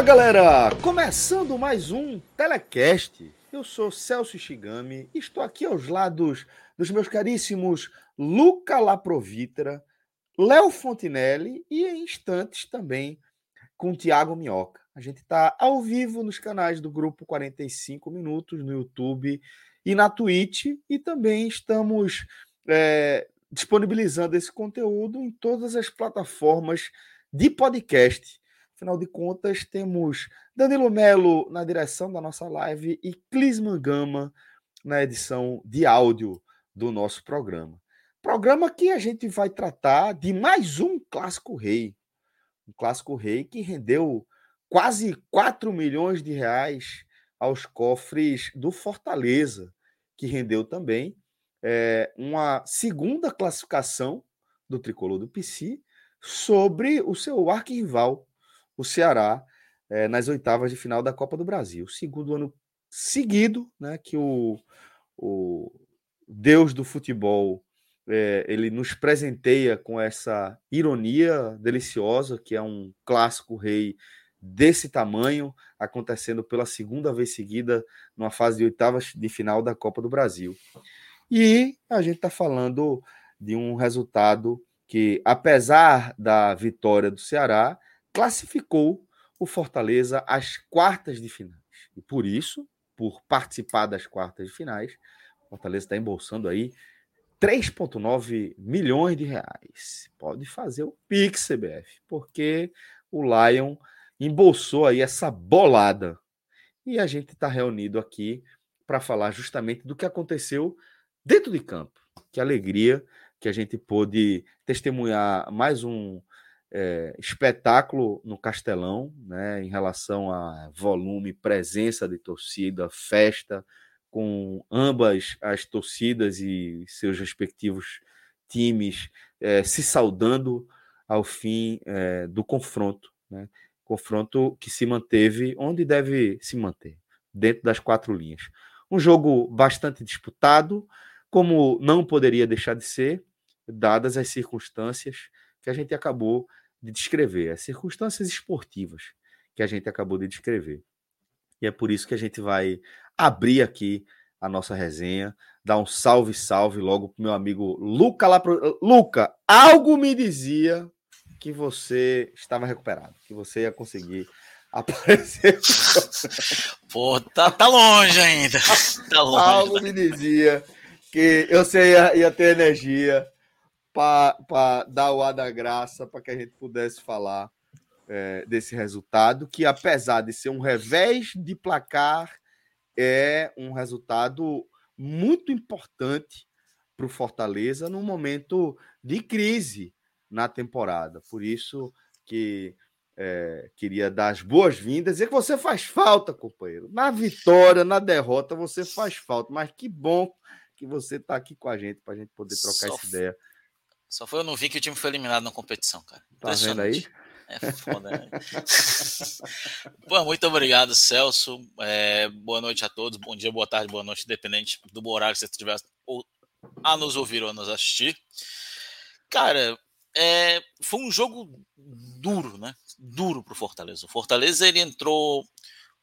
Olá, galera! Começando mais um Telecast. Eu sou Celso Shigami estou aqui aos lados dos meus caríssimos Luca Laprovitra, Léo Fontinelli e em instantes também com Tiago Minhoca. A gente está ao vivo nos canais do Grupo 45 Minutos no YouTube e na Twitch e também estamos é, disponibilizando esse conteúdo em todas as plataformas de podcast Afinal de contas, temos Danilo Melo na direção da nossa live e Clisman Gama na edição de áudio do nosso programa. Programa que a gente vai tratar de mais um clássico rei. Um clássico rei que rendeu quase 4 milhões de reais aos cofres do Fortaleza, que rendeu também é, uma segunda classificação do tricolor do PC sobre o seu arquirrival, o Ceará é, nas oitavas de final da Copa do Brasil. Segundo ano seguido, né, que o, o Deus do futebol é, ele nos presenteia com essa ironia deliciosa, que é um clássico rei desse tamanho, acontecendo pela segunda vez seguida numa fase de oitavas de final da Copa do Brasil. E a gente está falando de um resultado que, apesar da vitória do Ceará, classificou o Fortaleza às quartas de finais. E por isso, por participar das quartas de finais, o Fortaleza está embolsando aí 3,9 milhões de reais. Pode fazer o Pix, CBF, porque o Lion embolsou aí essa bolada. E a gente está reunido aqui para falar justamente do que aconteceu dentro de campo. Que alegria que a gente pôde testemunhar mais um é, espetáculo no Castelão, né, em relação a volume, presença de torcida, festa, com ambas as torcidas e seus respectivos times é, se saudando ao fim é, do confronto. Né? Confronto que se manteve onde deve se manter, dentro das quatro linhas. Um jogo bastante disputado, como não poderia deixar de ser, dadas as circunstâncias que a gente acabou de descrever, as circunstâncias esportivas que a gente acabou de descrever. E é por isso que a gente vai abrir aqui a nossa resenha, dar um salve, salve logo pro meu amigo Luca lá pro... Luca, algo me dizia que você estava recuperado, que você ia conseguir aparecer. Pô, tá, tá longe ainda. Tá longe. Algo me dizia que eu sei ia, ia ter energia para dar o ar da graça para que a gente pudesse falar é, desse resultado, que apesar de ser um revés de placar, é um resultado muito importante para o Fortaleza num momento de crise na temporada. Por isso que é, queria dar as boas-vindas, dizer que você faz falta, companheiro. Na vitória, na derrota, você faz falta. Mas que bom que você está aqui com a gente para a gente poder trocar essa ideia só foi eu não vi que o time foi eliminado na competição, cara. Tá vendo aí? É foda, né? Bom, muito obrigado, Celso. É, boa noite a todos. Bom dia, boa tarde, boa noite, independente do horário que você estiver a nos ouvir ou a nos assistir. Cara, é, foi um jogo duro, né? Duro pro Fortaleza. O Fortaleza ele entrou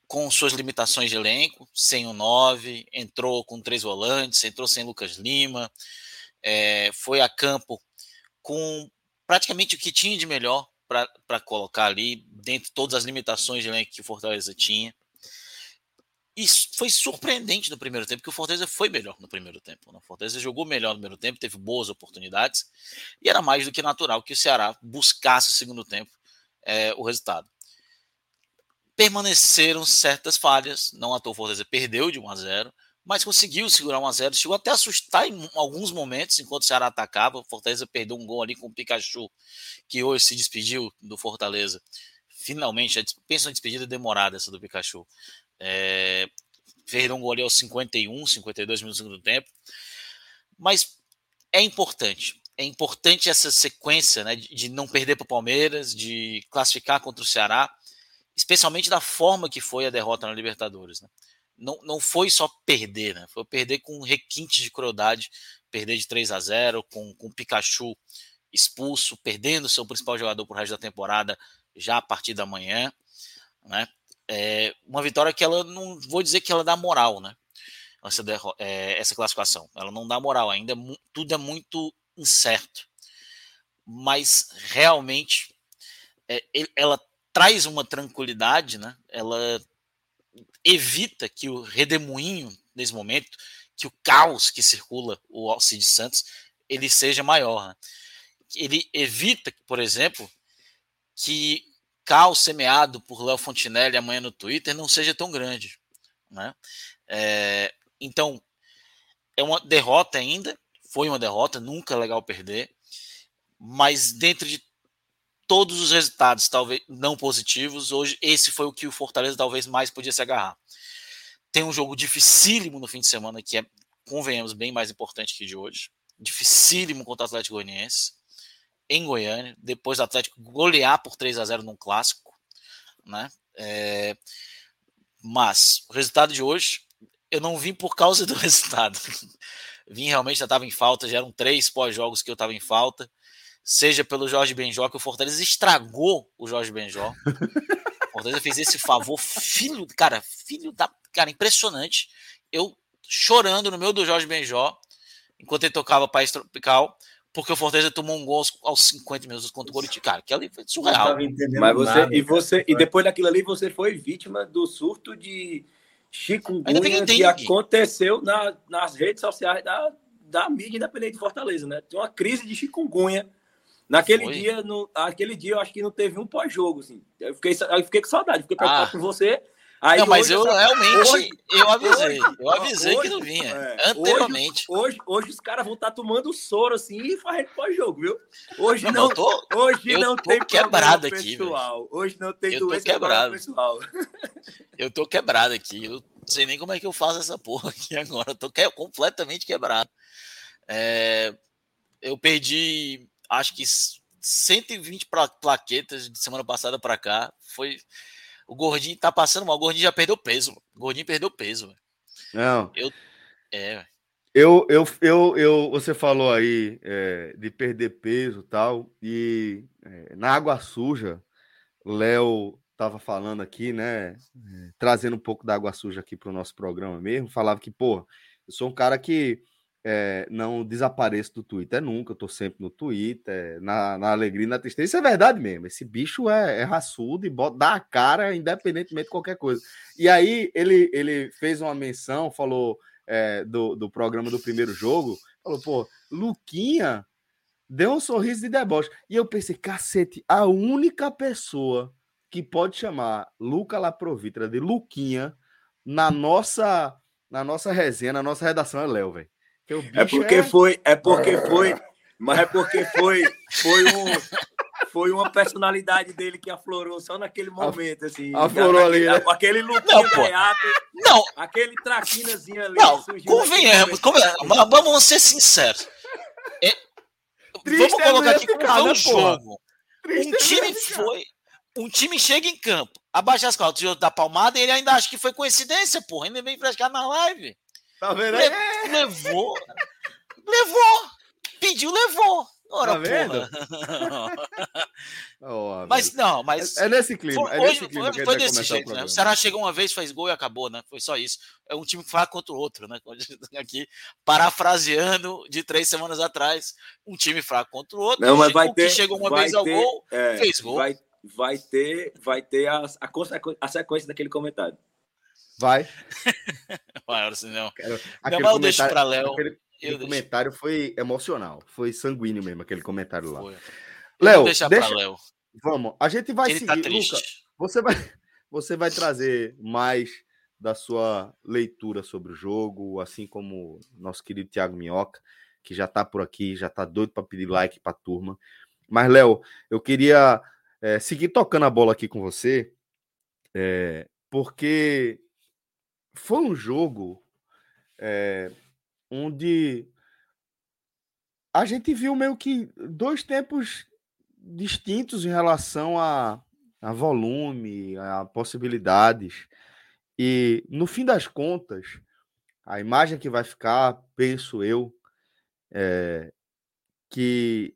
com suas limitações de elenco, sem o 9, entrou com três volantes, entrou sem Lucas Lima, é, foi a campo com praticamente o que tinha de melhor para colocar ali, dentro de todas as limitações de elenco que o Fortaleza tinha. isso foi surpreendente no primeiro tempo, porque o Fortaleza foi melhor no primeiro tempo. Né? O Fortaleza jogou melhor no primeiro tempo, teve boas oportunidades, e era mais do que natural que o Ceará buscasse o segundo tempo é, o resultado. Permaneceram certas falhas, não à toa o Fortaleza perdeu de 1 a 0 mas conseguiu segurar 1 a 0 chegou até a assustar em alguns momentos, enquanto o Ceará atacava. Fortaleza perdeu um gol ali com o Pikachu, que hoje se despediu do Fortaleza. Finalmente, pensa uma despedida demorada essa do Pikachu. É, fez um gol ali aos 51, 52 minutos do tempo. Mas é importante. É importante essa sequência né, de não perder para o Palmeiras, de classificar contra o Ceará, especialmente da forma que foi a derrota na Libertadores. Né? Não, não foi só perder, né? Foi perder com requinte de crueldade, perder de 3 a 0 com, com o Pikachu expulso, perdendo seu principal jogador por resto da temporada já a partir da manhã, né? É uma vitória que ela não vou dizer que ela dá moral, né? Essa, é, essa classificação, ela não dá moral ainda, tudo é muito incerto, mas realmente é, ela traz uma tranquilidade, né? Ela evita que o redemoinho, nesse momento, que o caos que circula o Alcides Santos, ele seja maior. Né? Ele evita, por exemplo, que caos semeado por Léo Fontinelli amanhã no Twitter não seja tão grande. Né? É, então, é uma derrota ainda, foi uma derrota, nunca é legal perder, mas dentro de todos os resultados, talvez não positivos, hoje esse foi o que o Fortaleza talvez mais podia se agarrar. Tem um jogo dificílimo no fim de semana, que é, convenhamos, bem mais importante que de hoje. Dificílimo contra o Atlético Goianiense, em Goiânia, depois do Atlético golear por 3 a 0 num clássico. Né? É, mas o resultado de hoje, eu não vim por causa do resultado. vim realmente, já estava em falta, já eram três pós-jogos que eu estava em falta seja pelo Jorge Benjó, que o Fortaleza estragou o Jorge Benjó. o Fortaleza fez esse favor, filho, cara, filho da. Cara, impressionante. Eu chorando no meio do Jorge Benjó, enquanto ele tocava País Tropical, porque o Fortaleza tomou um gol aos 50 minutos contra o Corinthians. Cara, aquilo ali foi surreal. Mas você, nada, e você, e depois daquilo ali, você foi vítima do surto de chikungunya que aconteceu na, nas redes sociais da, da mídia independente de Fortaleza, né? Tem uma crise de chikungunya Naquele Foi? dia, no, aquele dia eu acho que não teve um pós-jogo, assim. Eu fiquei, eu fiquei com saudade, fiquei preocupado ah. com você. Aí não, mas eu realmente hoje, eu avisei. Hoje, eu avisei hoje, que não vinha. É, anteriormente. Hoje, hoje, os caras vão estar tá tomando soro assim e fazendo pós-jogo, viu? Hoje não, não tô, hoje não tem quebrado aqui, pessoal. Hoje não tem eu doença tô quebrado. pessoal. Eu tô quebrado aqui. Eu não sei nem como é que eu faço essa porra aqui agora. Eu tô completamente quebrado. É, eu perdi acho que 120 plaquetas de semana passada para cá. Foi. O Gordinho tá passando mal. O Gordinho já perdeu peso. O Gordinho perdeu peso. Não. Eu. É. Eu, eu, eu, eu, você falou aí é, de perder peso tal, e é, na água suja, Léo tava falando aqui, né? Trazendo um pouco da água suja aqui para o nosso programa mesmo. Falava que, pô, eu sou um cara que é, não desapareço do Twitter nunca, eu tô sempre no Twitter, na, na alegria e na tristeza. Isso é verdade mesmo. Esse bicho é, é raçudo e bota, dá a cara independentemente de qualquer coisa. E aí ele, ele fez uma menção, falou é, do, do programa do primeiro jogo, falou, pô, Luquinha deu um sorriso de deboche. E eu pensei, cacete, a única pessoa que pode chamar Luca Laprovitra de Luquinha na nossa na nossa resenha, na nossa redação é Léo, velho. É porque é... foi, é porque foi, mas é porque foi, foi um, foi uma personalidade dele que aflorou só naquele momento, assim. Aflorou ali, né? Aquele Luquinha gaiato, não. aquele traquinazinho ali. Não, convenhamos, convenhamos, vamos ser sinceros. É, vamos colocar aqui como foi o jogo. Um time foi, um time chega em campo, abaixa as calças, da palmada e ele ainda acha que foi coincidência, porra, ainda vem frescar na live. Tá vendo aí? Le levou. levou. Pediu, levou. Ora, tá vendo? oh, mas não, mas. É, é nesse clima. Foi, é nesse clima foi, foi desse jeito, o né? O Ceará chegou uma vez, fez gol e acabou, né? Foi só isso. É um time que faz contra o outro, né? Aqui, parafraseando de três semanas atrás, um time fraco contra o outro. Não, mas vai ter, que chegou uma vez ao ter, gol, é, fez gol. Vai, vai ter, vai ter a, a, a sequência daquele comentário. Vai. Vai, assim, não. Quero, aquele mal deixa para Léo. Aquele, aquele comentário foi emocional, foi sanguíneo mesmo, aquele comentário lá. Léo, deixa, deixa... Léo. Vamos, a gente vai Ele tá seguir. Tá Luca, você vai, você vai trazer mais da sua leitura sobre o jogo, assim como nosso querido Thiago Minhoca, que já está por aqui, já está doido para pedir like para a turma. Mas, Léo, eu queria é, seguir tocando a bola aqui com você, é, porque foi um jogo é, onde a gente viu meio que dois tempos distintos em relação a, a volume, a possibilidades. E no fim das contas, a imagem que vai ficar, penso eu, é que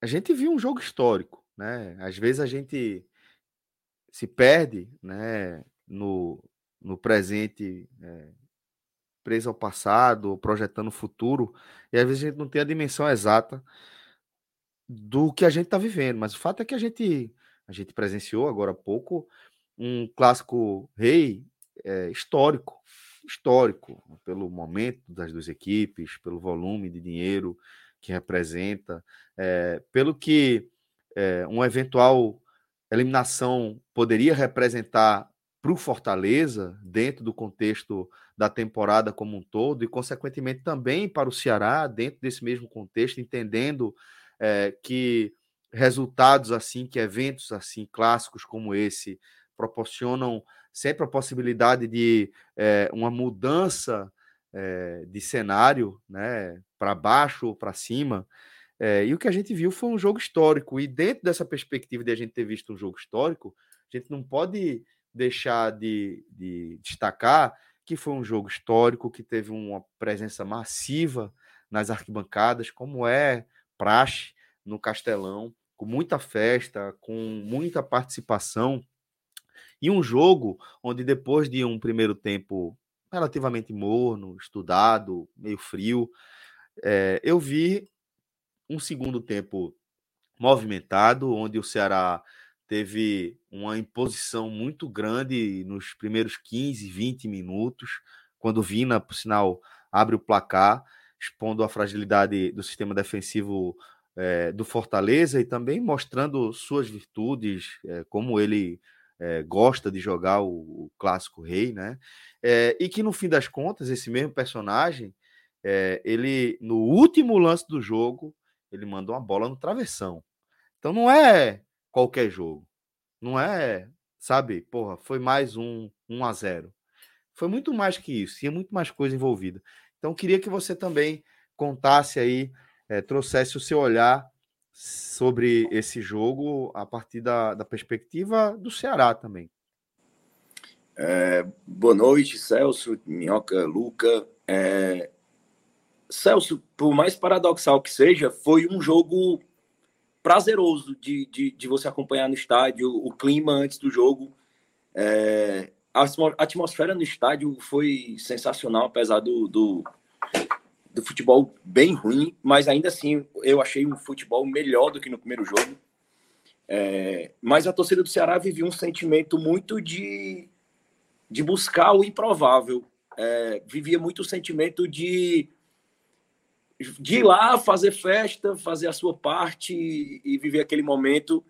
a gente viu um jogo histórico, né? Às vezes a gente se perde, né, no, no presente, é, preso ao passado, projetando o futuro, e às vezes a gente não tem a dimensão exata do que a gente está vivendo. Mas o fato é que a gente a gente presenciou agora há pouco um clássico rei é, histórico, histórico, pelo momento das duas equipes, pelo volume de dinheiro que representa, é, pelo que é, uma eventual eliminação poderia representar para o Fortaleza, dentro do contexto da temporada como um todo, e, consequentemente, também para o Ceará, dentro desse mesmo contexto, entendendo é, que resultados assim, que eventos assim, clássicos como esse, proporcionam sempre a possibilidade de é, uma mudança é, de cenário, né, para baixo ou para cima. E o que a gente viu foi um jogo histórico. E dentro dessa perspectiva de a gente ter visto um jogo histórico, a gente não pode deixar de, de destacar que foi um jogo histórico, que teve uma presença massiva nas arquibancadas, como é praxe no Castelão, com muita festa, com muita participação. E um jogo onde, depois de um primeiro tempo relativamente morno, estudado, meio frio, é, eu vi um segundo tempo movimentado, onde o Ceará teve uma imposição muito grande nos primeiros 15, 20 minutos, quando Vina, por sinal, abre o placar, expondo a fragilidade do sistema defensivo é, do Fortaleza e também mostrando suas virtudes, é, como ele é, gosta de jogar o, o clássico rei, né? E que no fim das contas, esse mesmo personagem, ele no último lance do jogo, ele mandou uma bola no travessão. Então não é qualquer jogo. Não é, sabe, porra, foi mais um 1 a 0. Foi muito mais que isso, tinha muito mais coisa envolvida. Então queria que você também contasse aí, é, trouxesse o seu olhar sobre esse jogo a partir da, da perspectiva do Ceará também. É, boa noite, Celso, Minhoca, Luca. É, Celso, por mais paradoxal que seja, foi um jogo prazeroso de, de, de você acompanhar no estádio, o clima antes do jogo. É, a atmosfera no estádio foi sensacional, apesar do, do, do futebol bem ruim, mas ainda assim eu achei um futebol melhor do que no primeiro jogo. É, mas a torcida do Ceará vivia um sentimento muito de, de buscar o improvável. É, vivia muito o sentimento de, de ir lá fazer festa, fazer a sua parte e, e viver aquele momento.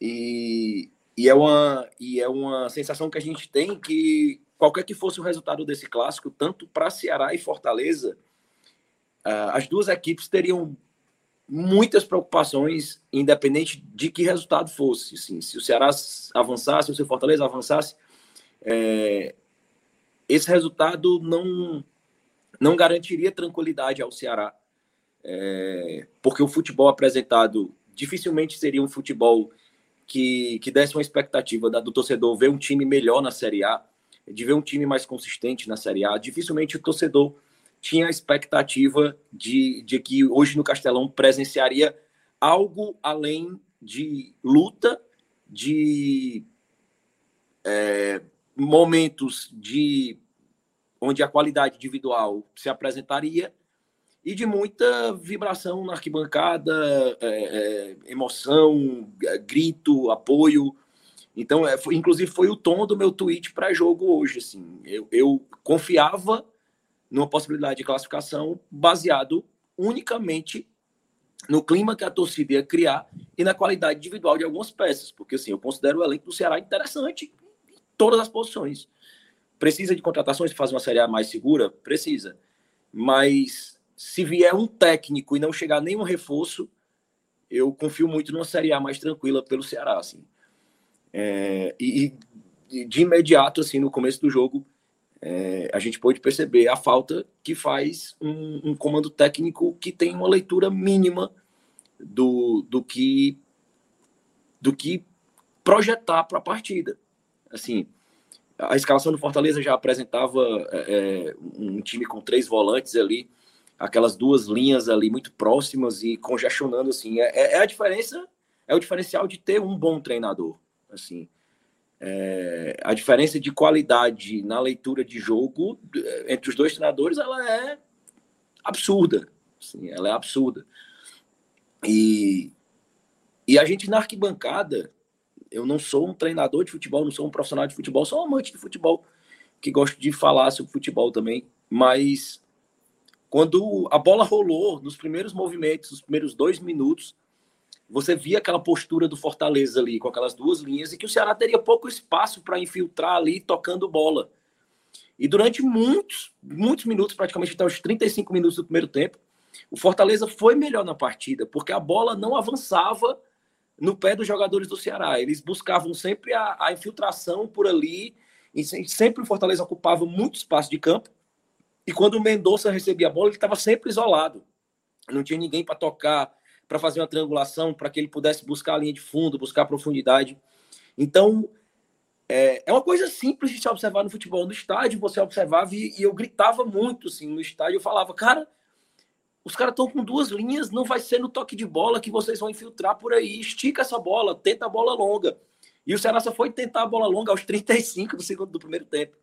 E, e, é uma, e é uma sensação que a gente tem que qualquer que fosse o resultado desse clássico, tanto para Ceará e Fortaleza, uh, as duas equipes teriam muitas preocupações, independente de que resultado fosse. Assim, se o Ceará avançasse, se o Fortaleza avançasse, é, esse resultado não, não garantiria tranquilidade ao Ceará, é, porque o futebol apresentado dificilmente seria um futebol que, que desse uma expectativa da, do torcedor ver um time melhor na Série A, de ver um time mais consistente na Série A. Dificilmente o torcedor tinha a expectativa de, de que hoje no Castelão presenciaria algo além de luta, de é, momentos de onde a qualidade individual se apresentaria e de muita vibração na arquibancada, é, é, emoção, grito, apoio. Então, é, foi, inclusive, foi o tom do meu tweet para jogo hoje. Assim, eu, eu confiava numa possibilidade de classificação baseado unicamente no clima que a torcida ia criar e na qualidade individual de algumas peças, porque assim, eu considero o elenco do Ceará interessante em todas as posições. Precisa de contratações para fazer uma Série A mais segura? Precisa. Mas se vier um técnico e não chegar nenhum reforço, eu confio muito numa Série A mais tranquila pelo Ceará, assim. É, e, e, de imediato, assim, no começo do jogo, é, a gente pôde perceber a falta que faz um, um, comando técnico que tem uma leitura mínima do, do que do que projetar para a partida. Assim, a escalação do Fortaleza já apresentava é, é, um time com três volantes ali, aquelas duas linhas ali muito próximas e congestionando assim. É, é, é a diferença, é o diferencial de ter um bom treinador. Assim, é, a diferença de qualidade na leitura de jogo é, entre os dois treinadores ela é absurda. Assim, ela é absurda. E, e a gente na arquibancada, eu não sou um treinador de futebol, não sou um profissional de futebol, sou um amante de futebol, que gosto de falar sobre futebol também, mas quando a bola rolou nos primeiros movimentos, nos primeiros dois minutos, você via aquela postura do Fortaleza ali, com aquelas duas linhas, e que o Ceará teria pouco espaço para infiltrar ali, tocando bola. E durante muitos, muitos minutos, praticamente até os 35 minutos do primeiro tempo, o Fortaleza foi melhor na partida, porque a bola não avançava no pé dos jogadores do Ceará. Eles buscavam sempre a, a infiltração por ali, e sempre o Fortaleza ocupava muito espaço de campo. E quando o Mendonça recebia a bola, ele estava sempre isolado. Não tinha ninguém para tocar, para fazer uma triangulação, para que ele pudesse buscar a linha de fundo, buscar profundidade. Então, é, é uma coisa simples de se observar no futebol. No estádio, você observava e, e eu gritava muito assim, no estádio. Eu falava, cara, os caras estão com duas linhas, não vai ser no toque de bola que vocês vão infiltrar por aí. Estica essa bola, tenta a bola longa. E o Ceará só foi tentar a bola longa aos 35 do segundo do primeiro tempo.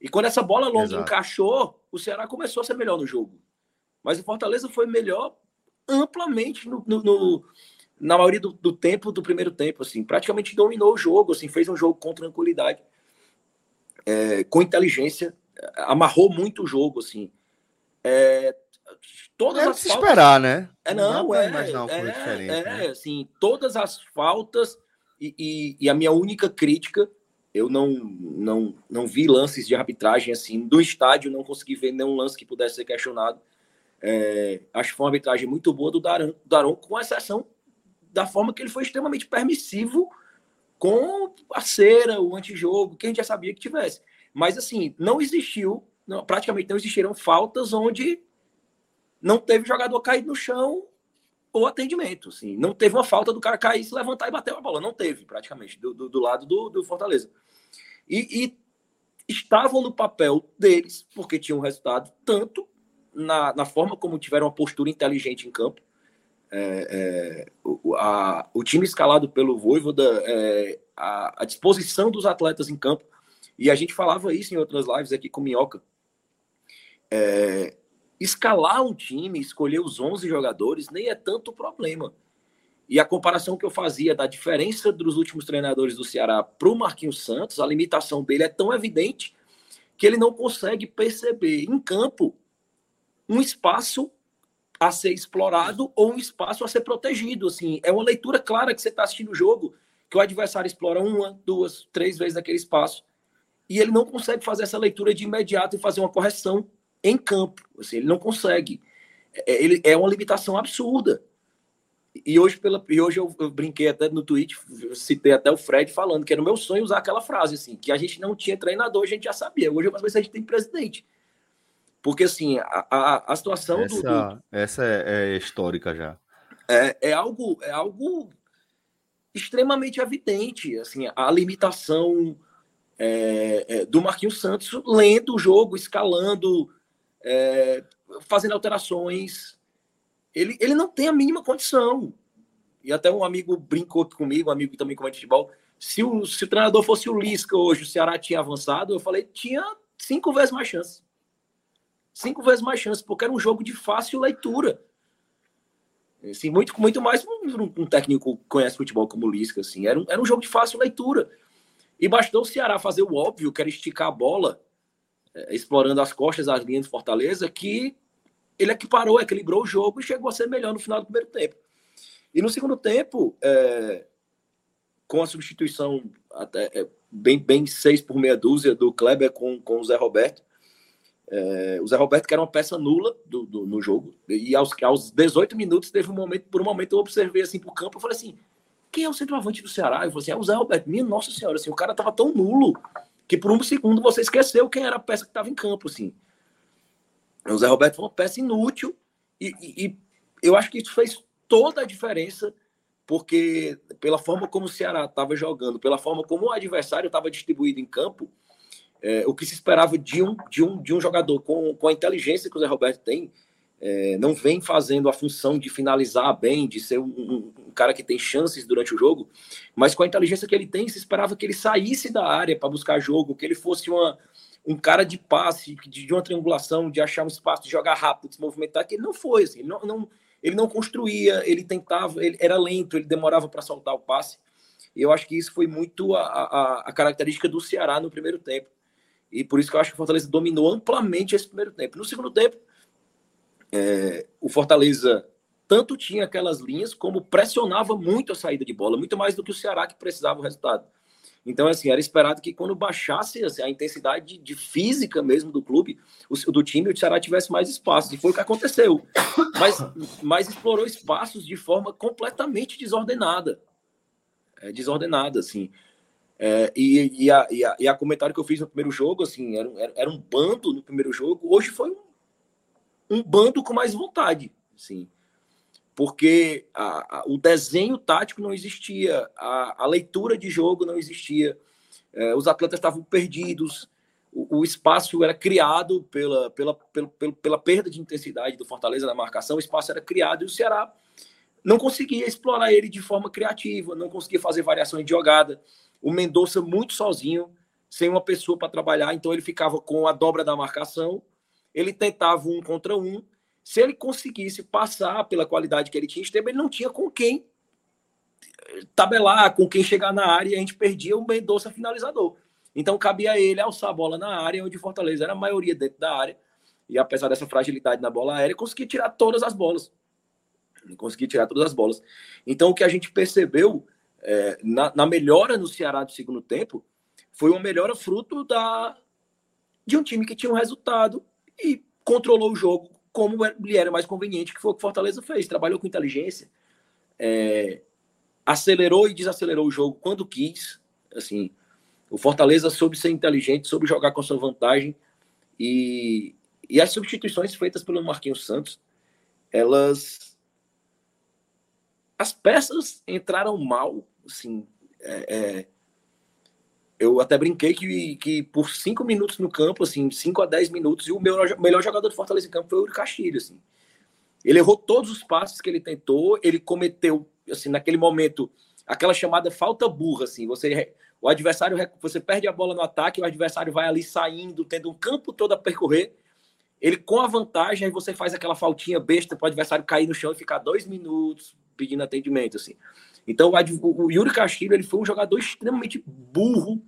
E quando essa bola longa Exato. encaixou, o Ceará começou a ser melhor no jogo. Mas o Fortaleza foi melhor amplamente no, no, no na maioria do, do, tempo do primeiro tempo, assim, praticamente dominou o jogo, assim, fez um jogo com tranquilidade, é, com inteligência, amarrou muito o jogo, assim. É, todas é as se faltas... esperar, né? É, não, não é, é, é, né? assim, todas as faltas e, e, e, a minha única crítica, eu não, não, não vi lances de arbitragem assim, do estádio, não consegui ver nenhum lance que pudesse ser questionado. É, acho que foi uma arbitragem muito boa do Daron, Daron, com exceção da forma que ele foi extremamente permissivo com a cera, o antijogo, que a gente já sabia que tivesse. Mas, assim, não existiu, não, praticamente não existiram faltas onde não teve jogador caído no chão ou atendimento. Assim. Não teve uma falta do cara cair, se levantar e bater a bola. Não teve, praticamente, do, do, do lado do, do Fortaleza. E, e, estavam no papel deles, porque tinham resultado, tanto na, na forma como tiveram uma postura inteligente em campo. É, é, o, a, o time escalado pelo Voivoda, é, a, a, disposição dos atletas em campo, e a gente falava isso em outras lives aqui com Minhoca. É, escalar um time, escolher os 11 jogadores, nem é tanto problema. E a comparação que eu fazia da diferença dos últimos treinadores do Ceará para o Marquinhos Santos, a limitação dele é tão evidente que ele não consegue perceber em campo um espaço a ser explorado ou um espaço a ser protegido. Assim, é uma leitura clara que você está assistindo o jogo, que o adversário explora uma, duas, três vezes aquele espaço e ele não consegue fazer essa leitura de imediato e fazer uma correção em campo. Assim, ele não consegue. É, ele, é uma limitação absurda. E hoje, pela, e hoje eu, eu, brinquei até no tweet, citei até o Fred falando que era o meu sonho usar aquela frase, assim, que a gente não tinha treinador, a gente já sabia. Hoje, mas a gente tem presidente. Porque, assim, a, a, a situação essa, do, do, Essa é, é, histórica já. É, é, algo, é algo extremamente evidente, assim, a limitação é, é, do Marquinhos Santos lendo o jogo, escalando, é, fazendo alterações. Ele, ele não tem a mínima condição. E até um amigo brincou comigo, um amigo que também comenta futebol. Se o, se o treinador fosse o Lisca hoje, o Ceará tinha avançado, eu falei, tinha cinco vezes mais chance cinco vezes mais chances, porque era um jogo de fácil leitura. Assim, muito, muito mais um, um técnico que conhece futebol como o Lisca. Assim. Era, um, era um jogo de fácil leitura. E bastou o Ceará fazer o óbvio, que era esticar a bola, explorando as costas, as linhas de Fortaleza, que ele equiparou, equilibrou o jogo e chegou a ser melhor no final do primeiro tempo. E no segundo tempo, é, com a substituição até é, bem, bem seis por meia dúzia do Kleber com, com o Zé Roberto, é, o Zé Roberto, que era uma peça nula do, do, no jogo, e aos, aos 18 minutos, teve um momento, por um momento eu observei assim pro campo, eu falei assim, quem é o centroavante do Ceará? Eu falei assim, é o Zé Roberto. Minha nossa senhora, assim, o cara tava tão nulo que por um segundo você esqueceu quem era a peça que estava em campo, assim. O Zé Roberto foi uma peça inútil e, e, e eu acho que isso fez toda a diferença porque pela forma como o Ceará estava jogando, pela forma como o adversário estava distribuído em campo, é, o que se esperava de um, de um, de um jogador com, com a inteligência que o Zé Roberto tem, é, não vem fazendo a função de finalizar bem, de ser um, um, um, cara que tem chances durante o jogo, mas com a inteligência que ele tem, se esperava que ele saísse da área para buscar jogo, que ele fosse uma, um cara de passe, de, de, uma triangulação, de achar um espaço, de jogar rápido, de se movimentar, que ele não foi, assim, ele não, não ele não construía, ele tentava, ele era lento, ele demorava para soltar o passe. E eu acho que isso foi muito a, a, a, característica do Ceará no primeiro tempo. E por isso que eu acho que o Fortaleza dominou amplamente esse primeiro tempo. No segundo tempo, é, o Fortaleza tanto tinha aquelas linhas como pressionava muito a saída de bola, muito mais do que o Ceará que precisava o resultado. Então, assim, era esperado que quando baixasse assim, a intensidade de física mesmo do clube, o, do time, o Ceará tivesse mais espaços. E foi o que aconteceu. Mas, mas explorou espaços de forma completamente desordenada. É, desordenada, assim. É, e, e, a, e, a, e, a, comentário que eu fiz no primeiro jogo, assim, era, era, era um bando no primeiro jogo. Hoje foi um, um bando com mais vontade, assim porque a, a, o desenho tático não existia, a, a leitura de jogo não existia, é, os atletas estavam perdidos, o, o, espaço era criado pela, pela, pela, pela, pela, perda de intensidade do Fortaleza na marcação, o espaço era criado e o Ceará não conseguia explorar ele de forma criativa, não conseguia fazer variações de jogada. O Mendonça muito sozinho, sem uma pessoa para trabalhar, então ele ficava com a dobra da marcação, ele tentava um contra um, se ele conseguisse passar pela qualidade que ele tinha, ele não tinha com quem tabelar, com quem chegar na área, e a gente perdia o Mendonça finalizador. Então cabia a ele alçar a bola na área, onde Fortaleza era a maioria dentro da área, e apesar dessa fragilidade na bola aérea, conseguia tirar todas as bolas. Conseguia tirar todas as bolas. Então o que a gente percebeu é, na, na melhora no Ceará do segundo tempo foi uma melhora fruto da, de um time que tinha um resultado e controlou o jogo como lhe era mais conveniente, que foi o que Fortaleza fez. Trabalhou com inteligência, é, acelerou e desacelerou o jogo quando quis. Assim, o Fortaleza soube ser inteligente, soube jogar com sua vantagem. E, e as substituições feitas pelo Marquinhos Santos, elas. As peças entraram mal, assim. É, é, eu até brinquei que, que por cinco minutos no campo, assim, cinco a dez minutos, e o meu, melhor jogador do Fortaleza em campo foi o Castilho, assim. Ele errou todos os passes que ele tentou, ele cometeu, assim, naquele momento, aquela chamada falta burra, assim, você, o adversário, você perde a bola no ataque, o adversário vai ali saindo, tendo um campo todo a percorrer, ele com a vantagem, aí você faz aquela faltinha besta para o adversário cair no chão e ficar dois minutos pedindo atendimento, assim. Então, o, o Yuri Castilho, ele foi um jogador extremamente burro,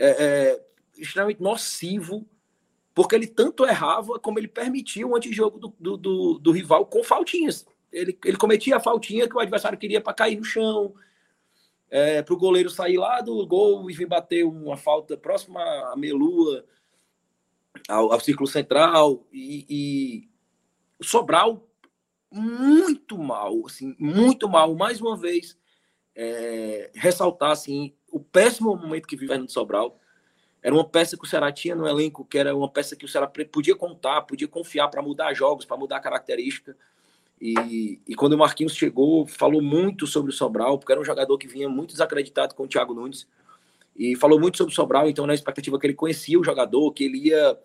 é, é, extremamente nocivo, porque ele tanto errava como ele permitia o antijogo do, do, do, do rival com faltinhas. Ele, ele cometia a faltinha que o adversário queria para cair no chão, é, para o goleiro sair lá do gol e vir bater uma falta próxima à meia-lua, ao, ao, círculo central. E, e Sobral, muito mal, assim, muito mal. Mais uma vez, é, ressaltar assim, o péssimo momento que vive Fernando Sobral. Era uma peça que o Ceará tinha no elenco, que era uma peça que o Ceará podia contar, podia confiar para mudar jogos, para mudar característica. E, e, quando o Marquinhos chegou, falou muito sobre o Sobral, porque era um jogador que vinha muito desacreditado com o Thiago Nunes. E falou muito sobre o Sobral, então na expectativa que ele conhecia o jogador, que ele ia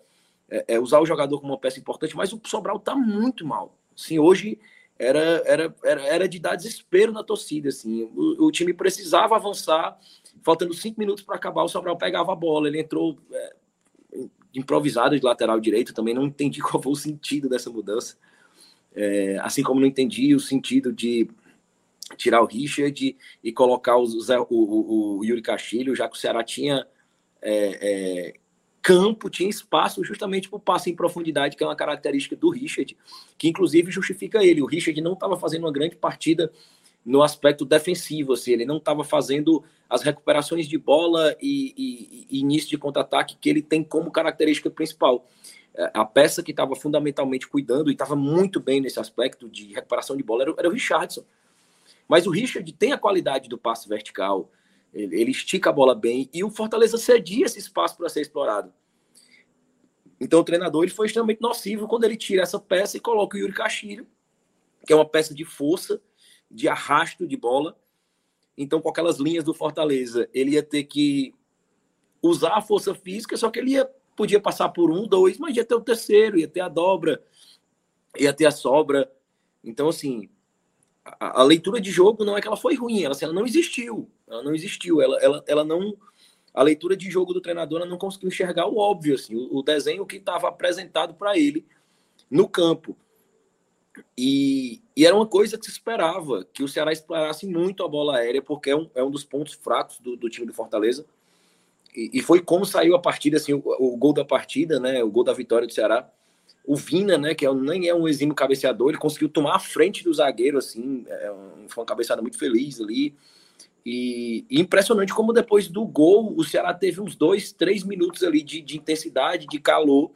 é, é, usar o jogador como uma peça importante, mas o Sobral está muito mal. Assim, hoje era, era, era, era de dar desespero na torcida. Assim. O, o time precisava avançar, faltando cinco minutos para acabar, o Sobral pegava a bola. Ele entrou é, improvisado de lateral direito, também não entendi qual foi o sentido dessa mudança. É, assim como não entendi o sentido de tirar o Richard e colocar o, o, o, o Yuri Castilho, já que o Ceará tinha é, é, campo, tinha espaço justamente para o passe em profundidade, que é uma característica do Richard, que inclusive justifica ele. O Richard não estava fazendo uma grande partida no aspecto defensivo, assim, ele não estava fazendo as recuperações de bola e, e, e início de contra-ataque que ele tem como característica principal. É, a peça que estava fundamentalmente cuidando e estava muito bem nesse aspecto de recuperação de bola era, era o Richardson. Mas o Richard tem a qualidade do passe vertical, ele, ele estica a bola bem e o Fortaleza cedia esse espaço para ser explorado. Então o treinador ele foi extremamente nocivo quando ele tira essa peça e coloca o Yuri Castilho, que é uma peça de força, de arrasto de bola. Então, com aquelas linhas do Fortaleza, ele ia ter que usar a força física, só que ele ia, podia passar por um, dois, mas ia ter o terceiro, ia ter a dobra, ia ter a sobra. Então, assim, a, a leitura de jogo não é que ela foi ruim, ela, assim, ela não existiu. Ela não existiu, ela, ela, ela não. A leitura de jogo do treinador não conseguiu enxergar o óbvio, assim, o, o desenho que estava apresentado para ele no campo. E, e, era uma coisa que se esperava, que o Ceará explorasse muito a bola aérea, porque é um, é um dos pontos fracos do, do time do Fortaleza. E, e, foi como saiu a partida, assim, o, o, gol da partida, né, o gol da vitória do Ceará. O Vina, né, que é, nem é um exímio cabeceador, ele conseguiu tomar a frente do zagueiro, assim, é um, foi uma cabeçada muito feliz ali. E, e, impressionante como depois do gol o Ceará teve uns dois, três minutos ali de, de intensidade, de calor,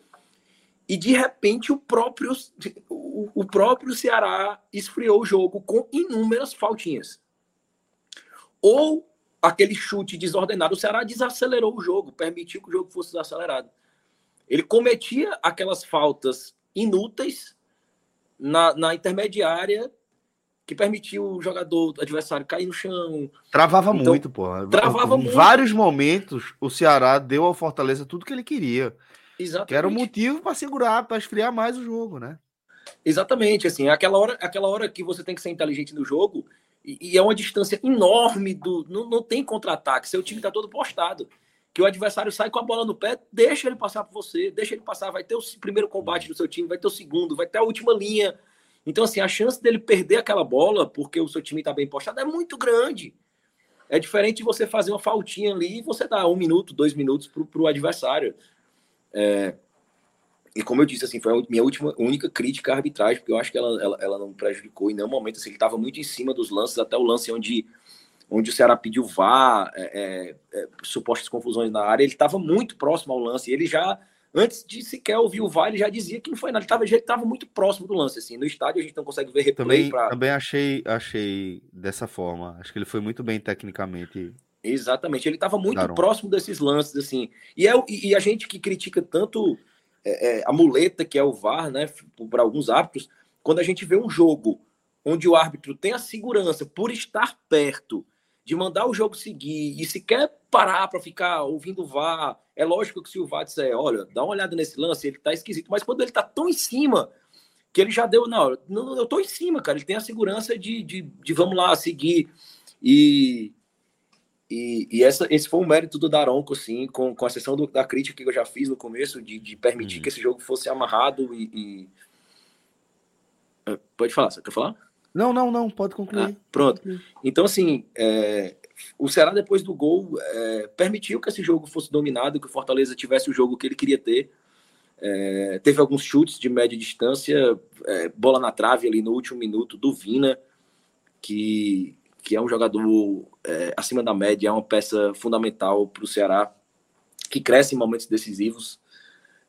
e de repente o próprio, o, o próprio Ceará esfriou o jogo com inúmeras faltinhas. Ou aquele chute desordenado, o Ceará desacelerou o jogo, permitiu que o jogo fosse desacelerado. Ele cometia aquelas faltas inúteis na, na intermediária que permitiu o jogador adversário cair no chão. Travava então, muito, pô. Travava em muito. vários momentos, o Ceará deu ao Fortaleza tudo que ele queria. Exatamente. Que era o motivo para segurar, para esfriar mais o jogo, né? Exatamente, assim, é aquela hora, aquela hora que você tem que ser inteligente no jogo e, e é uma distância enorme do, não, não tem contra-ataque, seu time está todo postado, que o adversário sai com a bola no pé, deixa ele passar por você, deixa ele passar, vai ter o primeiro combate do seu time, vai ter o segundo, vai ter a última linha. Então, assim, a chance dele perder aquela bola porque o seu time está bem postado é muito grande. É diferente de você fazer uma faltinha ali e você dar um minuto, dois minutos para o adversário. É, e como eu disse, assim, foi a minha última, única crítica à arbitragem, porque eu acho que ela, ela, ela não prejudicou em nenhum momento. Assim, ele estava muito em cima dos lances, até o lance onde, onde o Ceará pediu VAR, é, é, é, supostas confusões na área, ele estava muito próximo ao lance. Ele já, antes de sequer ouvir o VAR, ele já dizia que não foi nada. Ele estava muito próximo do lance. Assim. No estádio a gente não consegue ver replay. Também, pra... também achei, achei dessa forma. Acho que ele foi muito bem tecnicamente Exatamente, ele estava muito próximo desses lances, assim. E, é, e a gente que critica tanto é, é, a muleta que é o VAR, né, para alguns árbitros, quando a gente vê um jogo onde o árbitro tem a segurança por estar perto de mandar o jogo seguir e se quer parar para ficar ouvindo o VAR, é lógico que se o VAR disser, olha, dá uma olhada nesse lance, ele tá esquisito, mas quando ele tá tão em cima que ele já deu, não, não eu tô em cima, cara, ele tem a segurança de, de, de vamos lá, seguir e e, e essa, esse foi um mérito do Daronco, assim, com, com a sessão do, da crítica que eu já fiz no começo, de, de permitir uhum. que esse jogo fosse amarrado e, e... Ah, pode falar, você quer falar? Não, não, não, pode concluir. Ah, pronto. Então, assim, é, o Ceará, depois do gol, é, permitiu que esse jogo fosse dominado, que o Fortaleza tivesse o jogo que ele queria ter. É, teve alguns chutes de média distância, é, bola na trave ali no último minuto do Vina, que, que é um jogador é, acima da média, é uma peça fundamental para o Ceará, que cresce em momentos decisivos,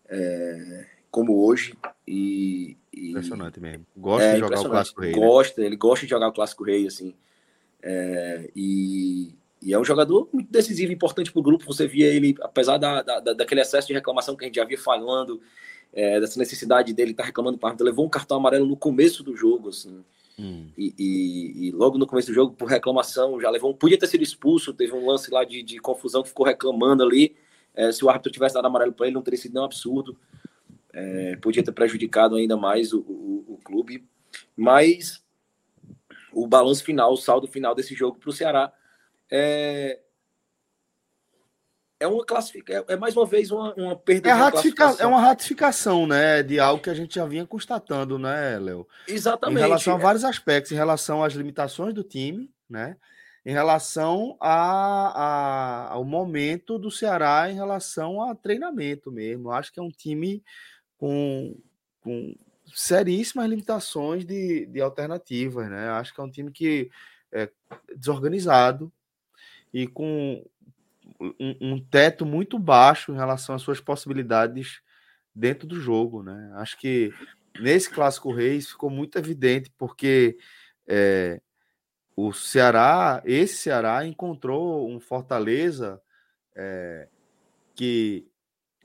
é, como hoje. E, e, impressionante mesmo. Gosta é, de jogar o Clássico Rei. Né? Gosta, né? ele gosta de jogar o Clássico Rei, assim. É, e, e, é um jogador muito decisivo, importante para o grupo. Você via ele, apesar da, da, daquele excesso de reclamação que a gente já via falando, é, dessa necessidade dele estar tá reclamando para levou um cartão amarelo no começo do jogo, assim. Hum. E, e, e, logo no começo do jogo, por reclamação, já levou. Podia ter sido expulso, teve um lance lá de, de confusão que ficou reclamando ali. É, se o árbitro tivesse dado amarelo para ele, não teria sido um absurdo. É, podia ter prejudicado ainda mais o, o, o, clube. Mas o balanço final, o saldo final desse jogo para o Ceará é, é uma classificação, é, é mais uma vez uma, uma perda é, ratifica, é uma ratificação, né, de algo que a gente já vinha constatando, né, Léo? Exatamente. Em relação a vários aspectos, em relação às limitações do time, né? Em relação a, a, ao momento do Ceará em relação a treinamento mesmo. Acho que é um time com, com seríssimas limitações de, de alternativas, né? Acho que é um time que é desorganizado e com um, um, teto muito baixo em relação às suas possibilidades dentro do jogo, né? Acho que nesse clássico Reis ficou muito evidente porque é, o Ceará, esse Ceará encontrou um Fortaleza é, que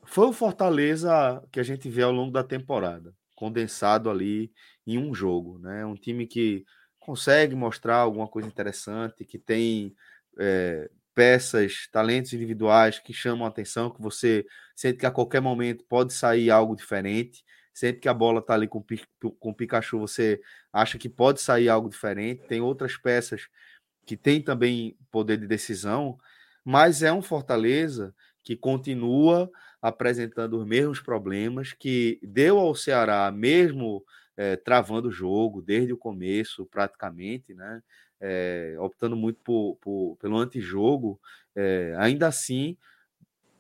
foi o Fortaleza que a gente vê ao longo da temporada, condensado ali em um jogo, né? Um time que consegue mostrar alguma coisa interessante, que tem é, peças, talentos individuais que chamam a atenção, que você sente que a qualquer momento pode sair algo diferente. Sempre que a bola está ali com, com o Pikachu, você acha que pode sair algo diferente. Tem outras peças que têm também poder de decisão, mas é um Fortaleza que continua apresentando os mesmos problemas, que deu ao Ceará, mesmo é, travando o jogo desde o começo, praticamente, né? É, optando muito por, por, pelo antijogo, é, ainda assim,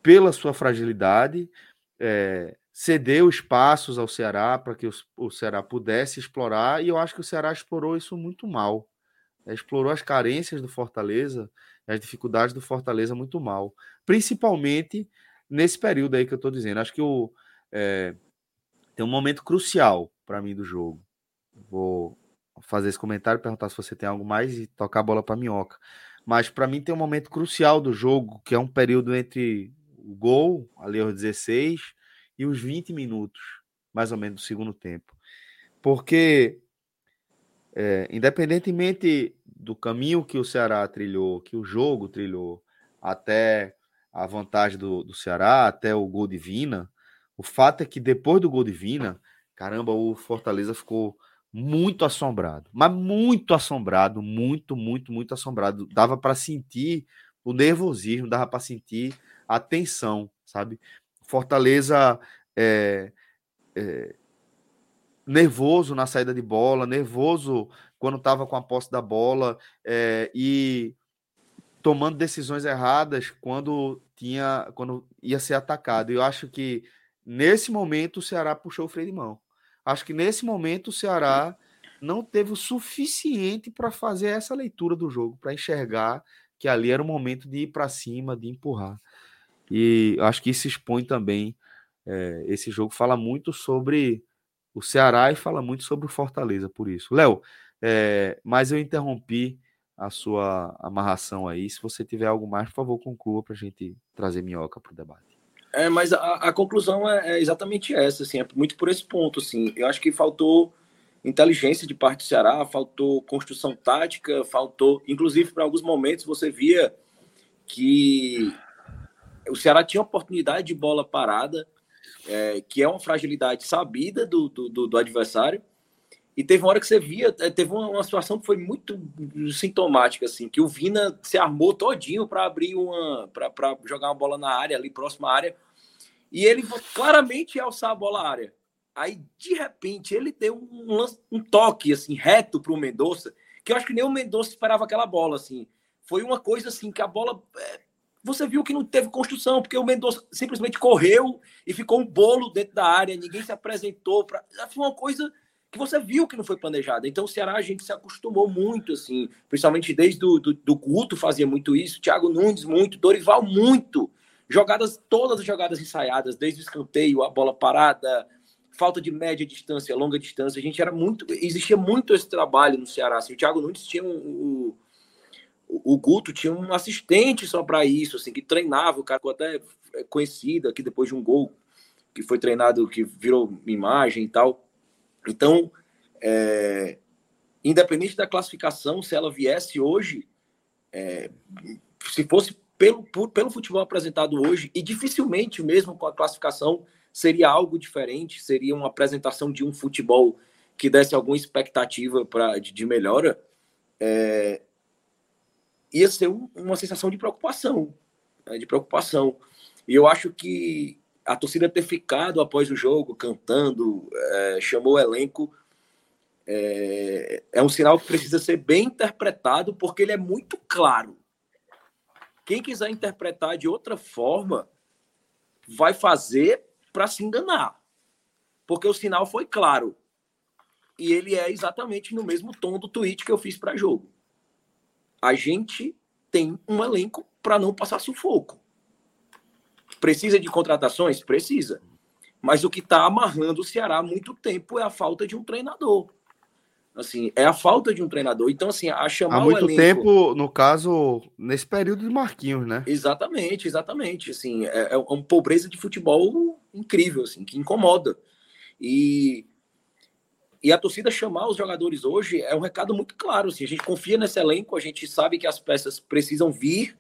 pela sua fragilidade, é, cedeu espaços ao Ceará para que o, o, Ceará pudesse explorar, e eu acho que o Ceará explorou isso muito mal. explorou as carências do Fortaleza, as dificuldades do Fortaleza muito mal. Principalmente nesse período aí que eu estou dizendo. Acho que o, tem um momento crucial para mim do jogo. Vou fazer esse comentário, perguntar se você tem algo mais e tocar a bola para minhoca. Mas para mim tem um momento crucial do jogo, que é um período entre o gol, ali aos 16, e os 20 minutos, mais ou menos, do segundo tempo. Porque, é, independentemente do caminho que o Ceará trilhou, que o jogo trilhou, até a vantagem do, do Ceará, até o gol de Vina, o fato é que depois do gol de Vina, caramba, o Fortaleza ficou muito assombrado, mas muito assombrado, muito, muito, muito assombrado. Dava para sentir o nervosismo, dava para sentir a tensão, sabe? Fortaleza é, é, nervoso na saída de bola, nervoso quando estava com a posse da bola é, e tomando decisões erradas quando tinha, quando ia ser atacado. Eu acho que nesse momento o Ceará puxou o freio de mão. Acho que nesse momento o Ceará não teve o suficiente para fazer essa leitura do jogo, para enxergar que ali era o momento de ir para cima, de empurrar. E acho que isso expõe também. É, esse jogo fala muito sobre o Ceará e fala muito sobre o Fortaleza, por isso. Léo, é, mas eu interrompi a sua amarração aí. Se você tiver algo mais, por favor, conclua para a gente trazer minhoca para o debate. É, mas a, a conclusão é, é, exatamente essa, assim, é muito por esse ponto, assim. Eu acho que faltou inteligência de parte do Ceará, faltou construção tática, faltou, inclusive, para alguns momentos você via que o Ceará tinha oportunidade de bola parada, é, que é uma fragilidade sabida do, do, do, adversário, e teve uma hora que você via, é, teve uma, situação que foi muito sintomática, assim, que o Vina se armou todinho para abrir uma, para jogar uma bola na área, ali próxima à área, e ele claramente ia alçar a bola à área. Aí, de repente, ele deu um, um toque assim reto para o Mendonça, que eu acho que nem o Mendonça esperava aquela bola. assim. Foi uma coisa assim que a bola. É, você viu que não teve construção, porque o Mendonça simplesmente correu e ficou um bolo dentro da área, ninguém se apresentou. Pra... Foi uma coisa que você viu que não foi planejada. Então, o Ceará, a gente se acostumou muito, assim, principalmente desde do, do, do Guto fazia muito isso, Thiago Nunes muito, Dorival muito Jogadas, todas as jogadas ensaiadas, desde o escanteio, a bola parada, falta de média distância, longa distância. A gente era muito. Existia muito esse trabalho no Ceará. Assim, o Thiago Nunes tinha um. O, o Guto tinha um assistente só para isso, assim, que treinava, o cara até é, conhecido aqui depois de um gol que foi treinado, que virou imagem e tal. Então, é, independente da classificação, se ela viesse hoje, é, se fosse pelo, por, pelo futebol apresentado hoje, e dificilmente, mesmo com a classificação, seria algo diferente, seria uma apresentação de um futebol que desse alguma expectativa pra, de, de melhora, é, ia ser um, uma sensação de preocupação, né, de preocupação. E eu acho que a torcida ter ficado após o jogo cantando, é, chamou o elenco, é, é um sinal que precisa ser bem interpretado, porque ele é muito claro. Quem quiser interpretar de outra forma, vai fazer para se enganar. Porque o sinal foi claro. E ele é exatamente no mesmo tom do tweet que eu fiz para jogo. A gente tem um elenco para não passar sufoco. Precisa de contratações? Precisa. Mas o que está amarrando o Ceará há muito tempo é a falta de um treinador. Assim, é a falta de um treinador. Então, assim, a chamar Há muito elenco... tempo, no caso, nesse período de Marquinhos, né? Exatamente, exatamente. Assim, é, é uma pobreza de futebol incrível, assim, que incomoda. E, e a torcida chamar os jogadores hoje é um recado muito claro. Assim, a gente confia nesse elenco, a gente sabe que as peças precisam vir,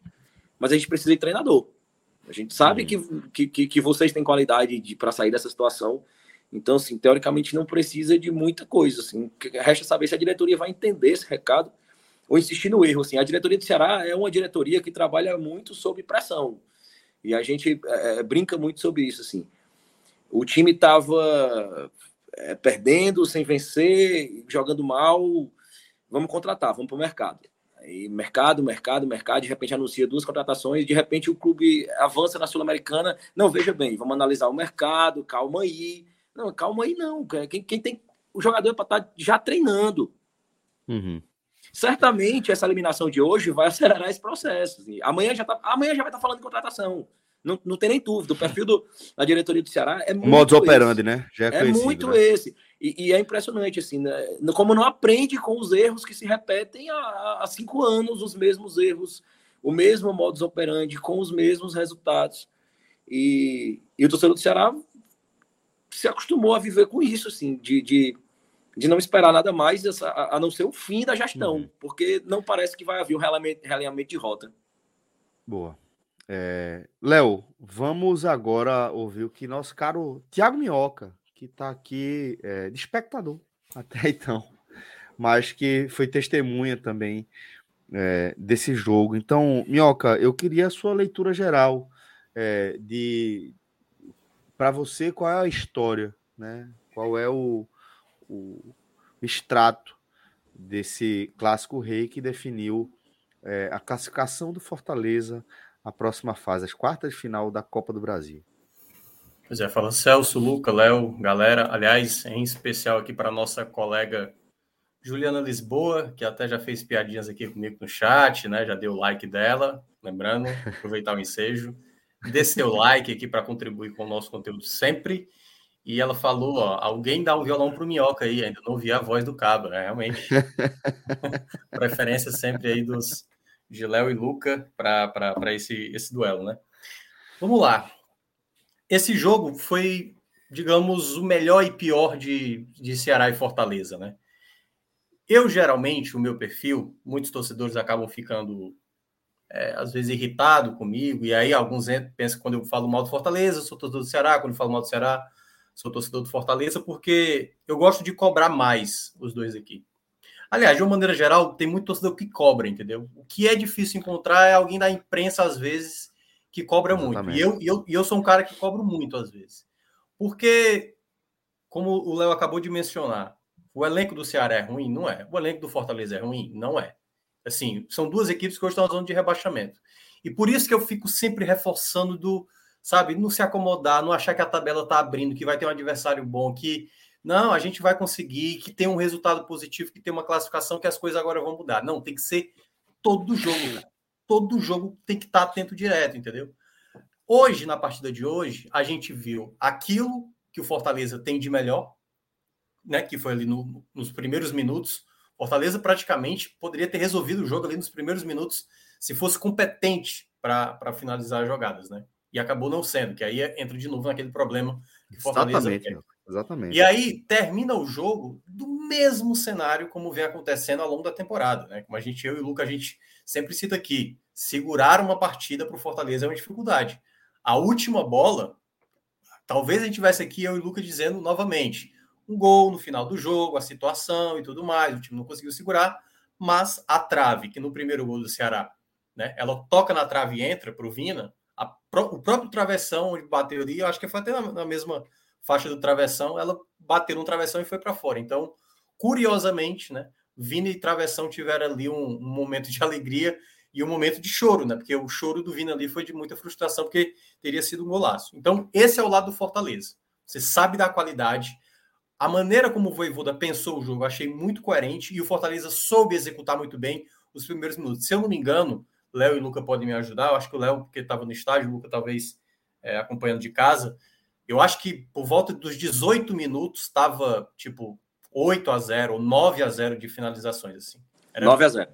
mas a gente precisa de treinador. A gente sabe que, que, que vocês têm qualidade para sair dessa situação. Então, assim, teoricamente não precisa de muita coisa. Assim. Resta saber se a diretoria vai entender esse recado ou insistir no erro. Assim. A diretoria do Ceará é uma diretoria que trabalha muito sob pressão. E a gente é, é brinca muito sobre isso. Assim. O time estava é, perdendo, sem vencer, jogando mal. Vamos contratar, vamos para o mercado. E mercado, mercado, mercado, de repente anuncia duas contratações, de repente o clube avança na Sul-Americana. Não, veja bem, vamos analisar o mercado, calma aí. Não, calma aí não. Quem, quem tem. O jogador é para estar tá já treinando. Uhum. Certamente essa eliminação de hoje vai acelerar esse processo. Assim. Amanhã, já tá, amanhã já vai estar tá falando de contratação. Não, não tem nem dúvida. O perfil do, da diretoria do Ceará é muito. Modus operandi, né? Já é, é muito né? esse. E, e, é impressionante, assim, né? como não aprende com os erros que se repetem há, há cinco anos, os mesmos erros, o mesmo modus operandi, com os mesmos resultados. E, e o torcedor do Ceará se acostumou a viver com isso, assim, de, de, de não esperar nada mais a, a não ser o fim da gestão, uhum. porque não parece que vai haver um realinhamento de rota. Boa. É... Léo, vamos agora ouvir o que nosso caro Tiago Minhoca, que está aqui é, de espectador até então, mas que foi testemunha também é, desse jogo. Então, Minhoca, eu queria a sua leitura geral é, de para você qual é a história, né? Qual é o, o extrato desse clássico rei que definiu é, a classificação do Fortaleza à próxima fase, as quartas de final da Copa do Brasil. Pois é, fala Celso, Luca, Léo, galera. Aliás, em especial aqui para nossa colega Juliana Lisboa, que até já fez piadinhas aqui comigo no chat, né? Já deu o like dela, lembrando, aproveitar o ensejo. Dê seu like aqui para contribuir com o nosso conteúdo sempre. E ela falou: ó, alguém dá um violão para o Minhoca aí, ainda não ouvi a voz do Cabo, né? Realmente. Preferência sempre aí dos de Léo e Luca para esse, esse duelo, né? Vamos lá. Esse jogo foi, digamos, o melhor e pior de, de Ceará e Fortaleza, né? Eu, geralmente, o meu perfil, muitos torcedores acabam ficando é, às vezes irritado comigo, e aí alguns pensam que quando eu falo mal do Fortaleza, sou torcedor do Ceará, quando eu falo mal do Ceará, sou torcedor do Fortaleza, porque eu gosto de cobrar mais os dois aqui. Aliás, de uma maneira geral, tem muito torcedor que cobra, entendeu? O que é difícil encontrar é alguém da imprensa, às vezes, que cobra Exatamente. muito. E eu, e eu, e eu sou um cara que cobro muito, às vezes. Porque, como o Léo acabou de mencionar, o elenco do Ceará é ruim? Não é. O elenco do Fortaleza é ruim? Não é. Assim, são duas equipes que hoje estão na zona de rebaixamento. E por isso que eu fico sempre reforçando do, sabe, não se acomodar, não achar que a tabela está abrindo, que vai ter um adversário bom, que não, a gente vai conseguir, que tem um resultado positivo, que tem uma classificação, que as coisas agora vão mudar. Não, tem que ser todo jogo. Todo jogo tem que estar tá atento direto, entendeu? Hoje, na partida de hoje, a gente viu aquilo que o Fortaleza tem de melhor, né? Que foi ali no, nos primeiros minutos. Fortaleza praticamente poderia ter resolvido o jogo ali nos primeiros minutos se fosse competente para finalizar as jogadas, né? E acabou não sendo, que aí entra de novo naquele problema que Fortaleza Exatamente, Exatamente. E aí termina o jogo do mesmo cenário como vem acontecendo ao longo da temporada, né? Como a gente, eu e o Luca, a gente sempre cita aqui, segurar uma partida para o Fortaleza é uma dificuldade. A última bola, talvez a gente tivesse aqui eu e o Luca dizendo novamente, um gol no final do jogo, a situação e tudo mais, o time não conseguiu segurar, mas a trave, que no primeiro gol do Ceará, né, ela toca na trave e entra para o Vina, A, o próprio travessão onde bateu ali, eu acho que foi até na, na mesma faixa do travessão, ela bateu no travessão e foi para fora. Então, curiosamente, né, Vini e travessão tiveram ali um, um, momento de alegria e um momento de choro, né? Porque o choro do Vini ali foi de muita frustração, porque teria sido um golaço. Então, esse é o lado do Fortaleza. Você sabe da qualidade. A maneira como o Voivoda pensou o jogo, achei muito coerente e o Fortaleza soube executar muito bem os primeiros minutos. Se eu não me engano, Léo e Luca podem me ajudar. Eu acho que o Léo, porque estava no estádio, o Luca talvez é, acompanhando de casa. Eu acho que por volta dos 18 minutos estava tipo 8 a 0 ou 9 a 0 de finalizações. Assim. Era... 9 a 0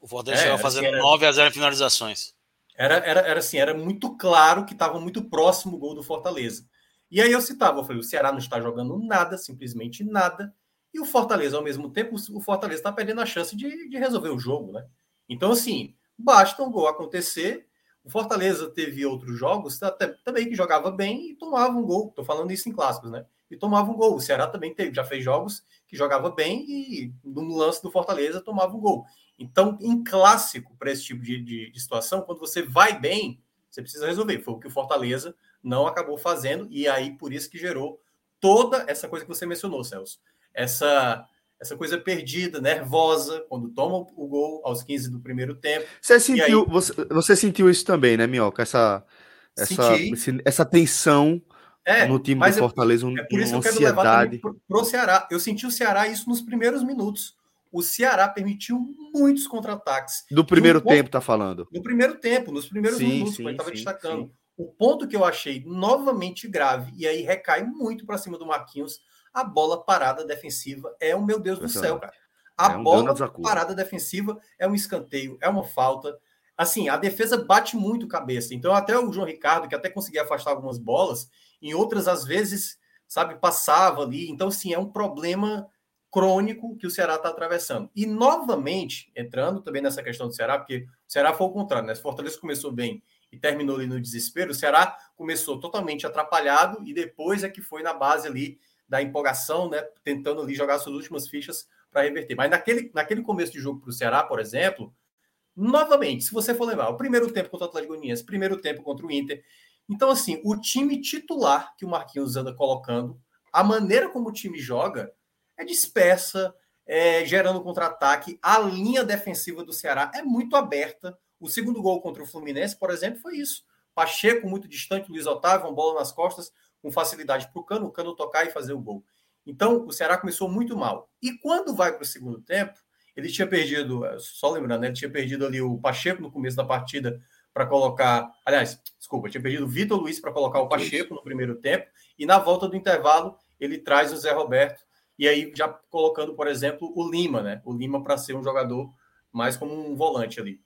O Fortaleza é, chegou fazendo assim, era... 9 a 0 de finalizações. Era, era, era assim, era muito claro que estava muito próximo o gol do Fortaleza. E aí eu citava, eu falei, o Ceará não está jogando nada, simplesmente nada, e o Fortaleza, ao mesmo tempo, o Fortaleza está perdendo a chance de, de resolver o jogo, né? Então, assim, basta um gol acontecer. O Fortaleza teve outros jogos até, também que jogava bem e tomava um gol. Estou falando isso em clássicos, né? E tomava um gol. O Ceará também teve, já fez jogos que jogava bem e no lance do Fortaleza tomava um gol. Então, em clássico, para esse tipo de, de, de, situação, quando você vai bem, você precisa resolver. Foi o que o Fortaleza não acabou fazendo, e aí por isso que gerou toda essa coisa que você mencionou, Celso. Essa essa coisa perdida, nervosa, quando toma o gol aos 15 do primeiro tempo. Você sentiu, aí... você, você sentiu isso também, né, Minhoca? Essa, essa, essa tensão é, no time do é Fortaleza, é, é por isso que eu quero levar para o Ceará. Eu senti o Ceará isso nos primeiros minutos. O Ceará permitiu muitos contra-ataques. Do primeiro um tempo, tá falando? No primeiro tempo, nos primeiros sim, minutos, sim, ele estava destacando. Sim. O ponto que eu achei novamente grave, e aí recai muito para cima do Marquinhos, a bola parada defensiva é o meu Deus do céu, cara. A é um bola parada defensiva é um escanteio, é uma falta. Assim, a defesa bate muito cabeça. Então, até o João Ricardo, que até conseguia afastar algumas bolas, em outras, às vezes, sabe, passava ali. Então, sim, é um problema crônico que o Ceará está atravessando. E, novamente, entrando também nessa questão do Ceará, porque o Ceará foi o contrário, né? Se Fortaleza começou bem e terminou ali no desespero, o Ceará começou totalmente atrapalhado e depois é que foi na base ali da empolgação, né? Tentando ali jogar suas últimas fichas para reverter. Mas naquele, naquele começo de jogo para o Ceará, por exemplo, novamente, se você for levar o primeiro tempo contra o Atlético Goianiense, primeiro tempo contra o Inter, então assim, o time titular que o Marquinhos anda colocando, a maneira como o time joga é dispersa, é, gerando contra-ataque, a linha defensiva do Ceará é muito aberta. O segundo gol contra o Fluminense, por exemplo, foi isso. Pacheco muito distante, Luiz Otávio, uma bola nas costas, com facilidade para o Cano, o Cano tocar e fazer o gol. Então, o Ceará começou muito mal. E quando vai para o segundo tempo, ele tinha perdido, é, só lembrando, né, ele tinha perdido ali o Pacheco no começo da partida para colocar. Aliás, desculpa, tinha perdido o Vitor Luiz para colocar o Pacheco no primeiro tempo. E na volta do intervalo, ele traz o Zé Roberto. E aí, já colocando, por exemplo, o Lima, né? O Lima para ser um jogador mais como um volante ali.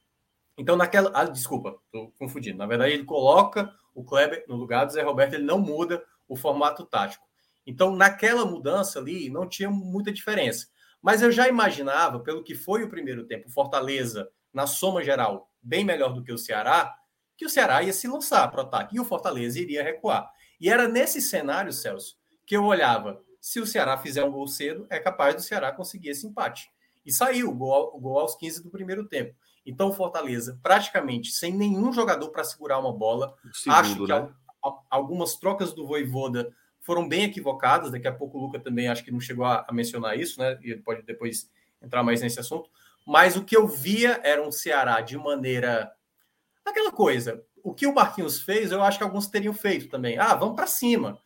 Então, naquela. Ah, desculpa, estou confundindo. Na verdade, ele coloca o Kleber no lugar do Zé Roberto, ele não muda o formato tático. Então, naquela mudança ali, não tinha muita diferença. Mas eu já imaginava, pelo que foi o primeiro tempo, Fortaleza, na soma geral, bem melhor do que o Ceará, que o Ceará ia se lançar para o ataque e o Fortaleza iria recuar. E era nesse cenário, Celso, que eu olhava: se o Ceará fizer um gol cedo, é capaz do Ceará conseguir esse empate. E saiu o gol, o gol aos 15 do primeiro tempo. Então, Fortaleza, praticamente sem nenhum jogador para segurar uma bola. Segundo, acho que né? algumas trocas do Voivoda foram bem equivocadas. Daqui a pouco o Luca também acho que não chegou a, a mencionar isso, né? E ele pode depois entrar mais nesse assunto. Mas o que eu via era um Ceará de maneira. Aquela coisa. O que o Marquinhos fez, eu acho que alguns teriam feito também. Ah, vamos para cima.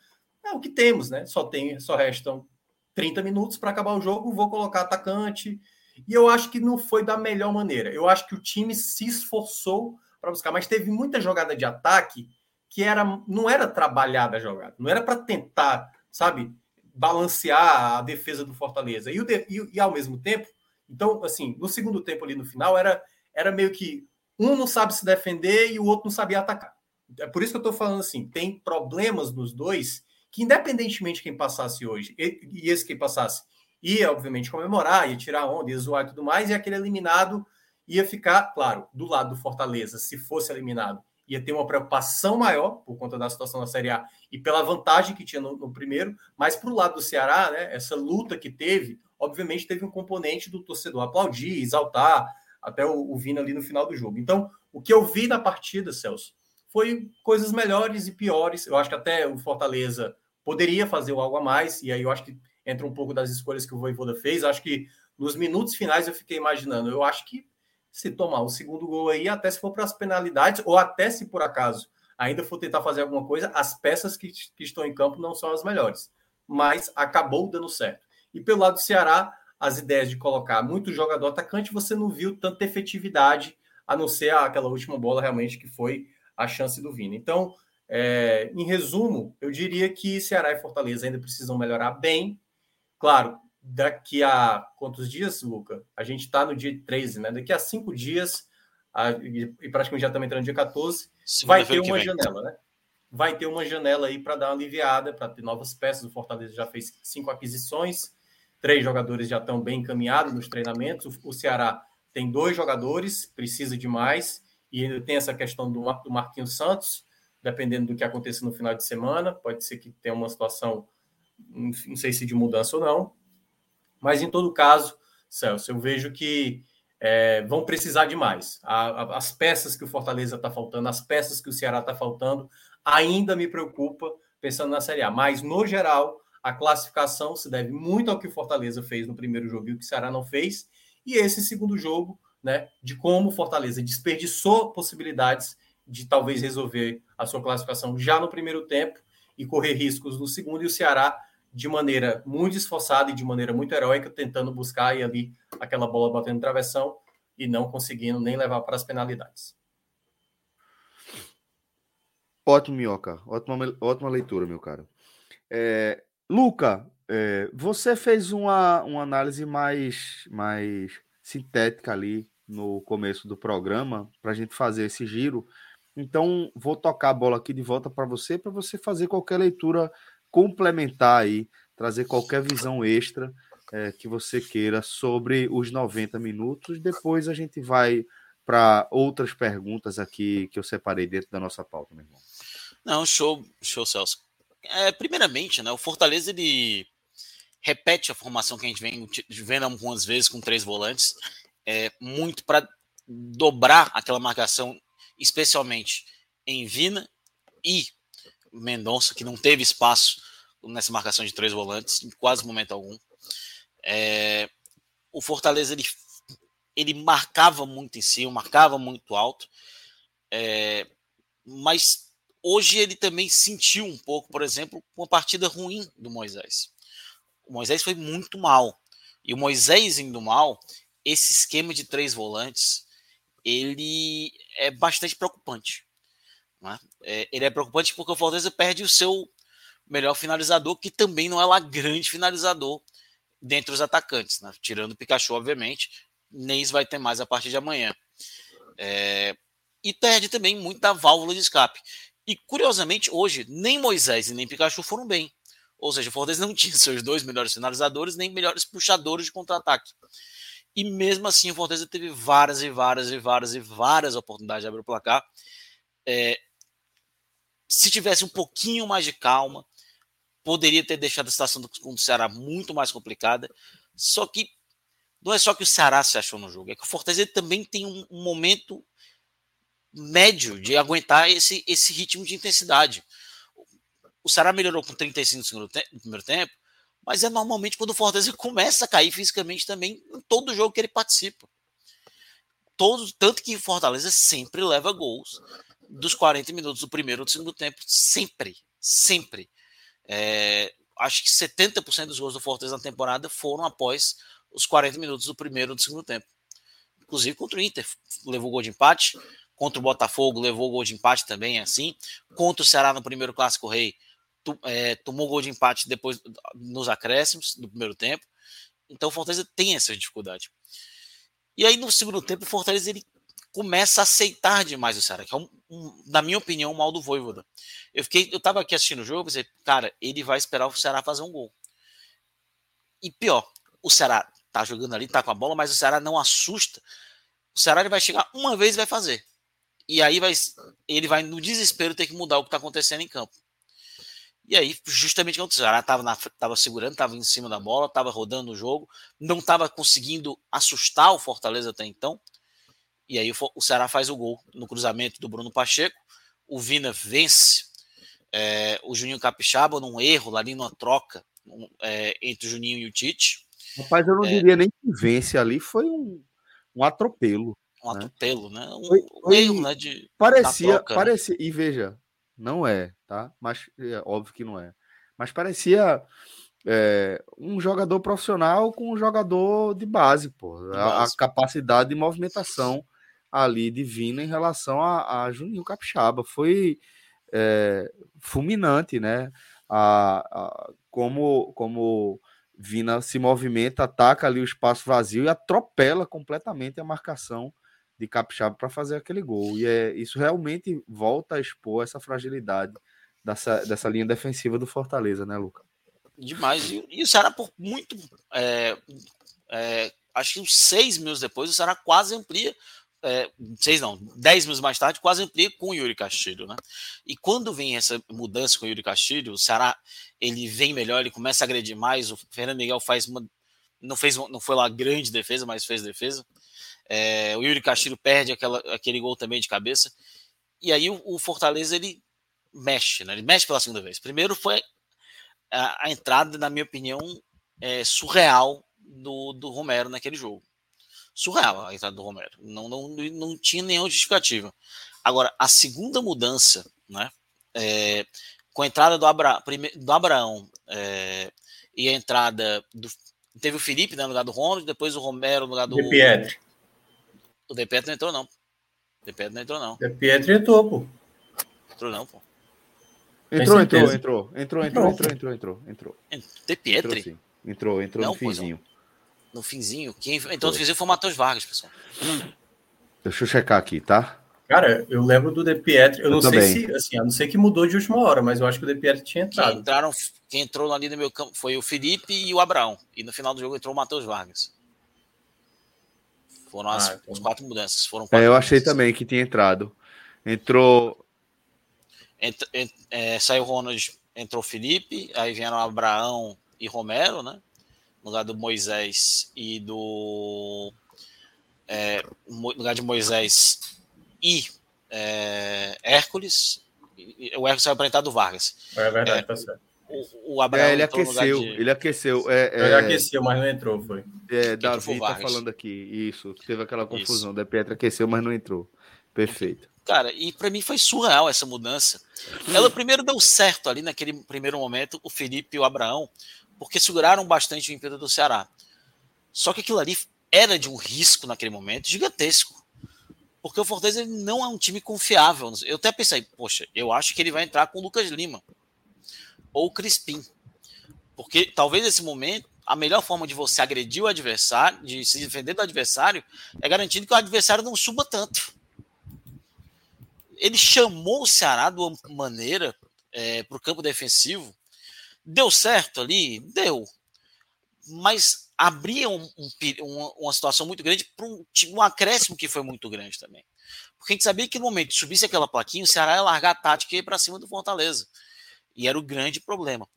É o que temos, né? Só tem, só restam 30 minutos para acabar o jogo. Vou colocar atacante, e eu acho que não foi da melhor maneira. Eu acho que o time se esforçou para buscar, mas teve muita jogada de ataque que era não era trabalhada a jogada, não era para tentar, sabe, balancear a defesa do Fortaleza. E, o de, e, e, ao mesmo tempo, então, assim, no segundo tempo ali no final, era, era meio que um não sabe se defender e o outro não sabia atacar. É por isso que eu estou falando assim: tem problemas nos dois que, independentemente de quem passasse hoje, e, e esse que passasse, ia, obviamente, comemorar, ia tirar onda, ia zoar e tudo mais, e aquele eliminado ia ficar, claro, do lado do Fortaleza, se fosse eliminado, ia ter uma preocupação maior por conta da situação da Série A e pela vantagem que tinha no, no primeiro, mas para o lado do Ceará, né, essa luta que teve, obviamente teve um componente do torcedor aplaudir, exaltar, até o, o Vina ali no final do jogo. Então, o que eu vi na partida, Celso, foi coisas melhores e piores. Eu acho que até o Fortaleza poderia fazer algo a mais, e aí eu acho que entra um pouco das escolhas que o Voivoda fez. Acho que nos minutos finais eu fiquei imaginando, eu acho que se tomar o segundo gol aí, até se for para as penalidades, ou até se por acaso ainda for tentar fazer alguma coisa, as peças que, que estão em campo não são as melhores. Mas acabou dando certo. E pelo lado do Ceará, as ideias de colocar muito jogador atacante, você não viu tanta efetividade, a não ser aquela última bola realmente que foi a chance do Vini. Então, é, em resumo, eu diria que Ceará e Fortaleza ainda precisam melhorar bem. Claro, daqui a quantos dias, Luca? A gente está no dia 13, né? Daqui a cinco dias, a, e praticamente já estamos entrando no dia 14, vai ter uma janela, né? Vai ter uma janela aí para dar uma aliviada, para ter novas peças. O Fortaleza já fez cinco aquisições, três jogadores já estão bem encaminhados nos treinamentos. O, o Ceará tem dois jogadores, precisa de mais, e ainda tem essa questão do, do Marquinhos Santos, dependendo do que aconteça no final de semana, pode ser que tenha uma situação, não sei se de mudança ou não, mas em todo caso, Celso, eu vejo que é, vão precisar de mais. A, a, as peças que o Fortaleza está faltando, as peças que o Ceará está faltando, ainda me preocupa pensando na Série A. Mas, no geral, a classificação se deve muito ao que o Fortaleza fez no primeiro jogo e o que o Ceará não fez. E esse segundo jogo, né, de como o Fortaleza desperdiçou possibilidades de talvez resolver a sua classificação já no primeiro tempo e correr riscos no segundo, e o Ceará, de maneira muito esforçada e de maneira muito heróica, tentando buscar aí ali aquela bola batendo travessão e não conseguindo nem levar para as penalidades. Ótimo, Minhoca. Ótima, ótima leitura, meu cara. É, Luca, é, você fez uma, uma análise mais, mais sintética ali no começo do programa para a gente fazer esse giro. Então, vou tocar a bola aqui de volta para você, para você fazer qualquer leitura complementar aí, trazer qualquer visão extra é, que você queira sobre os 90 minutos. Depois a gente vai para outras perguntas aqui que eu separei dentro da nossa pauta, meu irmão. Não, show, show, Celso. É, primeiramente, né, o Fortaleza ele repete a formação que a gente vem vendo algumas vezes com três volantes, é, muito para dobrar aquela marcação especialmente em Vina e Mendonça, que não teve espaço nessa marcação de três volantes, em quase momento algum. É, o Fortaleza ele, ele marcava muito em cima, marcava muito alto, é, mas hoje ele também sentiu um pouco, por exemplo, uma partida ruim do Moisés. O Moisés foi muito mal. E o Moisés indo mal, esse esquema de três volantes, ele é bastante preocupante. Né? É, ele é preocupante porque o Fortaleza perde o seu melhor finalizador, que também não é lá grande finalizador dentre os atacantes, né? tirando o Pikachu, obviamente. Neis vai ter mais a partir de amanhã. É, e perde também muita válvula de escape. E curiosamente, hoje, nem Moisés e nem Pikachu foram bem. Ou seja, o Fortaleza não tinha seus dois melhores finalizadores, nem melhores puxadores de contra-ataque. E mesmo assim, o Fortaleza teve várias e várias e várias e várias oportunidades de abrir o placar. É, se tivesse um pouquinho mais de calma, poderia ter deixado a situação do, do Ceará muito mais complicada. Só que não é só que o Ceará se achou no jogo, é que o Fortaleza também tem um, um momento médio de aguentar esse, esse ritmo de intensidade. O Ceará melhorou com 35 no, no primeiro tempo, mas é normalmente quando o Fortaleza começa a cair fisicamente também em todo jogo que ele participa. Todo, tanto que o Fortaleza sempre leva gols dos 40 minutos do primeiro ou do segundo tempo, sempre, sempre. É, acho que 70% dos gols do Fortaleza na temporada foram após os 40 minutos do primeiro ou do segundo tempo. Inclusive contra o Inter, levou gol de empate. Contra o Botafogo, levou gol de empate também, assim. Contra o Ceará no primeiro Clássico Rei, é, tomou gol de empate depois nos acréscimos do primeiro tempo. Então o Fortaleza tem essa dificuldade. E aí no segundo tempo o Fortaleza ele começa a aceitar demais o Ceará, que é um, um, na minha opinião, um mal do Voivoda. Eu fiquei, eu tava aqui assistindo o jogo cara, ele vai esperar o Ceará fazer um gol. E pior, o Ceará tá jogando ali, tá com a bola, mas o Ceará não assusta. O Ceará ele vai chegar uma vez e vai fazer. E aí vai, ele vai no desespero ter que mudar o que está acontecendo em campo. E aí, justamente o Ceará estava tava segurando, estava em cima da bola, estava rodando o jogo, não estava conseguindo assustar o Fortaleza até então. E aí o, Ceará faz o gol no cruzamento do Bruno Pacheco. o Vina vence é, o Juninho Capixaba num erro, ali numa troca um, é, entre o Juninho e o Tite. Rapaz, eu não é, diria nem que vence ali, foi um, um atropelo. Um né? atropelo, né? Um, foi, foi, erro, né? De, parecia, troca, né? parecia, né? e veja, não é, tá? Mas é óbvio que não é. Mas parecia é, um jogador profissional com um jogador de base, pô. De a, base. a, capacidade de movimentação ali divina em relação a, a Juninho Capixaba. Foi é, fulminante, né? A, a, como, como Vina se movimenta, ataca ali o espaço vazio e atropela completamente a marcação de Capixaba para fazer aquele gol. E é, isso realmente volta a expor essa fragilidade dessa, dessa linha defensiva do Fortaleza, né, Luca? Demais. E, e o Ceará, por muito. É, é, acho que uns seis minutos depois, o Ceará quase amplia é, seis não, dez minutos mais tarde, quase amplia com o Yuri Castilho, né? E quando vem essa mudança com o Yuri Castilho, o Ceará ele vem melhor, ele começa a agredir mais. O Fernando Miguel faz uma, não fez, não foi lá grande defesa, mas fez defesa. É, o Yuri Castilho perde aquela, aquele gol também de cabeça. E aí o, o, Fortaleza ele mexe, né? Ele mexe pela segunda vez. Primeiro foi a, a entrada, na minha opinião, é, surreal do, do Romero naquele jogo surreal a entrada do Romero. Não, não, não tinha nenhuma justificativa. Agora, a segunda mudança, né? É, com a entrada do, Abra, do Abraão é, e a entrada do. Teve o Felipe né, no lugar do Ronald, depois o Romero no lugar do. De Pietri. O De Pietri não entrou, não. De Pietri não entrou, não. De Pietri entrou, pô. Entrou, não, pô. Entrou, entrou, entrou, entrou, entrou, entrou, entrou, entrou, entrou. De Pietri? Entrou, entrou, no finzinho no finzinho. Quem entrou no finzinho foi o Matheus Vargas, pessoal. Deixa eu checar aqui, tá? Cara, eu lembro do De Pietri. Eu, eu não também. sei se, assim, a não ser que mudou de última hora, mas eu acho que o De Pietri tinha entrado. Quem, entraram, quem entrou ali no meu campo foi o Felipe e o Abraão. E no final do jogo entrou o Matheus Vargas. Foram as, ah, então... as quatro mudanças. Foram é, eu achei também que tinha entrado. Entrou. Ent, ent, é, saiu o Ronald, entrou o Felipe, aí vieram Abraão e Romero, né? No lugar do Moisés e do. É, no lugar de Moisés e é, Hércules. O Hércules saiu para entrar do Vargas. É verdade, é, tá certo. O, o Abraão é, ele aqueceu, de... ele aqueceu. É, é, ele aqueceu, mas não entrou, foi. É, Davi tá falando aqui, isso, teve aquela confusão. Isso. Da Petra aqueceu, mas não entrou. Perfeito. Cara, e para mim foi surreal essa mudança. Ela primeiro deu certo ali naquele primeiro momento, o Felipe e o Abraão, porque seguraram bastante o ímpeto do Ceará. Só que aquilo ali era de um risco naquele momento gigantesco. Porque o Fortaleza não é um time confiável. Eu até pensei, poxa, eu acho que ele vai entrar com o Lucas Lima ou o Crispim. Porque talvez nesse momento a melhor forma de você agredir o adversário, de se defender do adversário, é garantindo que o adversário não suba tanto. Ele chamou o Ceará de uma maneira é, para o campo defensivo Deu certo ali? Deu. Mas abria um, um, uma situação muito grande para um, um acréscimo que foi muito grande também. Porque a gente sabia que no momento que subisse aquela plaquinha, o Ceará ia largar a tática e ir para cima do Fortaleza. E era o grande problema.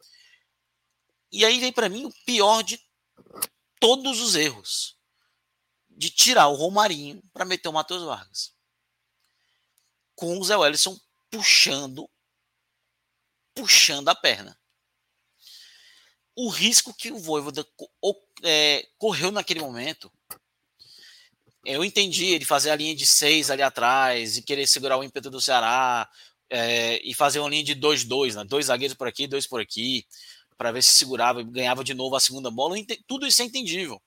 E aí vem para mim o pior de todos os erros. De tirar o Romarinho para meter o Matheus Vargas. Com o Zé Wellison puxando puxando a perna o risco que o Voivoda é, correu naquele momento. Eu entendi ele fazer a linha de seis ali atrás e querer segurar o ímpeto do Ceará é, e fazer uma linha de 2-2, né? dois zagueiros por aqui, dois por aqui, para ver se segurava e ganhava de novo a segunda bola. Tudo isso é entendível.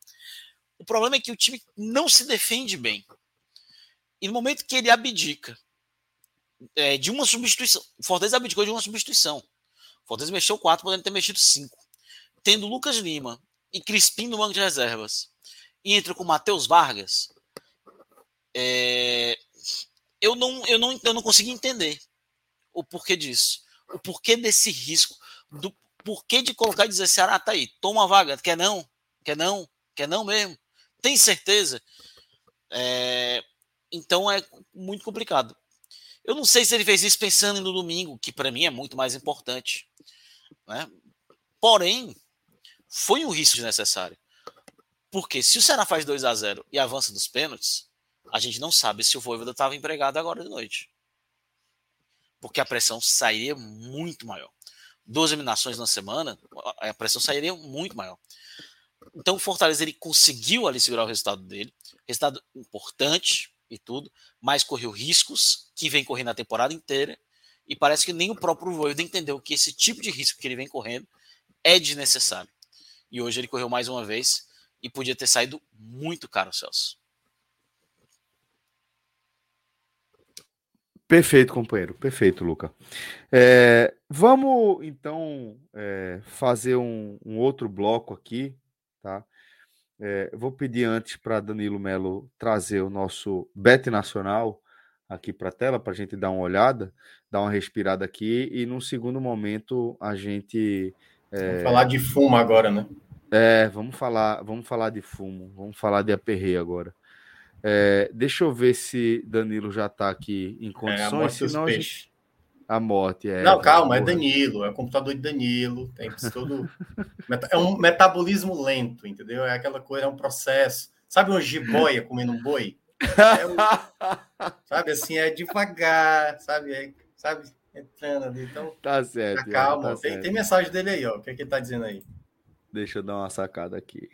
O problema é que o time não se defende bem. E no momento que ele abdica é, de uma substituição, Fortaleza abdicou de uma substituição. Fortaleza mexeu quatro, podendo ter mexido cinco tendo Lucas Lima e Crispim no banco de reservas e entra com Matheus Vargas, é, eu, não, eu, não, eu não consegui entender o porquê disso. O porquê desse risco. Do porquê de colocar e dizer, Ceará, tá aí, toma a vaga. Quer não? Quer não? Quer não mesmo? Tem certeza? É, então é muito complicado. Eu não sei se ele fez isso pensando no domingo, que para mim é muito mais importante. Né? Porém, foi um risco desnecessário. Porque se o Ceará faz 2 a 0 e avança dos pênaltis, a gente não sabe se o Voivoda estava empregado agora de noite. porque a pressão sairia muito maior. 12 eliminações na semana, a pressão sairia muito maior. Então o Fortaleza ele conseguiu ali segurar o resultado dele, resultado importante e tudo, mas correu riscos que vem correndo a temporada inteira e parece que nem o próprio Voivoda entendeu que esse tipo de risco que ele vem correndo é desnecessário. E hoje ele correu mais uma vez e podia ter saído muito caro, Celso. Perfeito, companheiro. Perfeito, Luca. É, vamos então é, fazer um, um, outro bloco aqui, tá? É, vou pedir antes para Danilo Melo trazer o nosso Bet Nacional aqui para a tela para a gente dar uma olhada, dar uma respirada aqui e num segundo momento a gente é... Vamos falar de fumo agora, né? É, vamos falar, vamos falar de fumo, vamos falar de aperreio agora. É, deixa eu ver se Danilo já está aqui em condições. É, a morte gente... a morte é. Não, calma, é Danilo, é o computador de Danilo, tem todo. é um metabolismo lento, entendeu? É aquela coisa, é um processo. Sabe uma jiboia comendo um boi? É um... sabe assim, é devagar, sabe? É, sabe? Entrando ali. Então, tá certo. Tá calma. Tá tem, certo. tem mensagem dele aí, ó. O que, é que ele tá dizendo aí? Deixa eu dar uma sacada aqui.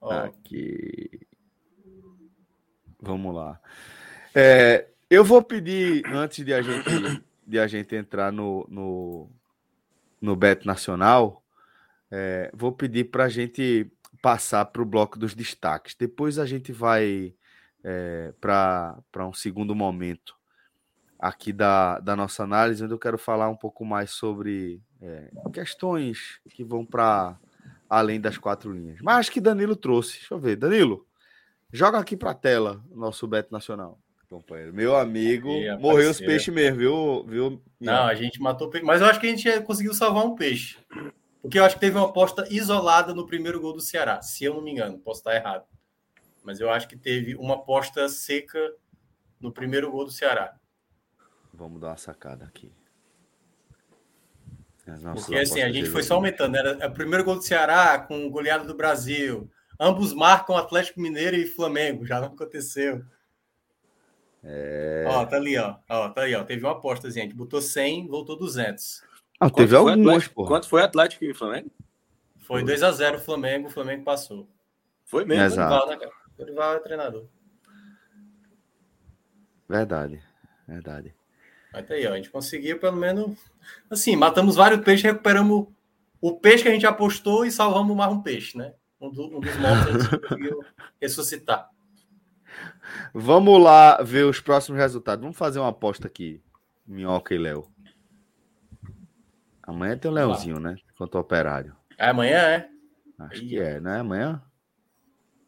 Ó. Aqui. Vamos lá. É, eu vou pedir, antes de a gente, de a gente entrar no, no, no Bet Nacional, é, vou pedir para a gente passar para o bloco dos destaques. Depois a gente vai é, para um segundo momento aqui da, da nossa análise, onde eu quero falar um pouco mais sobre é, questões que vão para além das quatro linhas. Mas acho que Danilo trouxe. Deixa eu ver. Danilo, Joga aqui para a tela o nosso Beto Nacional. Companheiro. Meu amigo, morreu os peixes mesmo, viu? viu? Não, a gente matou peixe. Mas eu acho que a gente conseguiu salvar um peixe. Porque eu acho que teve uma aposta isolada no primeiro gol do Ceará, se eu não me engano, posso estar errado. Mas eu acho que teve uma aposta seca no primeiro gol do Ceará. Vamos dar uma sacada aqui. Porque assim, a gente foi só aumentando. Era o primeiro gol do Ceará com goleada do Brasil. Ambos marcam Atlético Mineiro e Flamengo, já não aconteceu. É... Ó, tá ali, ó. ó. Tá aí, ó. Teve uma aposta, gente. Botou 100, voltou 200. Ah, teve algumas, pô. Quanto foi Atlético e Flamengo? Foi 2x0 Flamengo, o Flamengo passou. Foi mesmo. Exato. Dorival, né, Dorival é treinador. Verdade, verdade. Mas tá aí, ó. A gente conseguiu pelo menos. Assim, matamos vários peixes, recuperamos o peixe que a gente apostou e salvamos mais um peixe, né? um, do, um dos mortos conseguiu ressuscitar. Vamos lá ver os próximos resultados. Vamos fazer uma aposta aqui, Minhoca e Léo. Amanhã tem o Leãozinho, né? Contra o Operário. É amanhã, é? Acho que é, né? Amanhã?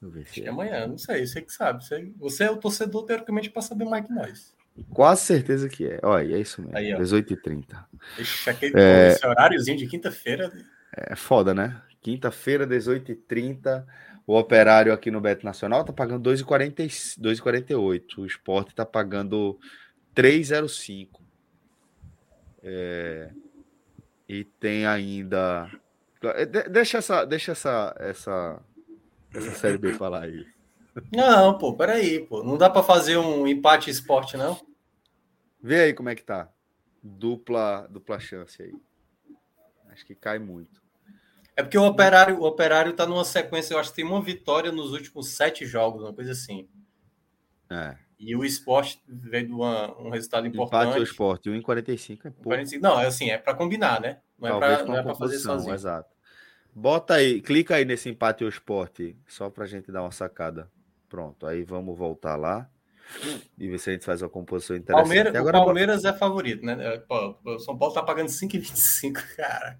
Deixa eu ver se é. é amanhã, não sei, você que sabe. Você é o torcedor, teoricamente, para saber mais que nós. Quase certeza que é. Olha, é isso mesmo. 18h30. Aquele, é... Esse horáriozinho de quinta-feira. É foda, né? Quinta-feira, 18h30. O operário aqui no Beto Nacional está pagando 2,48. O esporte está pagando 3,05. É... E tem ainda. É, deixa essa, deixa essa, essa, essa série B falar aí. Não, pô, peraí, pô. Não dá para fazer um empate esporte, não? Vê aí como é que tá. Dupla, dupla chance aí. Acho que cai muito. É porque o Operário, o Operário tá numa sequência, eu acho que tem uma vitória nos últimos sete jogos, uma coisa assim. É. E o esporte veio de uma, um resultado importante. Empate o esporte, 1,45 é pouco. 45, não, é assim, é para combinar, né? Não Talvez é para é fazer sozinho. Exato. Bota aí, clica aí nesse empate o esporte, só para gente dar uma sacada. Pronto, aí vamos voltar lá e ver se a gente faz uma composição interessante. Palmeiras, Agora, o Palmeiras é favorito, né? Pô, o São Paulo tá pagando 5,25, cara.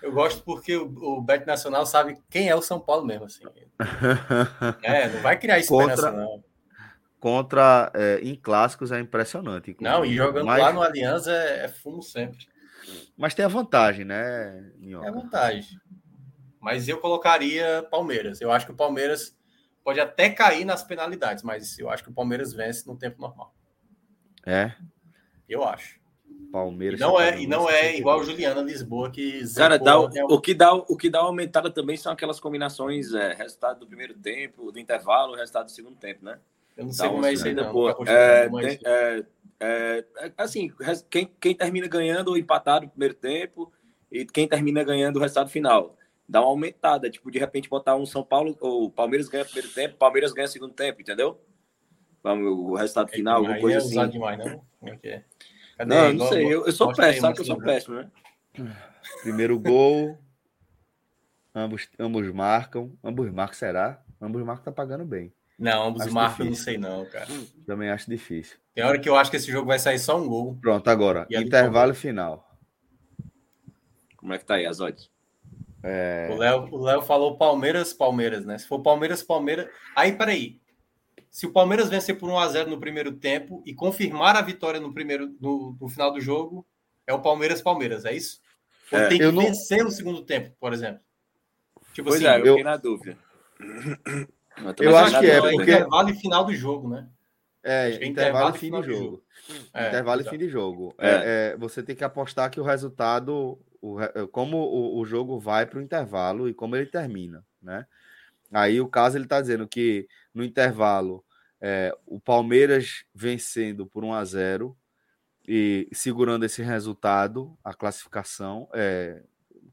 Eu gosto porque o, o Bet Nacional sabe quem é o São Paulo mesmo, assim. é, não vai criar esperança, contra, não. Contra, é, em clássicos é impressionante. Não, e jogando mas, lá no Aliança é, é, fumo sempre. Mas tem a vantagem, né, Minhoca? É a vantagem. Mas eu colocaria Palmeiras. Eu acho que o Palmeiras pode até cair nas penalidades, mas eu acho que o Palmeiras vence no tempo normal. É? Eu acho. Palmeiras. E não é, e não é igual o Juliana Lisboa que. Cara, dá o, o, que dá, o que dá uma aumentada também são aquelas combinações, é, resultado do primeiro tempo, do intervalo, resultado do segundo tempo, né? Eu não sei como é isso não. Pô, é, tem, é, É, é, assim, quem, quem termina ganhando ou empatado no primeiro tempo e quem termina ganhando o resultado final. Dá uma aumentada, tipo, de repente botar um São Paulo, ou Palmeiras ganha primeiro tempo, Palmeiras ganha segundo tempo, entendeu? O resultado é, final, alguma coisa assim. Demais, não? Como é é? Cadê? Não, não sei, eu, eu sou péssimo, sabe que eu sou péssimo, né? Primeiro gol, ambos, ambos marcam, ambos marcam, será? Ambos marcam tá pagando bem. Não, ambos acho marcam, difícil. não sei não, cara. Também acho difícil. Tem hora que eu acho que esse jogo vai sair só um gol. Pronto, agora, intervalo final. Como é que tá aí as odds? É... O Léo o Léo falou Palmeiras, Palmeiras, né? Se for Palmeiras, Palmeiras. Aí, peraí. Se o Palmeiras vencer por 1x0 no primeiro tempo e confirmar a vitória no primeiro no, no final do jogo, é o Palmeiras, Palmeiras, é isso? Ou é, tem que vencer não... no segundo tempo, por exemplo? Tipo pois assim, é, eu fiquei na dúvida. Eu acho que é, porque... intervalo e final do jogo, né? É, é intervalo e fim do jogo. jogo. É, intervalo e fim de jogo. É. é. você tem que apostar que o resultado, o, como o, o jogo vai para o intervalo e como ele termina, né? Aí o caso ele está dizendo que no intervalo é, o Palmeiras vencendo por 1 a 0 e segurando esse resultado, a classificação, é,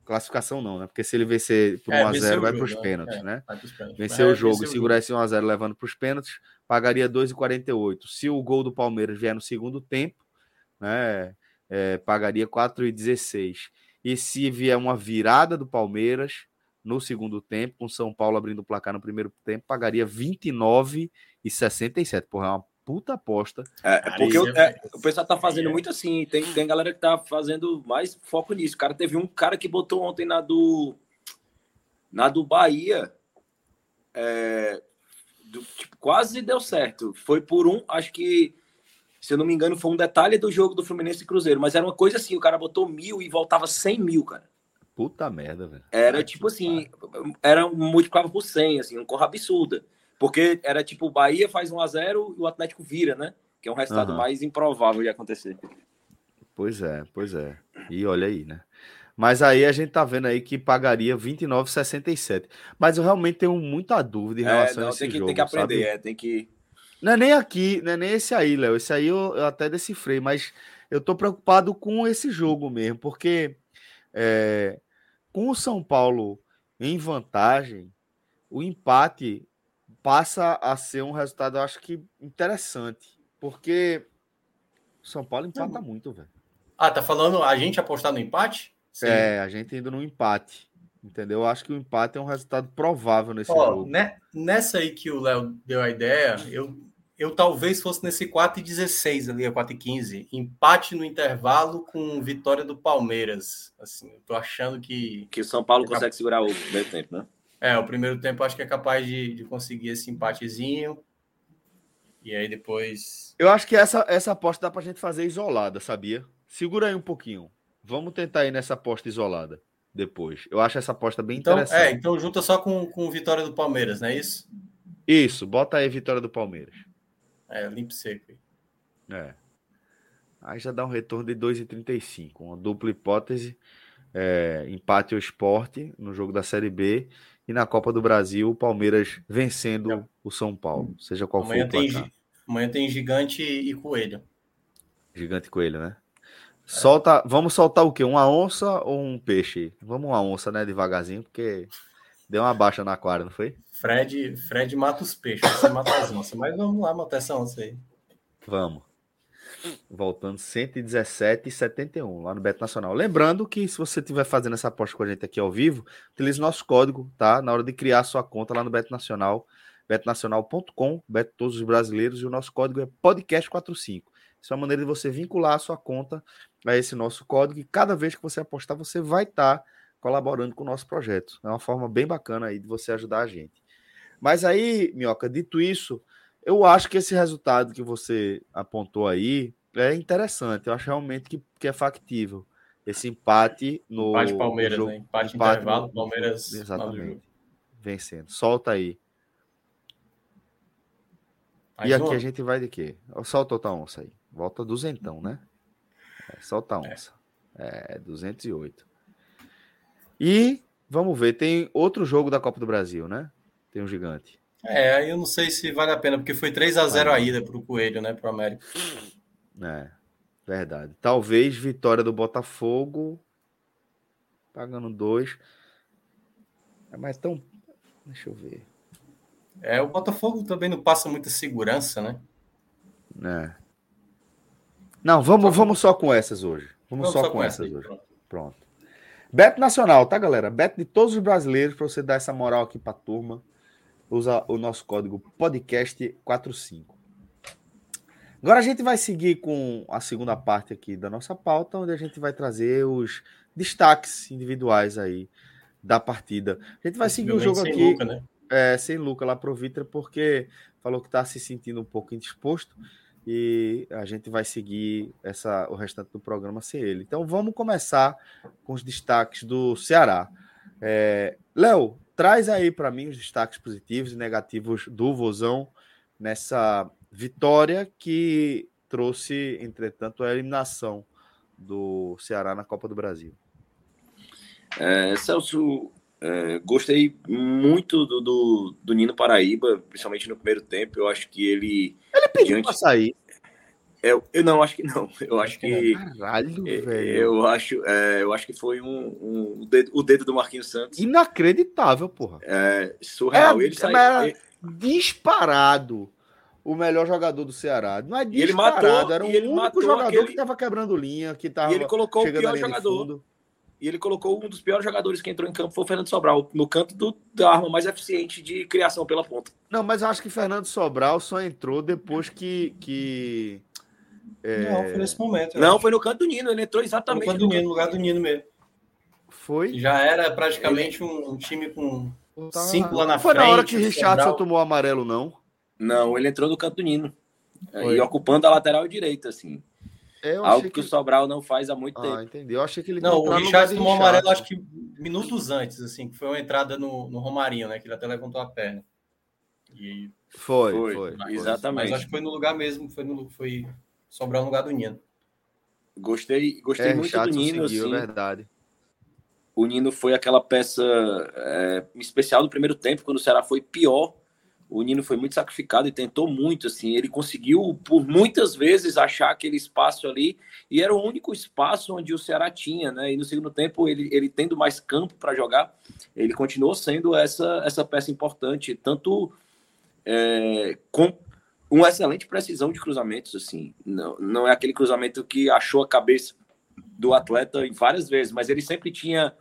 classificação não, né? Porque se ele vencer por 1x0, é, vai para os pênaltis, é, né? Vencer o jogo, segurar esse 1x0 levando para os pênaltis, pagaria 2,48. Se o gol do Palmeiras vier no segundo tempo, né? É, pagaria 4,16. E se vier uma virada do Palmeiras no segundo tempo, com São Paulo abrindo o placar no primeiro tempo, pagaria 29,67. Porra, é uma puta aposta. É, é porque eu, é, o pessoal tá fazendo muito assim. Tem, tem galera que tá fazendo mais foco nisso. Cara, teve um cara que botou ontem na do. Na do Bahia. É, do, tipo, quase deu certo. Foi por um, acho que. Se eu não me engano, foi um detalhe do jogo do Fluminense e Cruzeiro. Mas era uma coisa assim: o cara botou mil e voltava cem mil, cara. Puta merda, velho. Era tipo assim, era multiplicava por 100, assim, uma corra absurda. Porque era tipo, o Bahia faz 1 a 0 e o Atlético vira, né? Que é um resultado uhum. mais improvável de acontecer. Pois é, pois é. E olha aí, né? Mas aí a gente tá vendo aí que pagaria 29,67. Mas eu realmente tenho muita dúvida em é, relação é, não, a esse tem que, jogo, Tem que aprender, sabe? é, tem que... Não é nem aqui, não é nem esse aí, Léo. Esse aí eu, eu, até decifrei, mas eu tô preocupado com esse jogo mesmo, porque é, com o São Paulo em vantagem, o empate passa a ser um resultado, eu acho que interessante, porque o São Paulo empata Não. muito, velho. Ah, tá falando a gente apostar no empate? Sim. É, a gente indo no empate. Entendeu? Eu acho que o empate é um resultado provável nesse oh, jogo. Né, nessa aí que o Léo deu a ideia, eu, eu talvez fosse nesse 4 e 16 ali, a 4 e 15. Empate no intervalo com vitória do Palmeiras. Assim, eu tô achando que. Que o São Paulo consegue segurar o primeiro tempo, né? É, o primeiro tempo acho que é capaz de, de conseguir esse empatezinho. E aí depois. Eu acho que essa, essa aposta dá pra gente fazer isolada, sabia? Segura aí um pouquinho. Vamos tentar ir nessa aposta isolada depois. Eu acho essa aposta bem então, interessante. É, então junta só com, com vitória do Palmeiras, não é isso? Isso, bota aí vitória do Palmeiras. É, limpo seco. É. Aí já dá um retorno de 2,35. Uma dupla hipótese. É, empate o esporte no jogo da Série B e na Copa do Brasil o Palmeiras vencendo é. o São Paulo, seja qual amanhã for o placar. Tem, amanhã tem gigante e coelho. Gigante e coelho, né? Solta, vamos soltar o quê? Uma onça ou um peixe? Vamos uma onça, né, devagarzinho, porque deu uma baixa na aquário, não foi? Fred, Fred mata os peixes, você mata as onças, mas vamos lá matar essa onça aí. Vamos. Voltando 117,71 lá no Beto Nacional. Lembrando que se você estiver fazendo essa aposta com a gente aqui ao vivo, utilize nosso código, tá? Na hora de criar sua conta lá no Beto Nacional, betonacional.com, Beto Todos os Brasileiros, e o nosso código é podcast45. Isso é uma maneira de você vincular a sua conta a esse nosso código e cada vez que você apostar, você vai estar tá colaborando com o nosso projeto. É uma forma bem bacana aí de você ajudar a gente. Mas aí, Minhoca, dito isso, eu acho que esse resultado que você apontou aí é interessante. Eu acho realmente que, que é factível. Esse empate no. Empate Palmeiras, jogo, né? Empate, empate intervalo, no, Palmeiras. Exatamente. Vencendo. Solta aí. Mais e aqui uma? a gente vai de quê? Solta outra onça aí. Volta duzentão, né? É, solta a é. onça. É. é, 208. E vamos ver, tem outro jogo da Copa do Brasil, né? Tem um gigante. É, aí eu não sei se vale a pena, porque foi 3 a 0 a ida para o Coelho, né? Para o América. É, verdade. Talvez vitória do Botafogo, pagando dois. É mais tão. Deixa eu ver. É, o Botafogo também não passa muita segurança, né? É. Não, vamos, vamos só com essas hoje. Vamos, só, só, com, essas hoje. Pronto. pronto. Beto Nacional, tá, galera? Beto de todos os brasileiros, para você dar essa moral aqui pra turma. Usa o nosso código podcast45. Agora a gente vai seguir com a segunda parte aqui da nossa pauta, onde a gente vai trazer os destaques individuais aí da partida. A gente vai seguir o jogo aqui. Luca, né? é, sem Luca lá pro Vitra, porque falou que está se sentindo um pouco indisposto e a gente vai seguir essa, o restante do programa sem ele. Então vamos começar com os destaques do Ceará. É, Léo, traz aí para mim os destaques positivos e negativos do Vozão nessa vitória que trouxe, entretanto, a eliminação do Ceará na Copa do Brasil. É, Celso, é, gostei muito do, do, do, Nino Paraíba, principalmente no primeiro tempo. Eu acho que ele. Pediu diante... para sair. Eu, eu não acho que não. Eu acho que. Caralho, é, velho. Eu acho, é, eu acho que foi um, um o, dedo, o, dedo, do Marquinhos Santos. Inacreditável, porra. É, surreal. É, ele saiu. Ele... Disparado o melhor jogador do Ceará. Não é disparado, ele matou, era o único jogador aquele... que estava quebrando linha, que estava. E ele colocou o pior jogador e ele colocou um dos piores jogadores que entrou em campo foi o Fernando Sobral, no canto do, da arma mais eficiente de criação pela ponta. Não, mas eu acho que Fernando Sobral só entrou depois que. que é... Não, foi nesse momento. Não, acho. foi no canto do Nino, ele entrou exatamente no, canto do Nino, no lugar do Nino mesmo. Foi? Já era praticamente ele... um, time com tá... cinco lá na foi frente. Foi na hora que Richardson tomou amarelo, não? Não, ele entrou no canto do Nino. Foi. E ocupando a lateral direita, assim. É, Algo que... que... o Sobral não faz há muito ah, tempo. entendi. Eu achei que ele Não, o Richard tomou amarelo, acho que minutos antes, assim, que foi uma entrada no, no Romarinho, né? Que ele até levantou a perna. E... Foi, foi, foi. Mas, exatamente. Mas acho que foi no lugar mesmo, foi, no, foi Sobral no lugar do Nino. Gostei, gostei é, muito do Nino, seguiu, assim. verdade. O Nino foi aquela peça é, especial do primeiro tempo, quando o Ceará foi pior o Nino foi muito sacrificado e tentou muito, assim, ele conseguiu por muitas vezes achar aquele espaço ali e era o único espaço onde o Ceará tinha, né? E no segundo tempo ele, ele tendo mais campo para jogar, ele continuou sendo essa essa peça importante, tanto é, com uma excelente precisão de cruzamentos, assim, não, não é aquele cruzamento que achou a cabeça do atleta em várias vezes, mas ele sempre tinha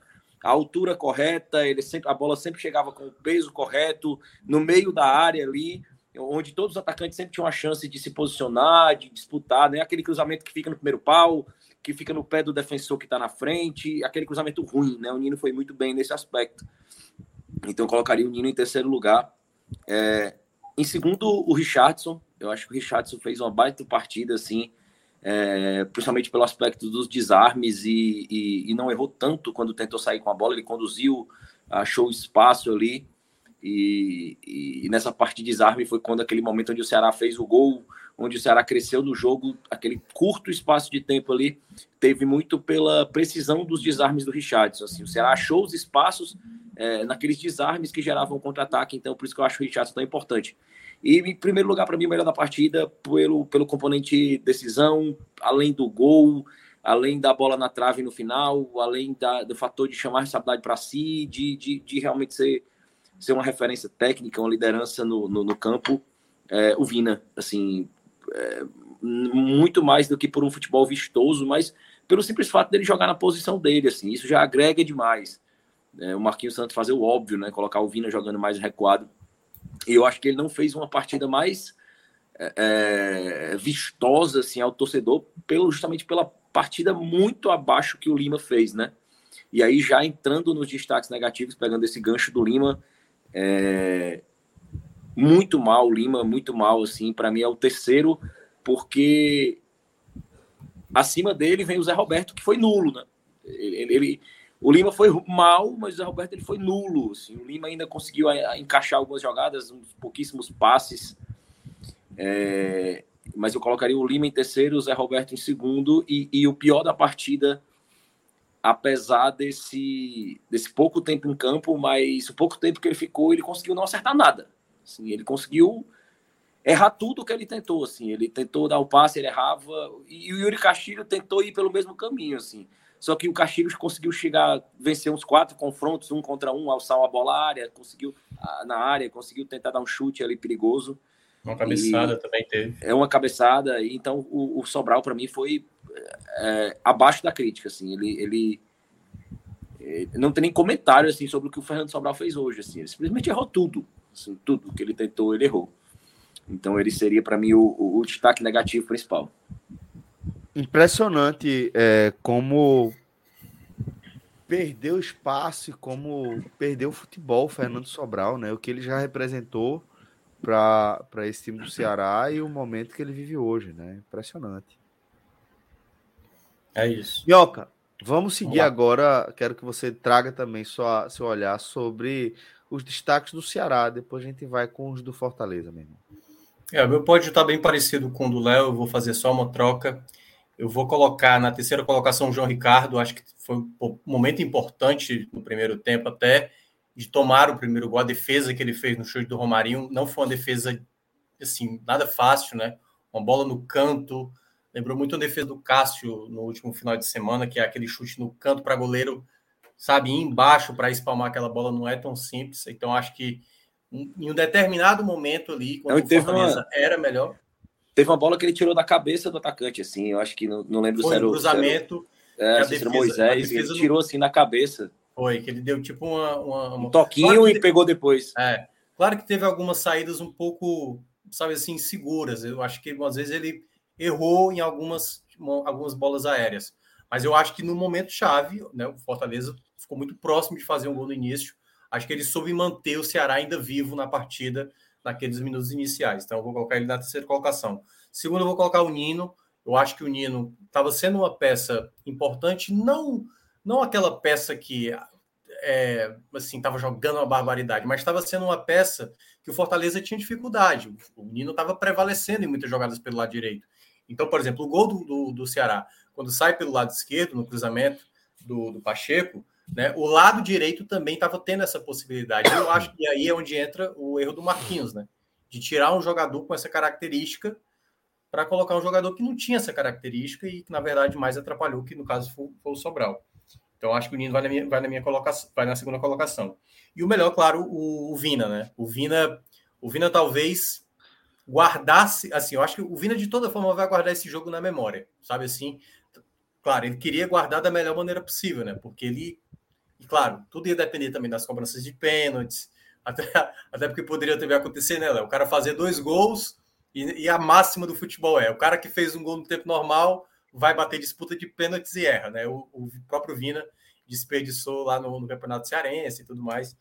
a altura correta, ele sempre, a bola sempre chegava com o peso correto, no meio da área ali, onde todos os atacantes sempre tinham a chance de se posicionar, de disputar, né? Aquele cruzamento que fica no primeiro pau, que fica no pé do defensor que está na frente, aquele cruzamento ruim, né? O Nino foi muito bem nesse aspecto. Então colocaria o Nino em terceiro lugar. É, em segundo, o Richardson. Eu acho que o Richardson fez uma baita partida, assim é, principalmente pelo aspecto dos desarmes e, e, e, não errou tanto quando tentou sair com a bola, ele conduziu, achou espaço ali e, e, nessa parte de desarme foi quando aquele momento onde o Ceará fez o gol, onde o Ceará cresceu no jogo, aquele curto espaço de tempo ali, teve muito pela precisão dos desarmes do Richardson, assim, o Ceará achou os espaços é, naqueles desarmes que geravam contra-ataque, então por isso que eu acho o Richardson tão importante. E, em primeiro lugar, para mim, melhor da partida pelo, pelo componente decisão, além do gol, além da bola na trave no final, além da, do fator de chamar a responsabilidade para si, de, de, de, realmente ser, ser uma referência técnica, uma liderança no, no, no campo, é, o Vina, assim, é, muito mais do que por um futebol vistoso, mas pelo simples fato dele jogar na posição dele, assim, isso já agrega demais. É, o Marquinhos Santos fazer o óbvio, né, colocar o Vina jogando mais recuado e eu acho que ele não fez uma partida mais é, é, vistosa assim, ao torcedor, pelo, justamente pela partida muito abaixo que o Lima fez, né? E aí, já entrando nos destaques negativos, pegando esse gancho do Lima, é, muito mal, Lima, muito mal, assim, para mim é o terceiro, porque acima dele vem o Zé Roberto, que foi nulo, né? Ele, ele, o Lima foi mal, mas o Zé Roberto ele foi nulo. Assim. O Lima ainda conseguiu a, a encaixar algumas jogadas, uns pouquíssimos passes. É, mas eu colocaria o Lima em terceiro, o Zé Roberto em segundo. E, e, o pior da partida, apesar desse, desse pouco tempo em campo, mas o pouco tempo que ele ficou, ele conseguiu não acertar nada. Assim, ele conseguiu errar tudo que ele tentou, assim. Ele tentou dar o passe, ele errava, e o Yuri Castilho tentou ir pelo mesmo caminho, assim. Só que o Castilhos conseguiu chegar, vencer uns quatro confrontos, um contra um, alçar uma bola área, conseguiu na área, conseguiu tentar dar um chute ali perigoso. Uma cabeçada e também teve. É uma cabeçada, então o, o Sobral para mim foi é, abaixo da crítica, assim. Ele, ele, ele, não tem nem comentário assim sobre o que o Fernando Sobral fez hoje, assim. Ele simplesmente errou tudo, assim, tudo que ele tentou, ele errou. Então ele seria para mim o, o, o destaque negativo principal impressionante é, como perdeu espaço e como perdeu o futebol, Fernando Sobral, né? O que ele já representou para esse time do Ceará e o momento que ele vive hoje, né? Impressionante. É isso. Mioca, vamos seguir agora. Quero que você traga também sua, seu olhar sobre os destaques do Ceará. Depois a gente vai com os do Fortaleza mesmo. É, o meu pódio está bem parecido com o do Léo. Eu vou fazer só uma troca. Eu vou colocar na terceira colocação o João Ricardo. Acho que foi um momento importante no primeiro tempo, até de tomar o primeiro gol. A defesa que ele fez no chute do Romarinho não foi uma defesa assim, nada fácil, né? Uma bola no canto. Lembrou muito a defesa do Cássio no último final de semana, que é aquele chute no canto para goleiro, sabe, ir embaixo para espalmar aquela bola não é tão simples. Então acho que em um determinado momento ali, quando não, o Fortaleza uma... era melhor, Teve uma bola que ele tirou da cabeça do atacante, assim. Eu acho que não, não lembro Foi se era o cruzamento. É, era Moisés, ele tirou assim na cabeça. Foi, que ele deu tipo uma. uma, uma... Um toquinho claro e pegou depois. É. Claro que teve algumas saídas um pouco, sabe assim, seguras. Eu acho que às vezes ele errou em algumas, algumas bolas aéreas. Mas eu acho que no momento chave, né, o Fortaleza ficou muito próximo de fazer um gol no início. Acho que ele soube manter o Ceará ainda vivo na partida naqueles minutos iniciais. Então, eu vou colocar ele na terceira colocação. Segundo, eu vou colocar o Nino. Eu acho que o Nino estava sendo uma peça importante, não não aquela peça que é, assim estava jogando uma barbaridade, mas estava sendo uma peça que o Fortaleza tinha dificuldade. O Nino estava prevalecendo em muitas jogadas pelo lado direito. Então, por exemplo, o gol do, do, do Ceará, quando sai pelo lado esquerdo, no cruzamento do, do Pacheco, né? O lado direito também estava tendo essa possibilidade. Eu acho que aí é onde entra o erro do Marquinhos, né? De tirar um jogador com essa característica para colocar um jogador que não tinha essa característica e que, na verdade, mais atrapalhou, que no caso foi, foi o Sobral. Então, acho que o Nino vai na minha, vai na minha colocação, vai na segunda colocação. E o melhor, claro, o, o Vina, né? O Vina, o Vina talvez guardasse, assim, eu acho que o Vina de toda forma vai guardar esse jogo na memória, sabe assim? Claro, ele queria guardar da melhor maneira possível, né? Porque ele e claro, tudo ia depender também das cobranças de pênaltis, até, até porque poderia também acontecer, né, Léo? O cara fazer dois gols e, e, a máxima do futebol é: o cara que fez um gol no tempo normal vai bater disputa de pênaltis e erra, né? O, o próprio Vina desperdiçou lá no, no Campeonato Cearense e tudo mais.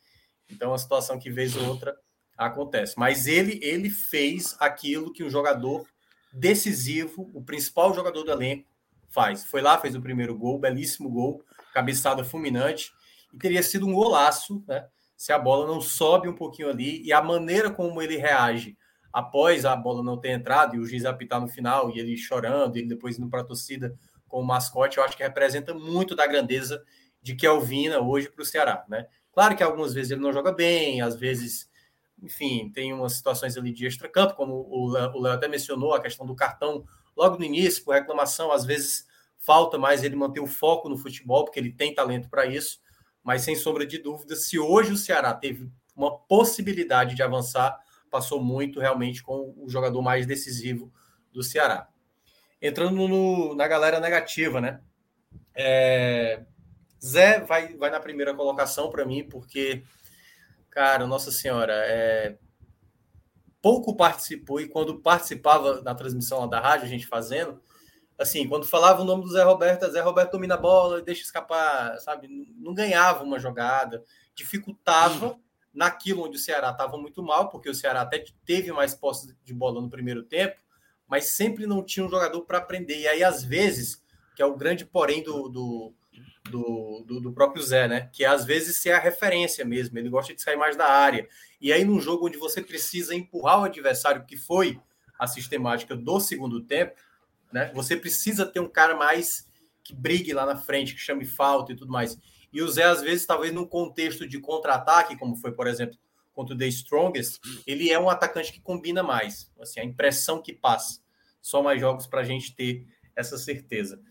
Então, a situação que vez ou outra acontece. Mas ele, ele fez aquilo que um jogador decisivo, o principal jogador do elenco, faz. Foi lá, fez o primeiro gol, belíssimo gol, cabeçada fulminante e teria sido um golaço, né? Se a bola não sobe um pouquinho ali e a maneira como ele reage após a bola não ter entrado e o juiz apitar no final e ele chorando, e ele depois indo para a torcida com o mascote, eu acho que representa muito da grandeza de Kelvina hoje para o Ceará, né? Claro que algumas vezes ele não joga bem, às vezes, enfim, tem umas situações ali de extra-campo, como o Léo até mencionou, a questão do cartão logo no início, por reclamação, às vezes falta mais ele manter o foco no futebol, porque ele tem talento para isso, mas sem sombra de dúvida, se hoje o Ceará teve uma possibilidade de avançar, passou muito realmente com o jogador mais decisivo do Ceará. Entrando no, na galera negativa, né? É, Zé vai, vai na primeira colocação para mim, porque, cara, Nossa Senhora, é, pouco participou e quando participava na transmissão da rádio, a gente fazendo, assim, quando falava o nome do Zé Roberto, Zé Roberto domina a bola, deixa escapar, sabe? Não ganhava uma jogada, dificultava uhum. naquilo onde o Ceará estava muito mal, porque o Ceará até teve mais posse de bola no primeiro tempo, mas sempre não tinha um jogador para aprender. E aí, às vezes, que é o grande porém do, do, do, do, do próprio Zé, né? Que às vezes ser a referência mesmo, ele gosta de sair mais da área. E aí, num jogo onde você precisa empurrar o adversário, que foi a sistemática do segundo tempo, né? Você precisa ter um cara mais que brigue lá na frente, que chame falta e tudo mais. E o Zé, às vezes, talvez num contexto de contra-ataque, como foi, por exemplo, contra o The Strongest, ele é um atacante que combina mais. Assim, a impressão que passa. Só mais jogos para a gente ter essa certeza.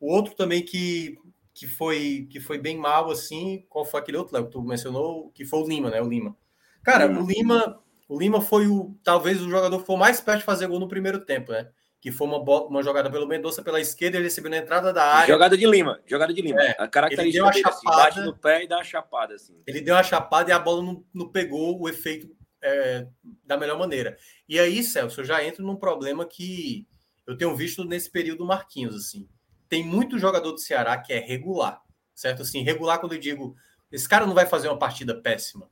O outro também que, que, foi, que foi bem mal, assim, qual foi aquele outro, Léo, que tu mencionou? Que foi o Lima, né? O Lima. Cara, o Lima, o Lima foi o talvez o jogador que foi mais perto de fazer gol no primeiro tempo, né? Que foi uma, uma jogada pelo Mendonça pela esquerda, ele recebeu na entrada da área. Jogada de Lima, jogada de Lima. É, a característica ele deu uma chapada, assim, bate no pé e dá uma chapada assim. Ele deu uma chapada e a bola não, não pegou o efeito é, da melhor maneira. E aí, Celso, eu já entro num problema que eu tenho visto nesse período Marquinhos assim. Tem muito jogador do Ceará que é regular, certo? Assim, regular quando eu digo, esse cara não vai fazer uma partida péssima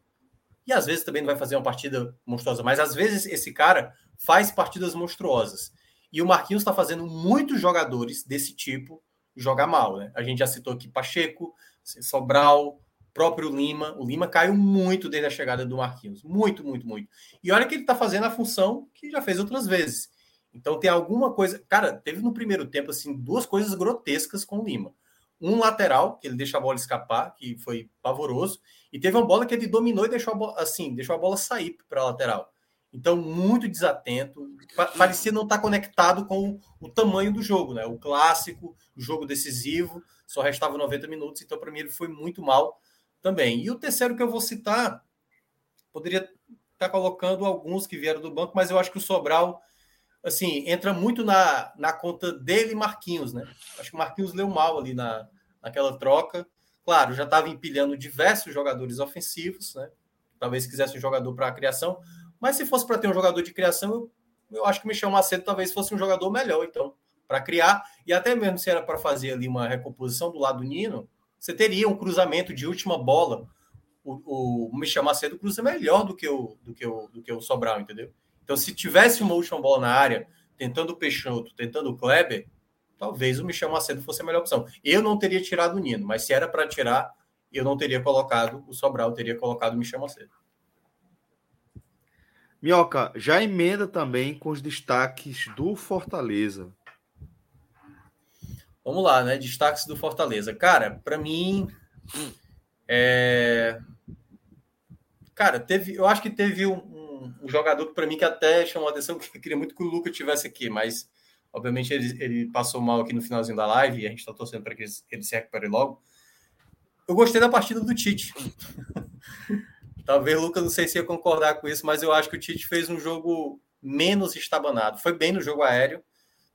e às vezes também não vai fazer uma partida monstruosa, mas às vezes esse cara faz partidas monstruosas. E o Marquinhos está fazendo muitos jogadores desse tipo jogar mal. Né? A gente já citou aqui Pacheco, Sobral, próprio Lima. O Lima caiu muito desde a chegada do Marquinhos. Muito, muito, muito. E olha que ele está fazendo a função que já fez outras vezes. Então tem alguma coisa. Cara, teve no primeiro tempo assim duas coisas grotescas com o Lima. Um lateral, que ele deixa a bola escapar, que foi pavoroso, e teve uma bola que ele dominou e deixou a bola, assim, deixou a bola sair para a lateral. Então, muito desatento. Parecia não estar tá conectado com o tamanho do jogo, né? O clássico, o jogo decisivo, só restava 90 minutos, então para mim ele foi muito mal também. E o terceiro que eu vou citar, poderia estar tá colocando alguns que vieram do banco, mas eu acho que o Sobral, assim, entra muito na, na conta dele e Marquinhos, né? Acho que o Marquinhos leu mal ali na, naquela troca. Claro, já estava empilhando diversos jogadores ofensivos, né? Talvez quisesse um jogador para a criação, mas se fosse para ter um jogador de criação, eu, eu acho que o Michel Macedo talvez fosse um jogador melhor, então, para criar. E até mesmo se era para fazer ali uma recomposição do lado do Nino, você teria um cruzamento de última bola. O, o Michel Macedo cruza melhor do que o, do que o, do que o Sobral, entendeu? Então, se tivesse uma última bola na área, tentando o Peixoto, tentando o Kleber, talvez o Michel Macedo fosse a melhor opção. Eu não teria tirado o Nino, mas se era para tirar, eu não teria colocado o Sobral, eu teria colocado o Michel Macedo. Minhoca, já emenda também com os destaques do Fortaleza. Vamos lá, né? Destaques do Fortaleza. Cara, para mim. É... Cara, teve, eu acho que teve um, um, um jogador que para mim que até chamou a atenção, que eu queria muito que o Lucas tivesse aqui, mas Obviamente ele, ele passou mal aqui no finalzinho da live e a gente está torcendo para que ele se recupere logo. Eu gostei da partida do Tite. Talvez Lucas não sei se ia concordar com isso, mas eu acho que o Tite fez um jogo menos estabanado. Foi bem no jogo aéreo.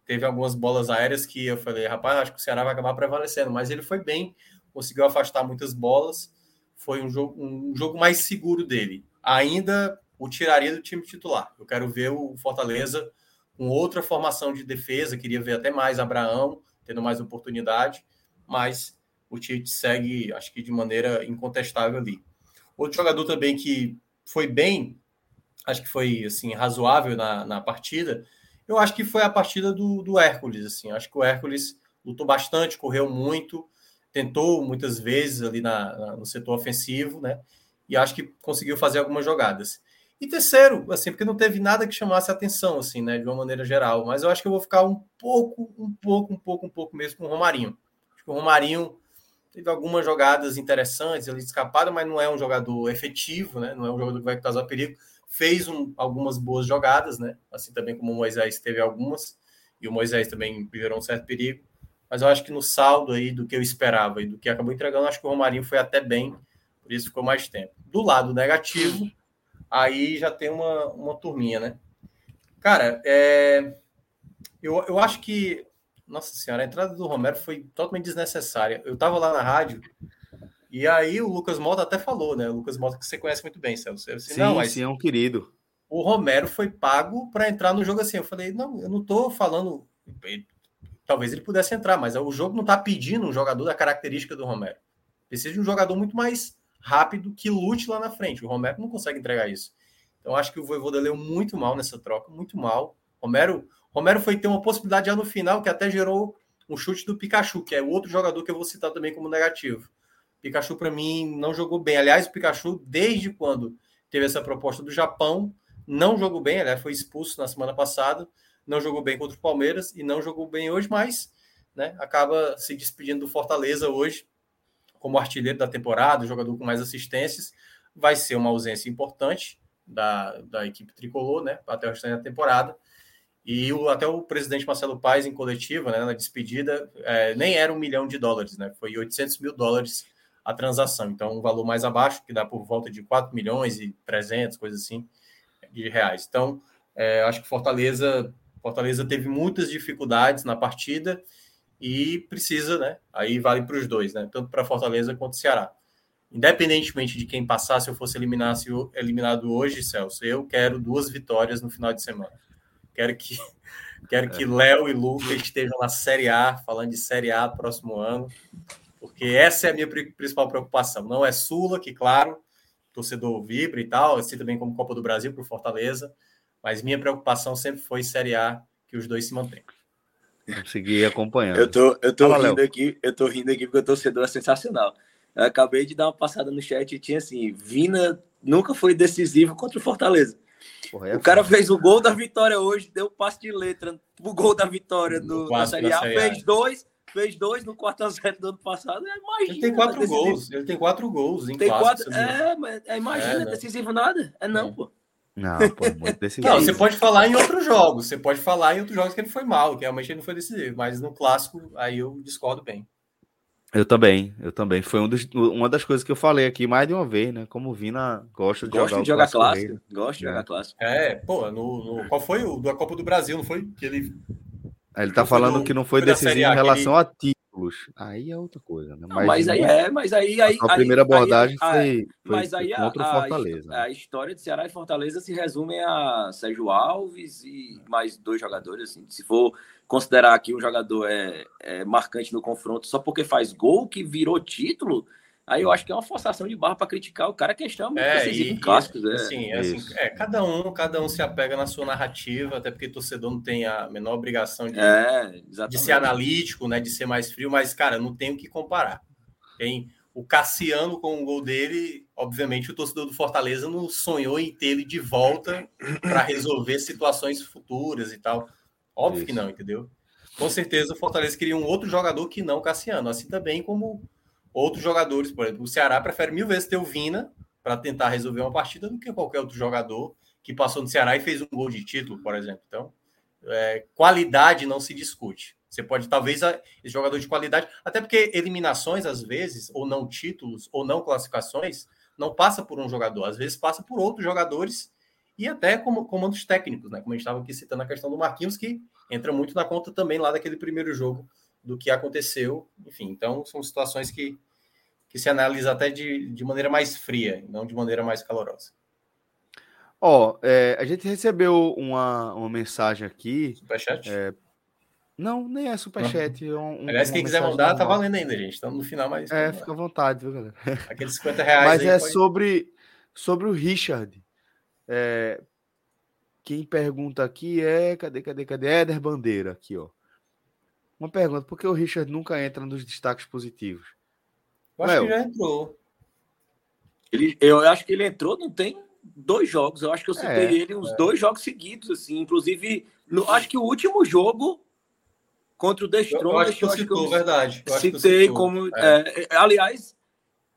Teve algumas bolas aéreas que eu falei, rapaz, acho que o Ceará vai acabar prevalecendo, mas ele foi bem, conseguiu afastar muitas bolas. Foi um jogo, um jogo mais seguro dele. Ainda o tiraria do time titular. Eu quero ver o Fortaleza com outra formação de defesa, queria ver até mais Abraão tendo mais oportunidade, mas o Tite segue, acho que de maneira incontestável ali. Outro jogador também que foi bem, acho que foi assim razoável na, na partida, eu acho que foi a partida do, do Hércules. Assim, acho que o Hércules lutou bastante, correu muito, tentou muitas vezes ali na, na, no setor ofensivo, né? E acho que conseguiu fazer algumas jogadas. E terceiro, assim, porque não teve nada que chamasse atenção, assim, né, de uma maneira geral. Mas eu acho que eu vou ficar um pouco, um pouco, um pouco, um pouco mesmo com o Romarinho. Acho que o Romarinho teve algumas jogadas interessantes, ele escapado, mas não é um jogador efetivo, né? Não é um jogador que vai causar perigo. Fez um, algumas boas jogadas, né? Assim também como o Moisés teve algumas, e o Moisés também gerou um certo perigo. Mas eu acho que no saldo aí do que eu esperava e do que acabou entregando, acho que o Romarinho foi até bem, por isso ficou mais tempo. Do lado negativo, aí já tem uma, uma turminha, né? Cara, é, eu, eu acho que, nossa senhora, a entrada do Romero foi totalmente desnecessária. Eu tava lá na rádio e aí o Lucas Mota até falou, né? O Lucas Mota que você conhece muito bem, Celso. Disse, sim, não, mas sim, é um querido. O Romero foi pago para entrar no jogo assim. Eu falei, não, eu não tô falando. Talvez ele pudesse entrar, mas o jogo não tá pedindo um jogador da característica do Romero. Precisa de um jogador muito mais rápido que lute lá na frente. O Romero não consegue entregar isso. Então acho que o Voivoda leu muito mal nessa troca, muito mal. Romero, Romero foi ter uma possibilidade já no final que até gerou um chute do Pikachu, que é outro jogador que eu vou citar também como negativo. Pikachu para mim não jogou bem. Aliás, o Pikachu desde quando teve essa proposta do Japão, não jogou bem, aliás, foi expulso na semana passada, não jogou bem contra o Palmeiras e não jogou bem hoje, mas né, acaba se despedindo do Fortaleza hoje como artilheiro da temporada, jogador com mais assistências. vai ser uma ausência importante da, da equipe tricolor, né, até o restante da temporada. E o, até o presidente Marcelo Paes, em coletiva, né, na despedida, é, nem era um milhão de dólares, né, foi 800 mil dólares a transação. Então, um valor mais abaixo, que dá por volta de 4 milhões e 300, coisa assim, de reais. Então, é, acho que Fortaleza, Fortaleza teve muitas dificuldades na partida e precisa, né? Aí vale para os dois, né? Tanto para Fortaleza quanto Ceará. Independentemente de quem passar, se eu fosse eliminado, eliminado hoje, Celso, eu quero duas vitórias no final de semana. Quero que quero que Léo e Lucas estejam na Série A, falando de Série A próximo ano, porque essa é a minha principal preocupação. Não é Sula, que claro, torcedor vibra e tal, assim também como Copa do Brasil para Fortaleza, mas minha preocupação sempre foi Série A, que os dois se mantenham. Consegui acompanhar. Eu tô, eu tô Fala, rindo Léo. aqui, eu tô rindo aqui porque o torcedor é sensacional. Eu acabei de dar uma passada no chat e tinha assim: Vina nunca foi decisivo contra o Fortaleza. Porra, é o cara fez o gol da vitória hoje, deu passe de letra o gol da vitória do, da Série A, fez dois, fez dois no 4x0 do ano passado. Imagina, ele tem quatro gols, ele tem quatro gols em tem quatro, É, mas é, imagina, é, decisivo nada? É não, é. pô. Não, pô, muito decisivo. Não, você pode falar em outros jogos, você pode falar em outros jogos que ele foi mal, que realmente ele não foi decisivo, mas no clássico aí eu discordo bem. Eu também, eu também. Foi um dos, uma das coisas que eu falei aqui mais de uma vez, né? Como o Vina gosta de gosta jogar, de jogar clássico. Gosta de jogar clássico. É, pô, no, no, qual foi o da Copa do Brasil, não foi? Que ele. Ele tá falando no, que não foi decisivo em relação ele... a Aí é outra coisa, né? Mas, mas aí é, mas aí. aí a primeira abordagem aí, foi, foi, mas aí contra a, o Fortaleza. A, a, história de Ceará e Fortaleza se resume a Sérgio Alves e mais dois jogadores, assim. Se for considerar que um jogador é, é marcante no confronto só porque faz gol que virou título, Aí eu acho que é uma forçação de barra para criticar o cara que é extremamente é, decisivo em clássicos. É. Assim, é, assim, é, cada um, cada um se apega na sua narrativa, até porque o torcedor não tem a menor obrigação de, é, de ser analítico, né, de ser mais frio, mas, cara, não tem o que comparar. Tem o Cassiano com o gol dele, obviamente o torcedor do Fortaleza não sonhou em ter ele de volta para resolver situações futuras e tal. Óbvio Isso. que não, entendeu? Com certeza o Fortaleza queria um outro jogador que não o Cassiano, assim também como outros jogadores, por exemplo, o Ceará prefere mil vezes ter o Vina para tentar resolver uma partida do que qualquer outro jogador que passou no Ceará e fez um gol de título, por exemplo. Então, é, qualidade não se discute. Você pode, talvez, esse jogador de qualidade, até porque eliminações, às vezes, ou não títulos, ou não classificações, não passa por um jogador, às vezes passa por outros jogadores e até como comandos técnicos, né? Como a gente estava aqui citando a questão do Marquinhos, que entra muito na conta também lá daquele primeiro jogo do que aconteceu. Enfim, então são situações que, que se analisa até de, de maneira mais fria, não de maneira mais calorosa. Ó, oh, é, a gente recebeu uma, uma mensagem aqui. Superchat? É, não, nem é superchat. É um, Aliás, quem quiser mandar, tá valendo ainda, gente. Estamos no final, mas. É, fica à vontade, viu, galera? Aqueles 50 reais. Mas é pode... sobre, sobre o Richard. É, quem pergunta aqui é. Cadê, cadê, cadê? Éder Bandeira, aqui, ó. Uma pergunta: por que o Richard nunca entra nos destaques positivos? Eu acho Léo. que já entrou. Ele, eu acho que ele entrou, não tem dois jogos. Eu acho que eu citei é, ele uns é. dois jogos seguidos, assim. Inclusive, no, acho que o último jogo contra o Destron. Eu, eu acho que eu citou, verdade. Eu citei como. É. É, aliás,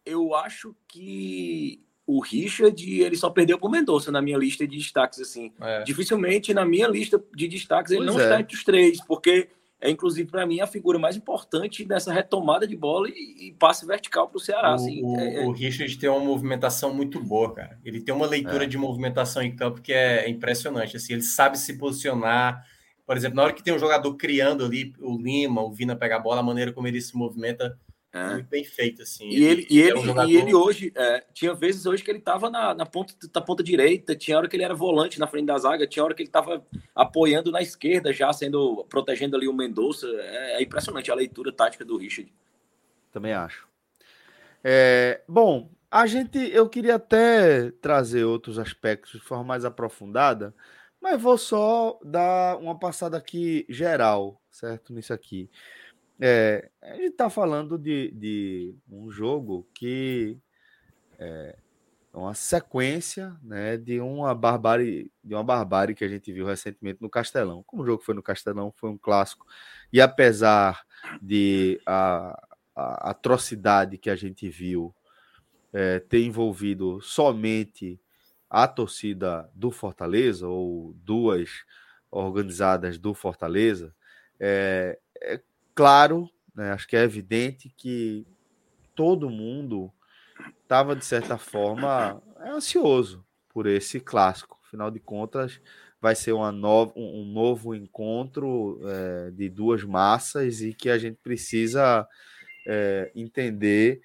eu acho que o Richard ele só perdeu para o Mendonça na minha lista de destaques assim. É. Dificilmente na minha lista de destaques ele pois não é. está entre os três, porque é inclusive para mim a figura mais importante nessa retomada de bola e, e passe vertical para o Ceará. Assim, o, é, o Richard tem uma movimentação muito boa, cara. Ele tem uma leitura é. de movimentação em campo que é impressionante. Assim, ele sabe se posicionar. Por exemplo, na hora que tem um jogador criando ali, o Lima, o Vina pega a bola, a maneira como ele se movimenta é. Muito bem feito, assim. E ele, e ele, é um jogador... e ele hoje, é, tinha vezes hoje que ele estava na, na, ponta, na ponta direita, tinha hora que ele era volante na frente da zaga, tinha hora que ele estava apoiando na esquerda, já sendo, protegendo ali o Mendonça. É, é, impressionante a leitura tática do Richard. Também acho. É, bom, a gente, eu queria até trazer outros aspectos de forma mais aprofundada, mas vou só dar uma passada aqui geral, certo? Nisso aqui. É, a gente está falando de, de, um jogo que é uma sequência né, de uma barbárie, de uma barbárie que a gente viu recentemente no Castelão. Como o jogo foi no Castelão, foi um clássico. E apesar de a, a atrocidade que a gente viu é, ter envolvido somente a torcida do Fortaleza, ou duas organizadas do Fortaleza, é, é claro, né, acho que é evidente que todo mundo estava, de certa forma, ansioso por esse clássico. Afinal de contas, vai ser uma no, um novo encontro é, de duas massas e que a gente precisa é, entender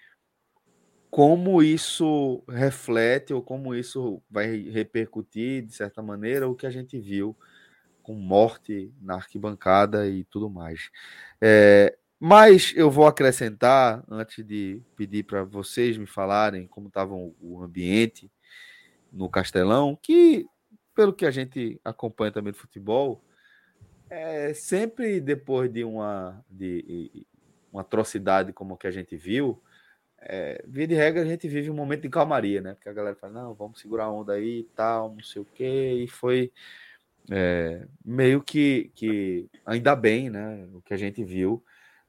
como isso reflete ou como isso vai repercutir, de certa maneira, o que a gente viu com morte na arquibancada e tudo mais. É, mas eu vou acrescentar, antes de pedir para vocês me falarem como estava o ambiente no Castelão, que, pelo que a gente acompanha também do futebol, é, sempre depois de uma, de uma atrocidade como a que a gente viu, é, via de regra, a gente vive um momento de calmaria, né? Porque a galera fala, não, vamos segurar a onda aí e tal, não sei o quê, e foi é, meio que, que ainda bem, né? O que a gente viu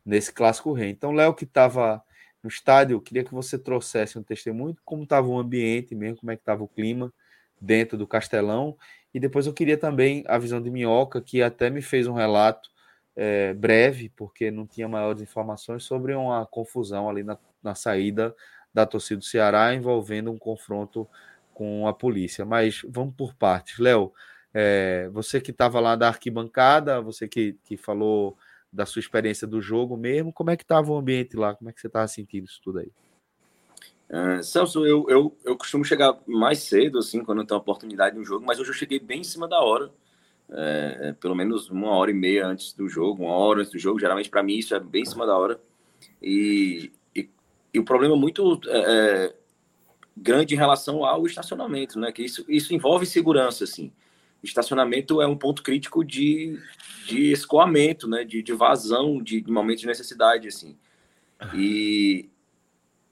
nesse clássico rei. Então, Léo, que estava no estádio, queria que você trouxesse um testemunho como estava o ambiente mesmo, como é que estava o clima dentro do Castelão, e depois eu queria também a visão de Minhoca, que até me fez um relato é, breve, porque não tinha maiores informações sobre uma confusão ali na, na saída da torcida do Ceará envolvendo um confronto com a polícia. Mas vamos por partes. Léo, é, você que estava lá da arquibancada, você que, que falou da sua experiência do jogo mesmo, como é que estava o ambiente lá? Como é que você estava sentindo isso tudo aí? Uh, Celso, eu, eu, eu costumo chegar mais cedo, assim, quando eu tenho oportunidade no jogo, mas hoje eu cheguei bem em cima da hora é, é, pelo menos uma hora e meia antes do jogo, uma hora antes do jogo. Geralmente, para mim, isso é bem em cima da hora. E, e, e o problema muito é, é, grande em relação ao estacionamento, né? Que isso, isso envolve segurança, assim. Estacionamento é um ponto crítico de, de escoamento, né? De, de vazão, de, de momentos de necessidade, assim. E,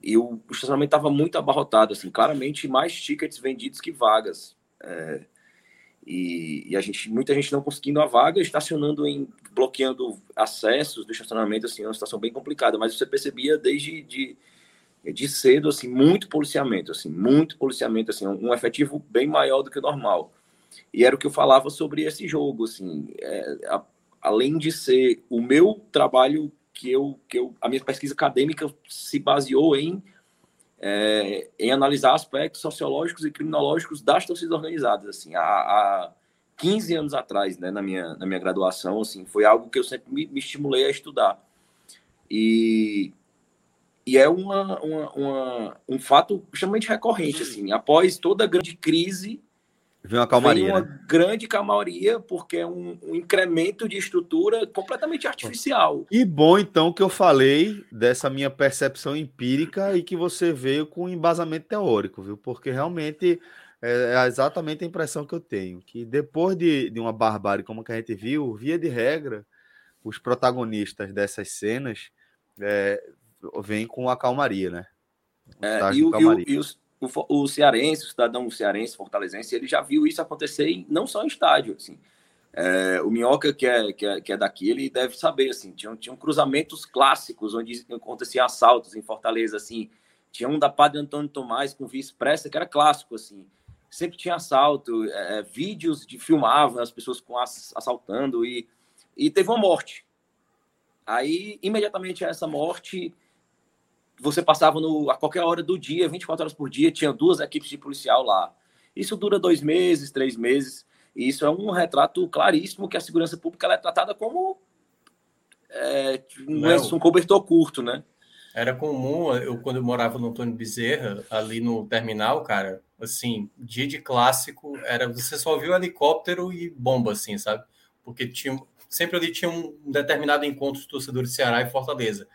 e o, o estacionamento estava muito abarrotado, assim. Claramente, mais tickets vendidos que vagas. É, e, e, a gente, muita gente não conseguindo a vaga, estacionando em bloqueando acessos do estacionamento, assim, é uma situação bem complicada. Mas você percebia desde de, de cedo, assim, muito policiamento, assim, muito policiamento, assim, um, um efetivo bem maior do que o normal. E era o que eu falava sobre esse jogo, assim, é, a, além de ser o meu trabalho que eu, que eu, a minha pesquisa acadêmica se baseou em é, em analisar aspectos sociológicos e criminológicos das torcidas organizadas. Assim, há, há 15 anos atrás, né, na, minha, na minha graduação, assim, foi algo que eu sempre me, me estimulei a estudar. E, e é uma, uma, uma, um fato extremamente recorrente. Assim, após toda grande crise, Vem uma calmaria. Vem uma né? grande calmaria, porque é um, um, incremento de estrutura completamente artificial. E bom, então, que eu falei dessa minha percepção empírica e que você veio com um embasamento teórico, viu? Porque realmente é, é exatamente a impressão que eu tenho. Que depois de, de uma barbárie como a que a gente viu, via de regra, os protagonistas dessas cenas é, vêm com a calmaria, né? É, e, o, e, os, o, o cearense, o cidadão cearense, fortalezense, ele já viu isso acontecer em, não só em estádio, assim. É, o Minhoca, que é, que, é, que é daqui, ele deve saber, assim, tinham, tinham cruzamentos clássicos onde aconteciam assaltos em Fortaleza, assim, tinha um da Padre Antônio Tomás com vice-pressa, que era clássico, assim, sempre tinha assalto, é, é vídeos de filmavam as pessoas com assaltando e, e teve uma morte. Aí, imediatamente essa morte, você passava no, a qualquer hora do dia, 24 horas por dia, tinha duas equipes de policial lá. Isso dura dois meses, três meses, e isso é um retrato claríssimo que a segurança pública é tratada como é, um, um cobertor curto, né? Era comum, eu quando eu morava no Antônio Bezerra, ali no terminal, cara, assim, dia de clássico, era você só viu helicóptero e bomba, assim, sabe? Porque tinha, sempre ali tinha um determinado encontro de torcedores de Ceará e Fortaleza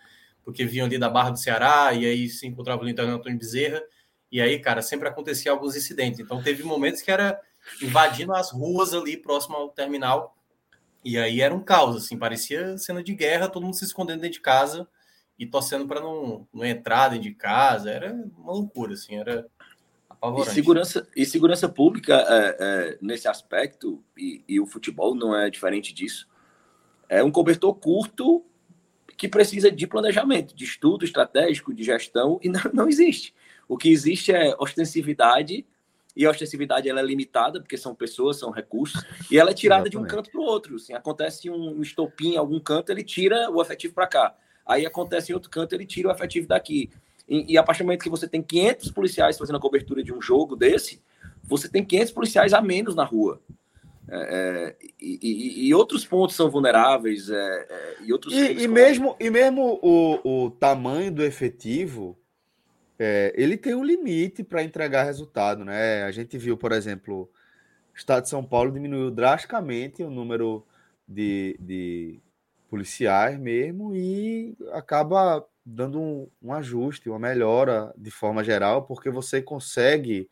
porque vinham ali da Barra do Ceará e aí se encontravam ali no Antônio Bezerra. E aí, cara, sempre acontecia alguns incidentes. Então, teve momentos que era invadindo as ruas ali próximo ao terminal. E aí era um caos, assim, parecia cena de guerra, todo mundo se escondendo dentro de casa e torcendo para não, não entrar dentro de casa. Era uma loucura, assim, era apavorante. E segurança, e segurança pública, é, é, nesse aspecto, e, e o futebol não é diferente disso, é um cobertor curto que precisa de planejamento, de estudo estratégico, de gestão, e não, não existe. O que existe é ostensividade e a ostensividade ela é limitada, porque são pessoas, são recursos, e ela é tirada Exatamente. de um canto para o outro. Assim, acontece um estopim em algum canto, ele tira o efetivo para cá. Aí acontece em outro canto, ele tira o efetivo daqui. E, e a partir do momento que você tem 500 policiais fazendo a cobertura de um jogo desse, você tem 500 policiais a menos na rua. É, é, e, e, e, outros pontos são vulneráveis. É, é e outros e, e mesmo, e mesmo o, o tamanho do efetivo é, ele tem um limite para entregar resultado, né? A gente viu, por exemplo, o Estado de São Paulo diminuiu drasticamente o número de, de policiais mesmo e acaba dando um, um, ajuste, uma melhora de forma geral, porque você consegue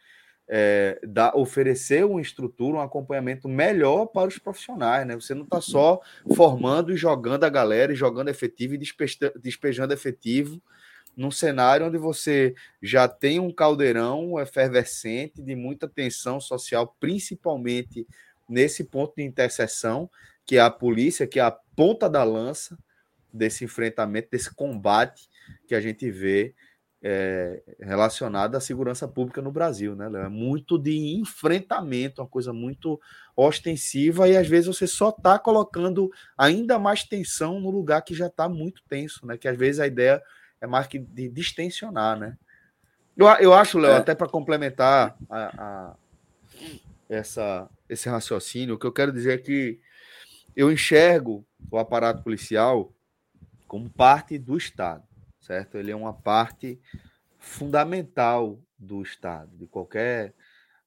é, dar, oferecer uma estrutura, um acompanhamento melhor para os profissionais, né? Você não está só formando e jogando a galera, e jogando efetivo e despejando efetivo num cenário onde você já tem um caldeirão efervescente de muita tensão social, principalmente nesse ponto de interseção, que é a polícia, que é a ponta da lança desse enfrentamento, desse combate que a gente vê é, relacionado à segurança pública no Brasil, né? É muito de enfrentamento, uma coisa muito ostensiva, e às vezes você só está colocando ainda mais tensão no lugar que já está muito tenso, né? Que às vezes a ideia é mais que de distensionar, né? Eu, eu acho, Léo, é. até para complementar a, a, essa, esse raciocínio, o que eu quero dizer é que eu enxergo o aparato policial como parte do Estado, certo? Ele é uma parte fundamental do Estado, de qualquer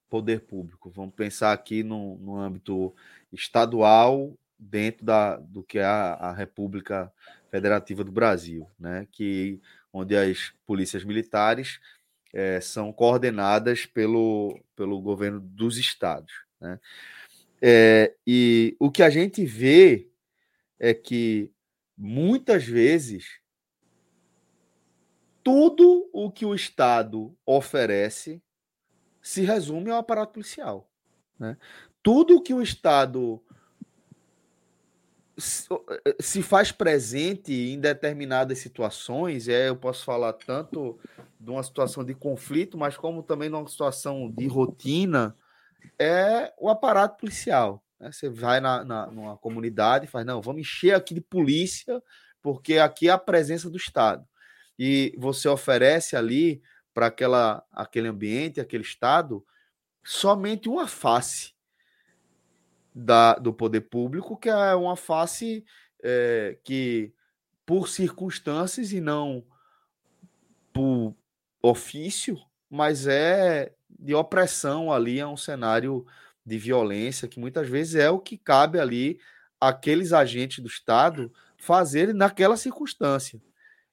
poder público. Vamos pensar aqui no, no âmbito estadual, dentro da, do que é a, a República Federativa do Brasil, né? que, onde as polícias militares é, são coordenadas pelo, pelo governo dos estados. Né? É, e o que a gente vê é que muitas vezes tudo o que o Estado oferece se resume ao aparato policial. Né? Tudo o que o Estado eh, se faz presente em determinadas situações, é, eu posso falar tanto de uma situação de conflito, mas como também de uma situação de rotina, é o aparato policial. Né? Você vai na, na, numa comunidade e faz, não, vamos encher aqui de polícia, porque aqui é a presença do Estado. E você oferece ali para aquele ambiente, aquele Estado, somente uma face da, do poder público, que é uma face é, que, por circunstâncias e não por ofício, mas é de opressão ali, é um cenário de violência, que muitas vezes é o que cabe ali aqueles agentes do Estado fazerem naquela circunstância.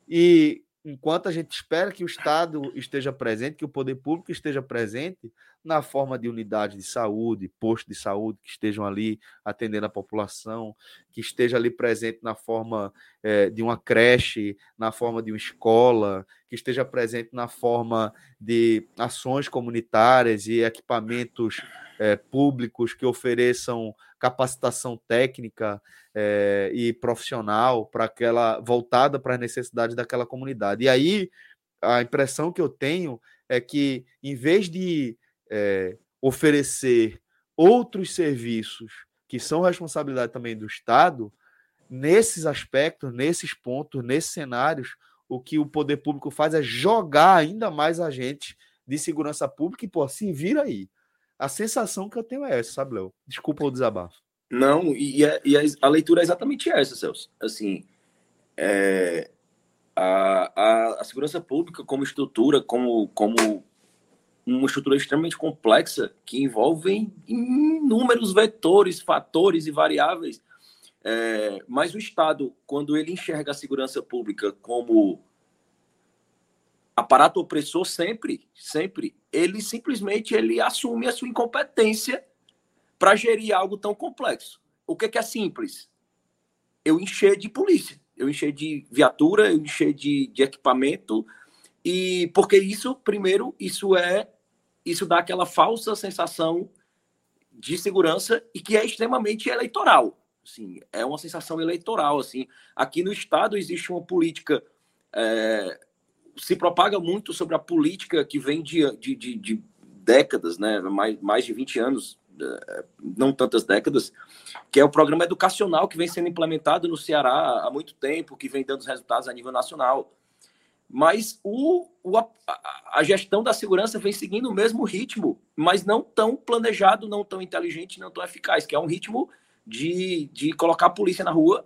E enquanto a gente espera que o Estado esteja presente, que o poder público esteja presente na forma de unidade de saúde, posto de saúde que estejam ali atendendo a população, que esteja ali presente na forma é, de uma creche, na forma de uma escola, que esteja presente na forma de ações comunitárias e equipamentos é, públicos que ofereçam capacitação técnica é, e profissional para aquela voltada para as necessidades daquela comunidade. E aí a impressão que eu tenho é que em vez de é, oferecer outros serviços que são responsabilidade também do Estado, nesses aspectos, nesses pontos, nesses cenários, o que o poder público faz é jogar ainda mais agentes de segurança pública e, pô, se vira aí. A sensação que eu tenho é essa, sabe, Léo? Desculpa o desabafo. Não, e, a, e a, a, leitura é exatamente essa, Celso. Assim, é, a, a, a, segurança pública como estrutura, como, como uma estrutura extremamente complexa que envolve inúmeros vetores, fatores e variáveis. É, mas o Estado, quando ele enxerga a segurança pública como aparato opressor sempre, sempre, ele simplesmente ele assume a sua incompetência para gerir algo tão complexo. O que é, que é simples? Eu encher de polícia, eu encher de viatura, eu encher de, de equipamento, e porque isso, primeiro, isso é isso dá aquela falsa sensação de segurança e que é extremamente eleitoral. Assim, é uma sensação eleitoral. Assim, aqui no estado existe uma política é, se propaga muito sobre a política que vem de, de, de, de décadas, né? mais, mais de 20 anos, eh, não tantas décadas, que é o programa educacional que vem sendo implementado no Ceará há muito tempo, que vem dando resultados a nível nacional. Mas o, o a, a, gestão da segurança vem seguindo o mesmo ritmo, mas não tão planejado, não tão inteligente, não tão eficaz, que é um ritmo de, de colocar a polícia na rua,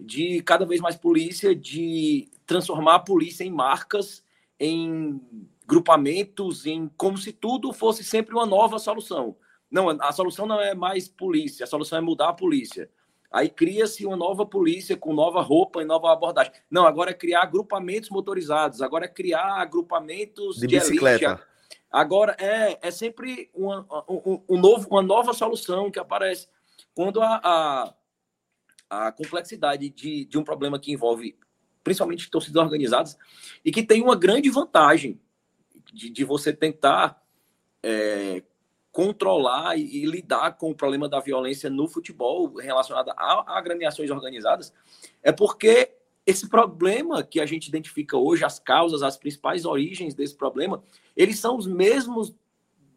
de cada vez mais polícia, de transformar a polícia em marcas, em grupamentos, em como se tudo fosse sempre uma nova solução. Não, a solução não é mais polícia, a solução é mudar a polícia. Aí cria-se uma nova polícia com nova roupa e nova abordagem. Não, agora é criar agrupamentos motorizados, agora é criar agrupamentos de, de bicicleta. Elite. Agora é, é sempre uma, um, um novo, uma nova solução que aparece. Quando a, a, a complexidade de, de um problema que envolve principalmente torcidas organizadas, e que tem uma grande vantagem de, de você tentar é, controlar e, e, lidar com o problema da violência no futebol relacionada a, a agremiações organizadas, é porque esse problema que a gente identifica hoje, as causas, as principais origens desse problema, eles são os mesmos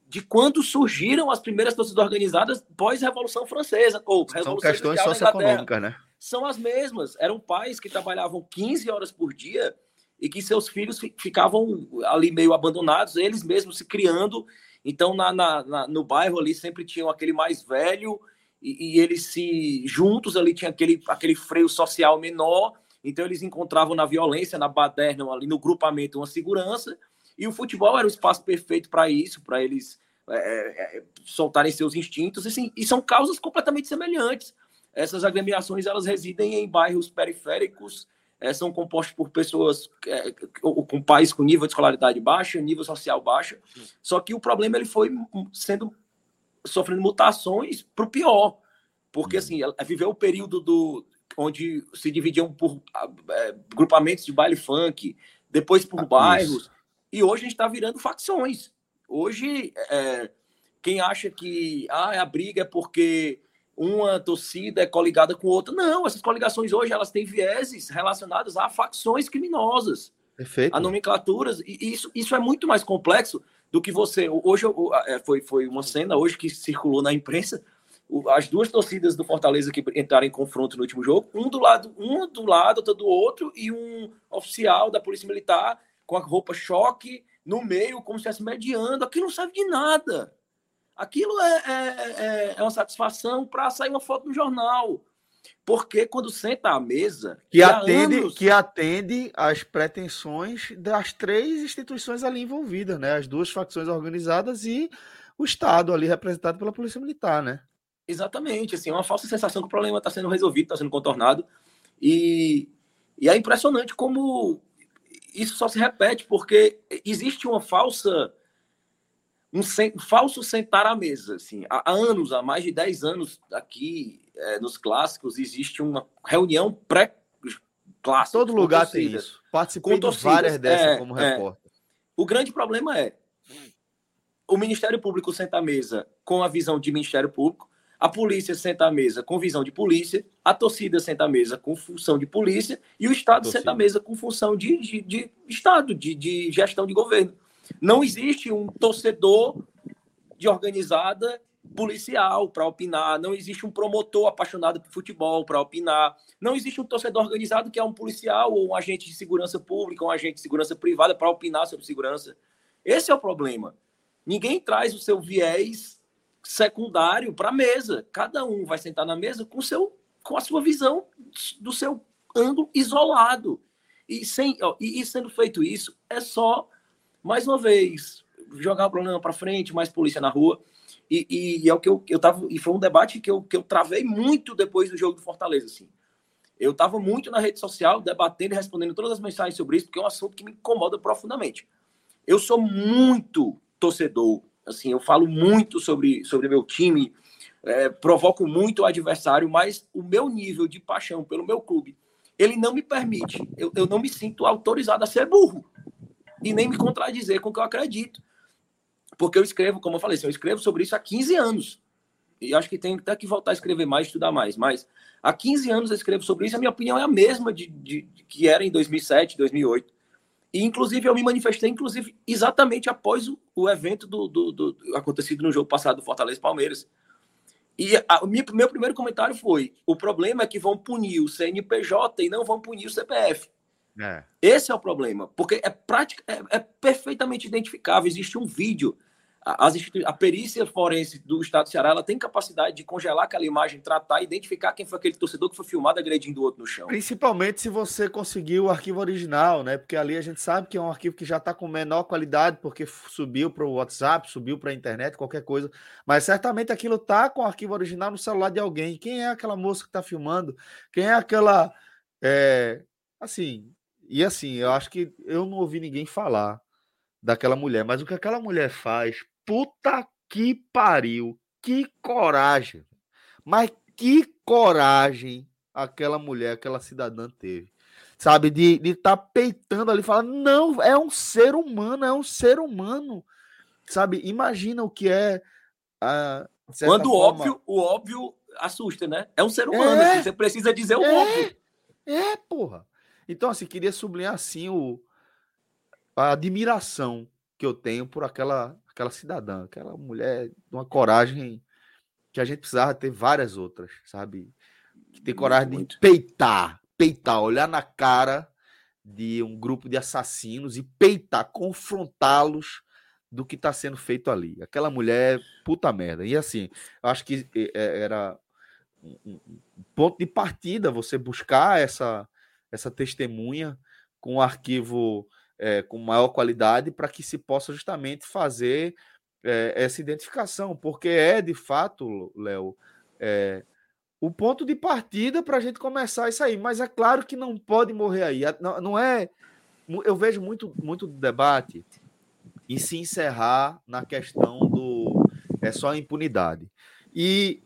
de quando surgiram as primeiras torcidas organizadas pós-Revolução Francesa. Ou Revolução são questões socioeconômicas, né? São as mesmas. Eram pais que trabalhavam 15 horas por dia e que seus filhos ficavam ali meio abandonados, eles mesmos se criando então, na, na, na, no bairro ali sempre tinham aquele mais velho e, e, eles se juntos ali tinha aquele, aquele freio social menor. Então, eles encontravam na violência, na baderna, ali no grupamento, uma segurança. E o futebol era o espaço perfeito para isso, para eles é, é, é, soltarem seus instintos. E, assim, e são causas completamente semelhantes. Essas agremiações elas residem em bairros periféricos é, são compostos por pessoas é, com pais com nível de escolaridade baixa, nível social baixo. Só que o problema ele foi sendo sofrendo mutações para o pior, porque assim ela viveu o período do onde se dividiam por é, grupamentos de baile funk, depois por ah, bairros, isso. e hoje a gente está virando facções. Hoje, é, quem acha que ah, a briga é porque uma torcida é coligada com outra. Não, essas coligações hoje elas têm vieses relacionados a facções criminosas, Perfeito. a nomenclaturas, e isso, isso é muito mais complexo do que você. Hoje é, foi, foi uma cena hoje que circulou na imprensa. As duas torcidas do Fortaleza que entraram em confronto no último jogo, um do lado, um do lado, outro do outro, e um oficial da Polícia Militar com a roupa choque no meio, como se estivesse mediando. Aquilo não serve de nada. Aquilo é, é, é, é uma satisfação para sair uma foto no jornal. Porque quando senta à mesa. Que atende, anos... que atende às pretensões das três instituições ali envolvidas, né? As duas facções organizadas e o Estado ali representado pela Polícia Militar, né? Exatamente, assim, é uma falsa sensação que o problema está sendo resolvido, está sendo contornado. E, e é impressionante como isso só se repete, porque existe uma falsa um, um, falso sentar à mesa. Assim. Há anos, há mais de 10 anos, aqui é, nos clássicos, existe uma reunião pré-clássica. Todo lugar tem isso. Participei de várias dessas é, como é. repórter. O grande problema é o Ministério Público senta à mesa com a visão de Ministério Público, a polícia senta à mesa com visão de polícia, a torcida senta à mesa com função de polícia e o Estado torcida. senta à mesa com função de, de, de Estado, de, de gestão de governo. Não existe um torcedor de organizada policial para opinar, não existe um promotor apaixonado por futebol para opinar, não existe um torcedor organizado que é um policial ou um agente de segurança pública, um agente de segurança privada para opinar sobre segurança. Esse é o problema. Ninguém traz o seu viés secundário para a mesa. Cada um vai sentar na mesa com, seu, com a sua visão do seu ângulo isolado. E, sem, e, e sendo feito isso, é só mais uma vez, jogar o problema para frente, mais polícia na rua. E, e, e, é o que eu, eu tava. E foi um debate que eu, que eu travei muito depois do jogo do Fortaleza, assim. Eu estava muito na rede social, debatendo e respondendo todas as mensagens sobre isso, porque é um assunto que me incomoda profundamente. Eu sou muito torcedor, assim, eu falo muito sobre, sobre meu time, é, provoco muito o adversário, mas o meu nível de paixão pelo meu clube, ele não me permite, eu, eu não me sinto autorizado a ser burro e nem me contradizer com o que eu acredito. Porque eu escrevo, como eu falei, assim, eu escrevo sobre isso há 15 anos. E acho que tem até que voltar a escrever mais, estudar mais. Mas há 15 anos eu escrevo sobre isso, a minha opinião é a mesma de, de, de que era em 2007, 2008. E, inclusive, eu me manifestei, inclusive, exatamente após o, o evento do, do, do, acontecido no jogo passado do Fortaleza Palmeiras. E a, o meu primeiro comentário foi: o problema é que vão punir o CNPJ e não vão punir o CPF. É. Esse é o problema, porque é, prática, é, é perfeitamente identificável. Existe um vídeo as a perícia forense do Estado do Ceará ela tem capacidade de congelar aquela imagem, tratar, identificar quem foi aquele torcedor que foi filmado agredindo o outro no chão. Principalmente se você conseguir o arquivo original, né? Porque ali a gente sabe que é um arquivo que já está com menor qualidade, porque subiu para o WhatsApp, subiu para a internet, qualquer coisa. Mas certamente aquilo tá com o arquivo original no celular de alguém. Quem é aquela moça que está filmando? Quem é aquela. É... Assim, e assim, eu acho que eu não ouvi ninguém falar daquela mulher, mas o que aquela mulher faz Puta que pariu. Que coragem. Mas que coragem aquela mulher, aquela cidadã teve. Sabe, de estar tá peitando ali, falando, não, é um ser humano, é um ser humano. Sabe, imagina o que é. Uh, Quando o óbvio, o óbvio assusta, né? É um ser humano, é, você precisa dizer o é, óbvio. É, porra. Então, assim, queria sublinhar assim o, a admiração que eu tenho por aquela aquela cidadã, aquela mulher de uma coragem que a gente precisava ter várias outras, sabe? Que tem coragem Muito. de peitar, peitar, olhar na cara de um grupo de assassinos e peitar, confrontá-los do que está sendo feito ali. Aquela mulher, puta merda. E assim, eu acho que era um ponto de partida você buscar essa, essa testemunha com o arquivo é, com maior qualidade para que se possa justamente fazer é, essa identificação, porque é de fato, Léo, é, o ponto de partida para a gente começar isso aí. Mas é claro que não pode morrer aí. Não, não é. Eu vejo muito, muito debate e se encerrar na questão do é só impunidade. E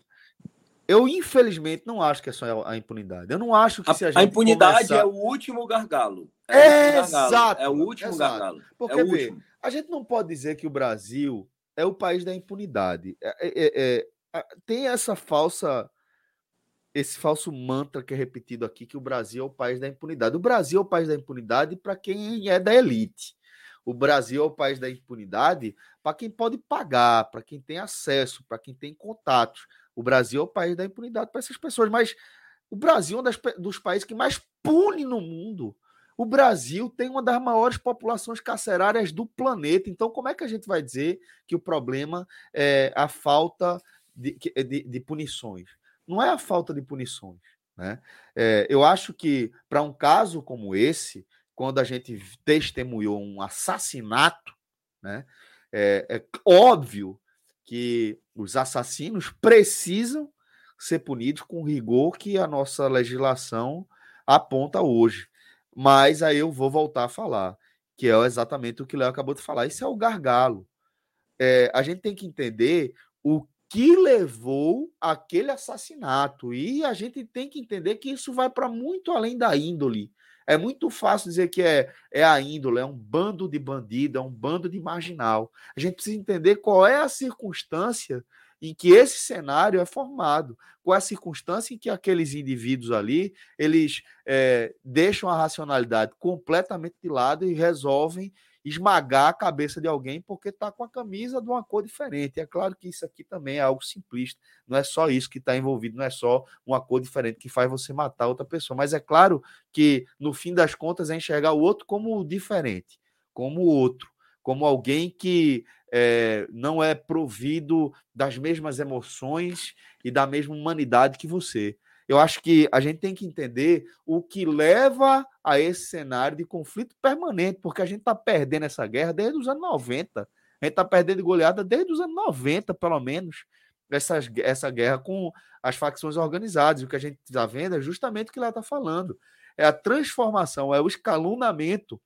eu, infelizmente, não acho que é só a impunidade. Eu não acho que a, se a gente. A impunidade é o último gargalo. É, é exato. É o último exato. gargalo. Porque, é o vê, último. a gente não pode dizer que o Brasil é o país da impunidade. É, é, é, tem essa falsa. Esse falso mantra que é repetido aqui, que o Brasil é o país da impunidade. O Brasil é o país da impunidade para quem é da elite. O Brasil é o país da impunidade para quem pode pagar, para quem tem acesso, para quem tem contatos. O Brasil é o país da impunidade para essas pessoas, mas o Brasil é um das, dos países que mais pune no mundo. O Brasil tem uma das maiores populações carcerárias do planeta. Então, como é que a gente vai dizer que o problema é a falta de, de, de punições? Não é a falta de punições. Né? É, eu acho que, para um caso como esse, quando a gente testemunhou um assassinato, né, é, é óbvio que os assassinos precisam ser punidos com rigor que a nossa legislação aponta hoje. Mas aí eu vou voltar a falar, que é exatamente o que o Léo acabou de falar. Isso é o gargalo. É, a gente tem que entender o que levou aquele assassinato. E a gente tem que entender que isso vai para muito além da índole. É muito fácil dizer que é, é a índole, é um bando de bandido, é um bando de marginal. A gente precisa entender qual é a circunstância em que esse cenário é formado, qual é a circunstância em que aqueles indivíduos ali eles é, deixam a racionalidade completamente de lado e resolvem esmagar a cabeça de alguém porque está com a camisa de uma cor diferente. É claro que isso aqui também é algo simplista, não é só isso que está envolvido, não é só uma cor diferente que faz você matar outra pessoa. Mas é claro que, no fim das contas, é enxergar o outro como diferente, como outro, como alguém que é, não é provido das mesmas emoções e da mesma humanidade que você eu acho que a gente tem que entender o que leva a esse cenário de conflito permanente, porque a gente está perdendo essa guerra desde os anos 90. A gente está perdendo goleada desde os anos 90, pelo menos, essa, essa guerra com as facções organizadas. O que a gente está vendo é justamente o que ela está falando. É a transformação, é o escalonamento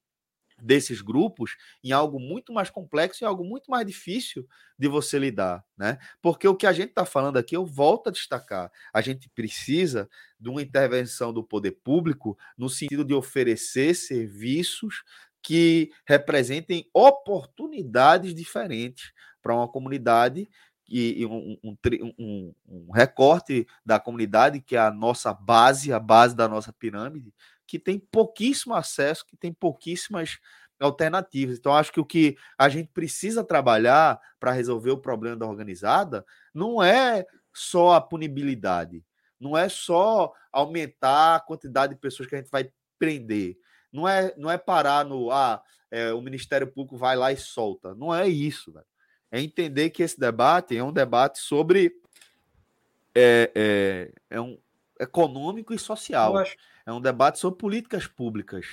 desses grupos em algo muito mais complexo e algo muito mais difícil de você lidar, né? Porque o que a gente está falando aqui, eu volto a destacar, a gente precisa de uma intervenção do poder público no sentido de oferecer serviços que representem oportunidades diferentes para uma comunidade e, um, um, um, um, recorte da comunidade, que é a nossa base, a base da nossa pirâmide, que tem pouquíssimo acesso, que tem pouquíssimas alternativas. Então, acho que o que a gente precisa trabalhar para resolver o problema da organizada não é só a punibilidade, não é só aumentar a quantidade de pessoas que a gente vai prender, não é, não é parar no ah, é, o Ministério Público vai lá e solta. Não é isso, velho. É entender que esse debate é um debate sobre é, é, é um econômico e social. Acho... É um debate sobre políticas públicas.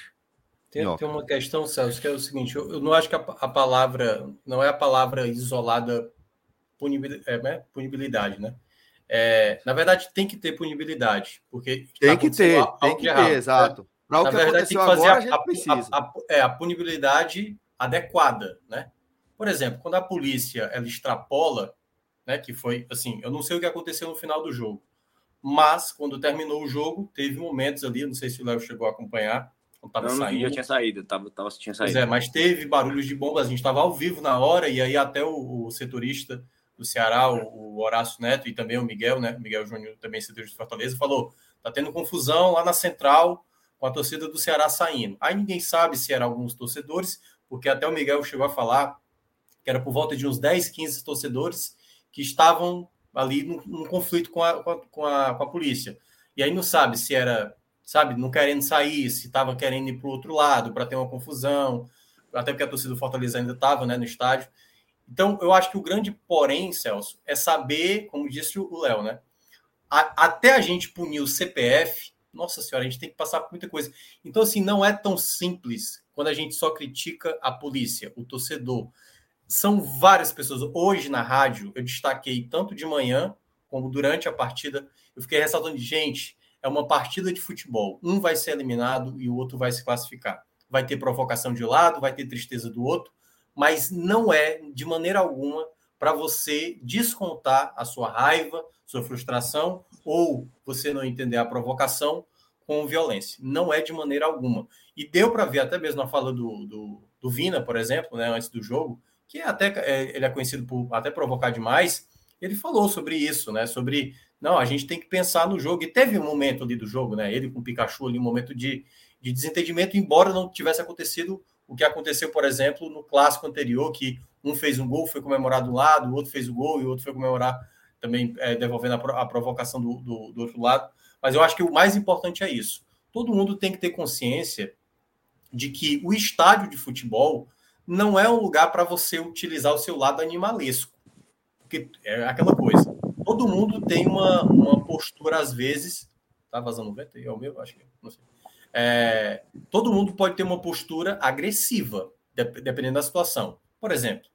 Tem, tem, uma questão, Celso, que é o seguinte: eu, eu não acho que a, a, palavra não é a palavra isolada punibilidade, é, né? punibilidade né? É, na verdade, tem que ter punibilidade, porque tem que ter, tem que ter, exato. Para na verdade, tem que fazer agora, a, a, a, é, a punibilidade adequada, né? Por exemplo, quando a polícia ela extrapola, né, que foi assim, eu não sei o que aconteceu no final do jogo, mas quando terminou o jogo, teve momentos ali, não sei se o Léo chegou a acompanhar, quando tava não, saindo. já tinha saído, tava, tava, tinha saído. Pois é, mas teve barulhos de bombas, a gente estava ao vivo na hora, e aí até o, o setorista do Ceará, o, o, Horácio Neto, e também o Miguel, né? O Miguel Júnior, também setorista de Fortaleza, falou: tá tendo confusão lá na central com a torcida do Ceará saindo. Aí ninguém sabe se eram alguns torcedores, porque até o Miguel chegou a falar que era por volta de uns 10, 15 torcedores que estavam ali num conflito com a, com, a, com a polícia. E aí não sabe se era, sabe, não querendo sair, se estava querendo ir para o outro lado para ter uma confusão, até porque a torcida do Fortaleza ainda estava né, no estádio. Então, eu acho que o grande porém, Celso, é saber, como disse o Léo, né? A, até a gente punir o CPF, nossa senhora, a gente tem que passar por muita coisa. Então, assim, não é tão simples quando a gente só critica a polícia, o torcedor são várias pessoas. Hoje na rádio, eu destaquei tanto de manhã como durante a partida. Eu fiquei ressaltando, gente, é uma partida de futebol. Um vai ser eliminado e o outro vai se classificar. Vai ter provocação de um lado, vai ter tristeza do outro, mas não é de maneira alguma para você descontar a sua raiva, sua frustração ou você não entender a provocação com violência. Não é de maneira alguma. E deu para ver até mesmo na fala do, do, do Vina, por exemplo, né, antes do jogo, que é até é, ele é conhecido por até provocar demais, ele falou sobre isso, né? Sobre não, a gente tem que pensar no jogo. E teve um momento ali do jogo, né? Ele com o Pikachu ali, um momento de, de desentendimento, embora não tivesse acontecido o que aconteceu, por exemplo, no clássico anterior, que um fez um gol, foi comemorado do lado, o outro fez o gol e o outro foi comemorar também é, devolvendo a, a provocação do, do, do outro lado. Mas eu acho que o mais importante é isso. Todo mundo tem que ter consciência de que o estádio de futebol não é um lugar para você utilizar o seu lado animalesco. Porque é aquela coisa. Todo mundo tem uma, uma postura, às vezes. Tá vazando o vento? É o meu? Acho que não sei. É, todo mundo pode ter uma postura agressiva, dependendo da situação. Por exemplo,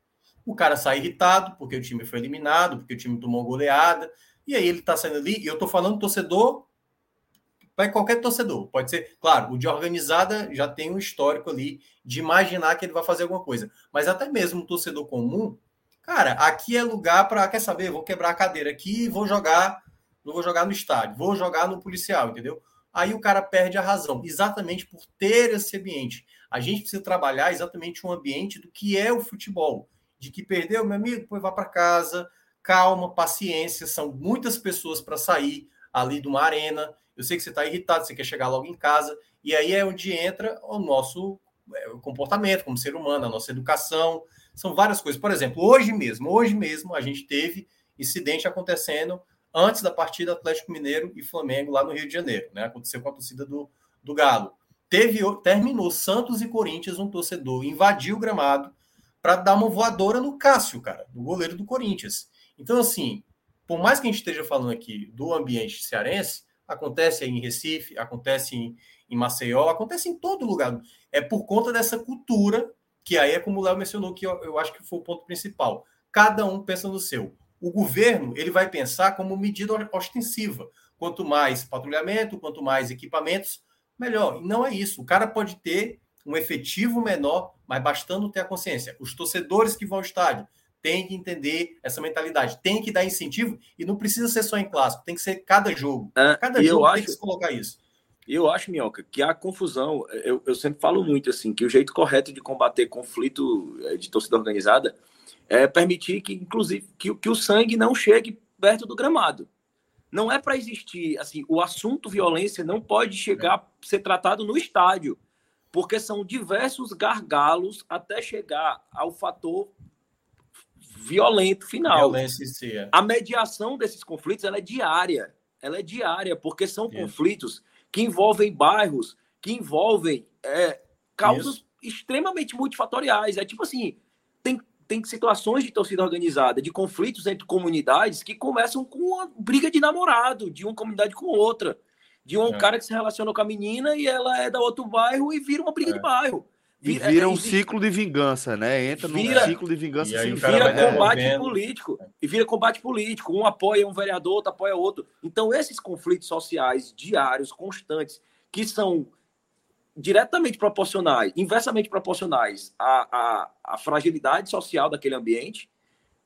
o cara sai irritado porque o time foi eliminado, porque o time tomou goleada, e aí ele tá saindo ali, e eu tô falando torcedor para qualquer torcedor. Pode ser, claro, o de organizada já tem um histórico ali de imaginar que ele vai fazer alguma coisa. Mas até mesmo um torcedor comum, cara, aqui é lugar para, quer saber, vou quebrar a cadeira aqui e vou jogar, não vou jogar no estádio, vou jogar no policial, entendeu? Aí o cara perde a razão, exatamente por ter esse ambiente. A gente precisa trabalhar exatamente um ambiente do que é o futebol. De que perdeu, meu amigo, depois vá para casa, calma, paciência, são muitas pessoas para sair ali de uma arena eu sei que você está irritado, você quer chegar logo em casa, e aí é onde entra o nosso é, comportamento como ser humano, a nossa educação, são várias coisas. Por exemplo, hoje mesmo, hoje mesmo a gente teve incidente acontecendo antes da partida Atlético Mineiro e Flamengo lá no Rio de Janeiro, né? Aconteceu com a torcida do, do Galo. Teve, terminou Santos e Corinthians, um torcedor invadiu o gramado para dar uma voadora no Cássio, cara, do goleiro do Corinthians. Então, assim, por mais que a gente esteja falando aqui do ambiente cearense, Acontece em Recife, acontece em, em Maceió, acontece em todo lugar. É por conta dessa cultura, que aí é como o Léo mencionou, que eu, eu acho que foi o ponto principal. Cada um pensa no seu. O governo ele vai pensar como medida ostensiva. Quanto mais patrulhamento, quanto mais equipamentos, melhor. E não é isso. O cara pode ter um efetivo menor, mas bastando ter a consciência. Os torcedores que vão ao estádio tem que entender essa mentalidade, tem que dar incentivo e não precisa ser só em clássico, tem que ser cada jogo. É, cada jogo tem que se colocar isso. Eu acho, Minhoca, que a confusão, eu, eu sempre falo muito assim, que o jeito correto de combater conflito eh, de torcida organizada é permitir que, inclusive, que, que o sangue não chegue perto do gramado. Não é para existir, assim, o assunto violência não pode chegar a ser tratado no estádio porque são diversos gargalos até chegar ao fator violento final. Violência é. A mediação desses conflitos ela é diária. Ela é diária, porque são Isso. conflitos que envolvem bairros, que envolvem é, causas Isso. extremamente multifatoriais. É tipo assim, tem, tem situações de torcida organizada, de conflitos entre comunidades que começam com uma briga de namorado, de uma comunidade com outra de um é. cara que se relaciona com a menina e ela é da outro bairro e vira uma briga é. de bairro. Vira, e vira é, um ciclo de vingança, né? Entra vira, num ciclo de vingança. E vira combate político. E vira combate político. Um apoia um vereador, outro apoia outro. Então, esses conflitos sociais diários, constantes, que são diretamente proporcionais, inversamente proporcionais à, à, à fragilidade social daquele ambiente,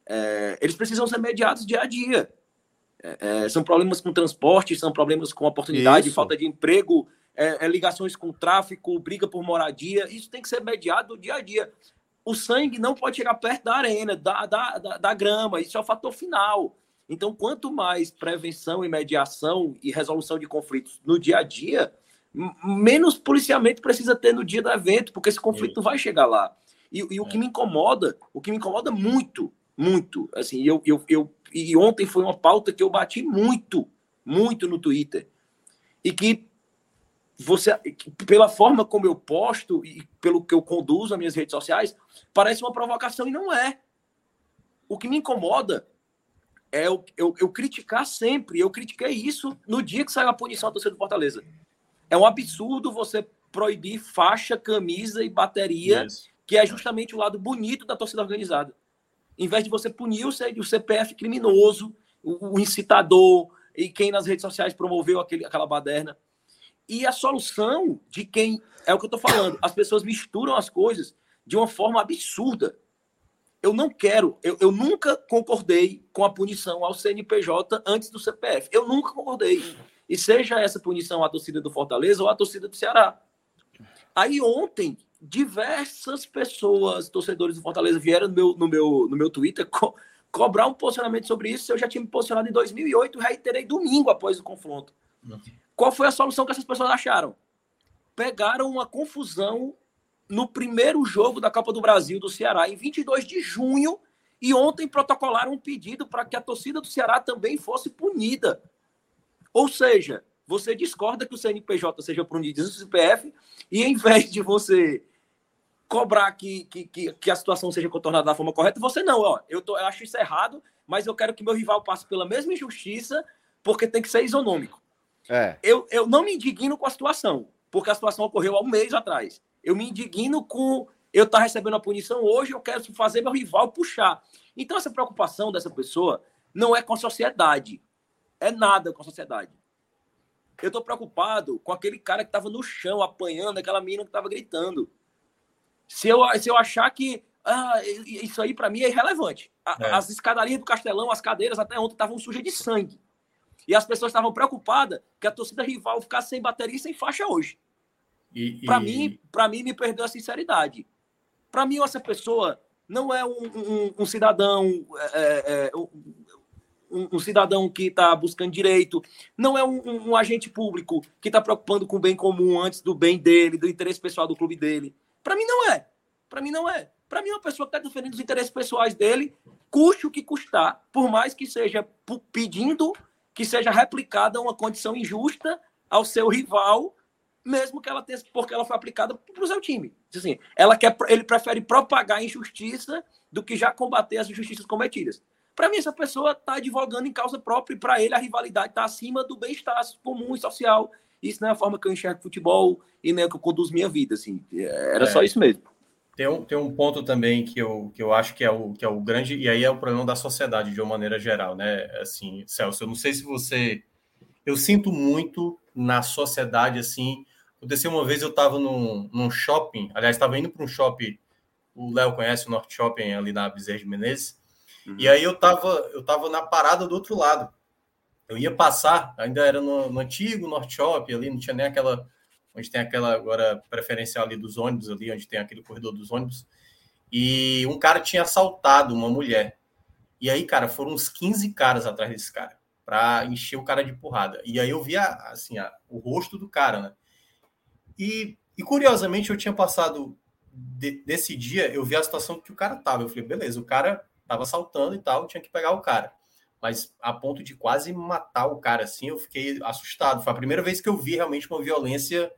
é, eles precisam ser mediados dia a dia. É, é, são problemas com transporte, são problemas com oportunidade, isso. falta de emprego, é, é, ligações com tráfico, briga por moradia. Isso tem que ser mediado dia a dia. O sangue não pode chegar perto da arena, da, da, da, da grama, isso é o fator final. Então, quanto mais prevenção e mediação e resolução de conflitos no dia a dia, menos policiamento precisa ter no dia do evento, porque esse conflito vai chegar lá. E, e o que me incomoda, o que me incomoda muito, muito, assim, eu, eu, eu e ontem foi uma pauta que eu bati muito, muito no Twitter. E que você, pela forma como eu posto e pelo que eu conduzo as minhas redes sociais, parece uma provocação e não é. O que me incomoda é eu, eu, eu criticar sempre. Eu critiquei isso no dia que saiu a punição da torcida do Fortaleza. É um absurdo você proibir faixa, camisa e bateria, yes. que é justamente o lado bonito da torcida organizada em vez de você punir o CPF criminoso, o, incitador e quem nas redes sociais promoveu aquele, aquela baderna. E a solução de quem. É o que eu estou falando. As pessoas misturam as coisas de uma forma absurda. Eu não quero, eu, eu nunca concordei com a punição ao CNPJ antes do CPF. Eu nunca concordei. E seja essa punição à torcida do Fortaleza ou à torcida do Ceará. Aí ontem, diversas pessoas, torcedores do Fortaleza, vieram no meu, no meu, no meu Twitter co cobrar um posicionamento sobre isso. Eu já tinha me posicionado em 2008, reiterei domingo após o confronto. Qual foi a solução que essas pessoas acharam? Pegaram uma confusão no primeiro jogo da Copa do Brasil do Ceará, em 22 de junho, e ontem protocolaram um pedido para que a torcida do Ceará também fosse punida. Ou seja, você discorda que o CNPJ seja punido do CPF, e em vez de você cobrar que, que, que, que, a situação seja contornada da forma correta, você não, ó, eu, tô, eu acho isso errado, mas eu quero que meu rival passe pela mesma injustiça, porque tem que ser isonômico. É. Eu, eu não me indigno com a situação, porque a situação ocorreu há um mês atrás. Eu me indigno com eu estar tá recebendo a punição hoje, eu quero fazer meu rival puxar. Então, essa preocupação dessa pessoa não é com a sociedade, é nada com a sociedade. Eu estou preocupado com aquele cara que estava no chão apanhando, aquela menina que estava gritando. Se eu, se eu achar que ah, isso aí para mim é irrelevante. É. As escadarias do Castelão, as cadeiras até ontem estavam sujas de sangue. E as pessoas estavam preocupadas que a torcida rival ficasse sem bateria e sem faixa hoje. E, Para mim, para mim me perdeu a sinceridade. Para mim essa pessoa não é um, um, um cidadão é, é, é um, um, cidadão que está buscando direito, não é um, um agente público que está preocupando com o bem comum antes do bem dele, do interesse pessoal do clube dele. Para mim não é. Para mim não é. Para mim é uma pessoa que está defendendo os interesses pessoais dele, custe o que custar, por mais que seja pedindo que seja replicada uma condição injusta ao seu rival, mesmo que ela tenha, porque ela foi aplicada para o seu time. Assim, ela quer, ele prefere propagar a injustiça do que já combater as injustiças cometidas. Para mim, essa pessoa está advogando em causa própria e para ele a rivalidade está acima do bem-estar comum e social isso não é a forma que eu enxergo futebol e nem é que eu conduzo minha vida, assim. Era é. só isso mesmo. Tem um, tem um ponto também que eu, que eu acho que é, o, que é o grande, e aí é o problema da sociedade de uma maneira geral, né? Assim, Celso, eu não sei se você. Eu sinto muito na sociedade, assim. Aconteceu uma vez, eu estava num, num shopping, aliás, estava indo para um shopping, o Léo conhece o Norte Shopping ali na Bezerra de Menezes, uhum. e aí eu estava eu tava na parada do outro lado eu ia passar, ainda era no, no antigo Norte Shop, ali não tinha nem aquela, onde tem aquela agora preferencial ali dos ônibus, ali onde tem aquele corredor dos ônibus, e um cara tinha assaltado uma mulher. E aí, cara, foram uns 15 caras atrás desse cara, para encher o cara de porrada. E aí eu via, assim, a, o rosto do cara, né? E, E curiosamente, eu tinha passado de, desse dia, eu vi a situação que o cara tava. Eu falei, beleza, o cara tava assaltando e tal, tinha que pegar o cara. Mas a ponto de quase matar o cara, assim, eu fiquei assustado. Foi a primeira vez que eu vi realmente uma violência,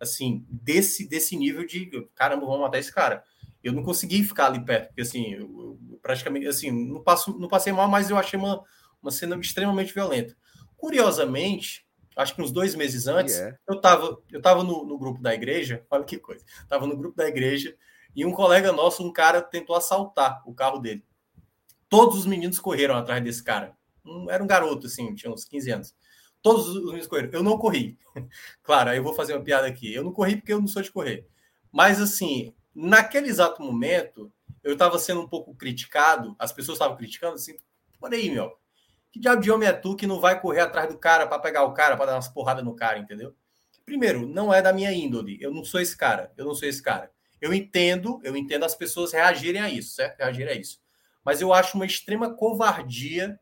assim, desse, desse nível de caramba, vamos matar esse cara. Eu não consegui ficar ali perto, porque assim, eu, eu praticamente, assim, não, passo, não passei mal, mas eu achei uma, uma cena extremamente violenta. Curiosamente, acho que uns dois meses antes, yeah. eu estava eu tava no, no, grupo da igreja, olha que coisa, estava no grupo da igreja e um colega nosso, um cara tentou assaltar o carro dele. Todos os meninos correram atrás desse cara. Um, era um garoto, assim, tinha uns 15 anos. Todos os meninos correram. Eu não corri. claro, aí eu vou fazer uma piada aqui. Eu não corri porque eu não sou de correr. Mas, assim, naquele exato momento, eu estava sendo um pouco criticado, as pessoas estavam criticando, assim, por aí, meu, que diabo de homem é tu que não vai correr atrás do cara para pegar o cara, para dar umas porradas no cara, entendeu? Primeiro, não é da minha índole. Eu não sou esse cara. Eu não sou esse cara. Eu entendo, eu entendo as pessoas reagirem a isso, certo? Reagirem a isso. Mas eu acho uma extrema covardia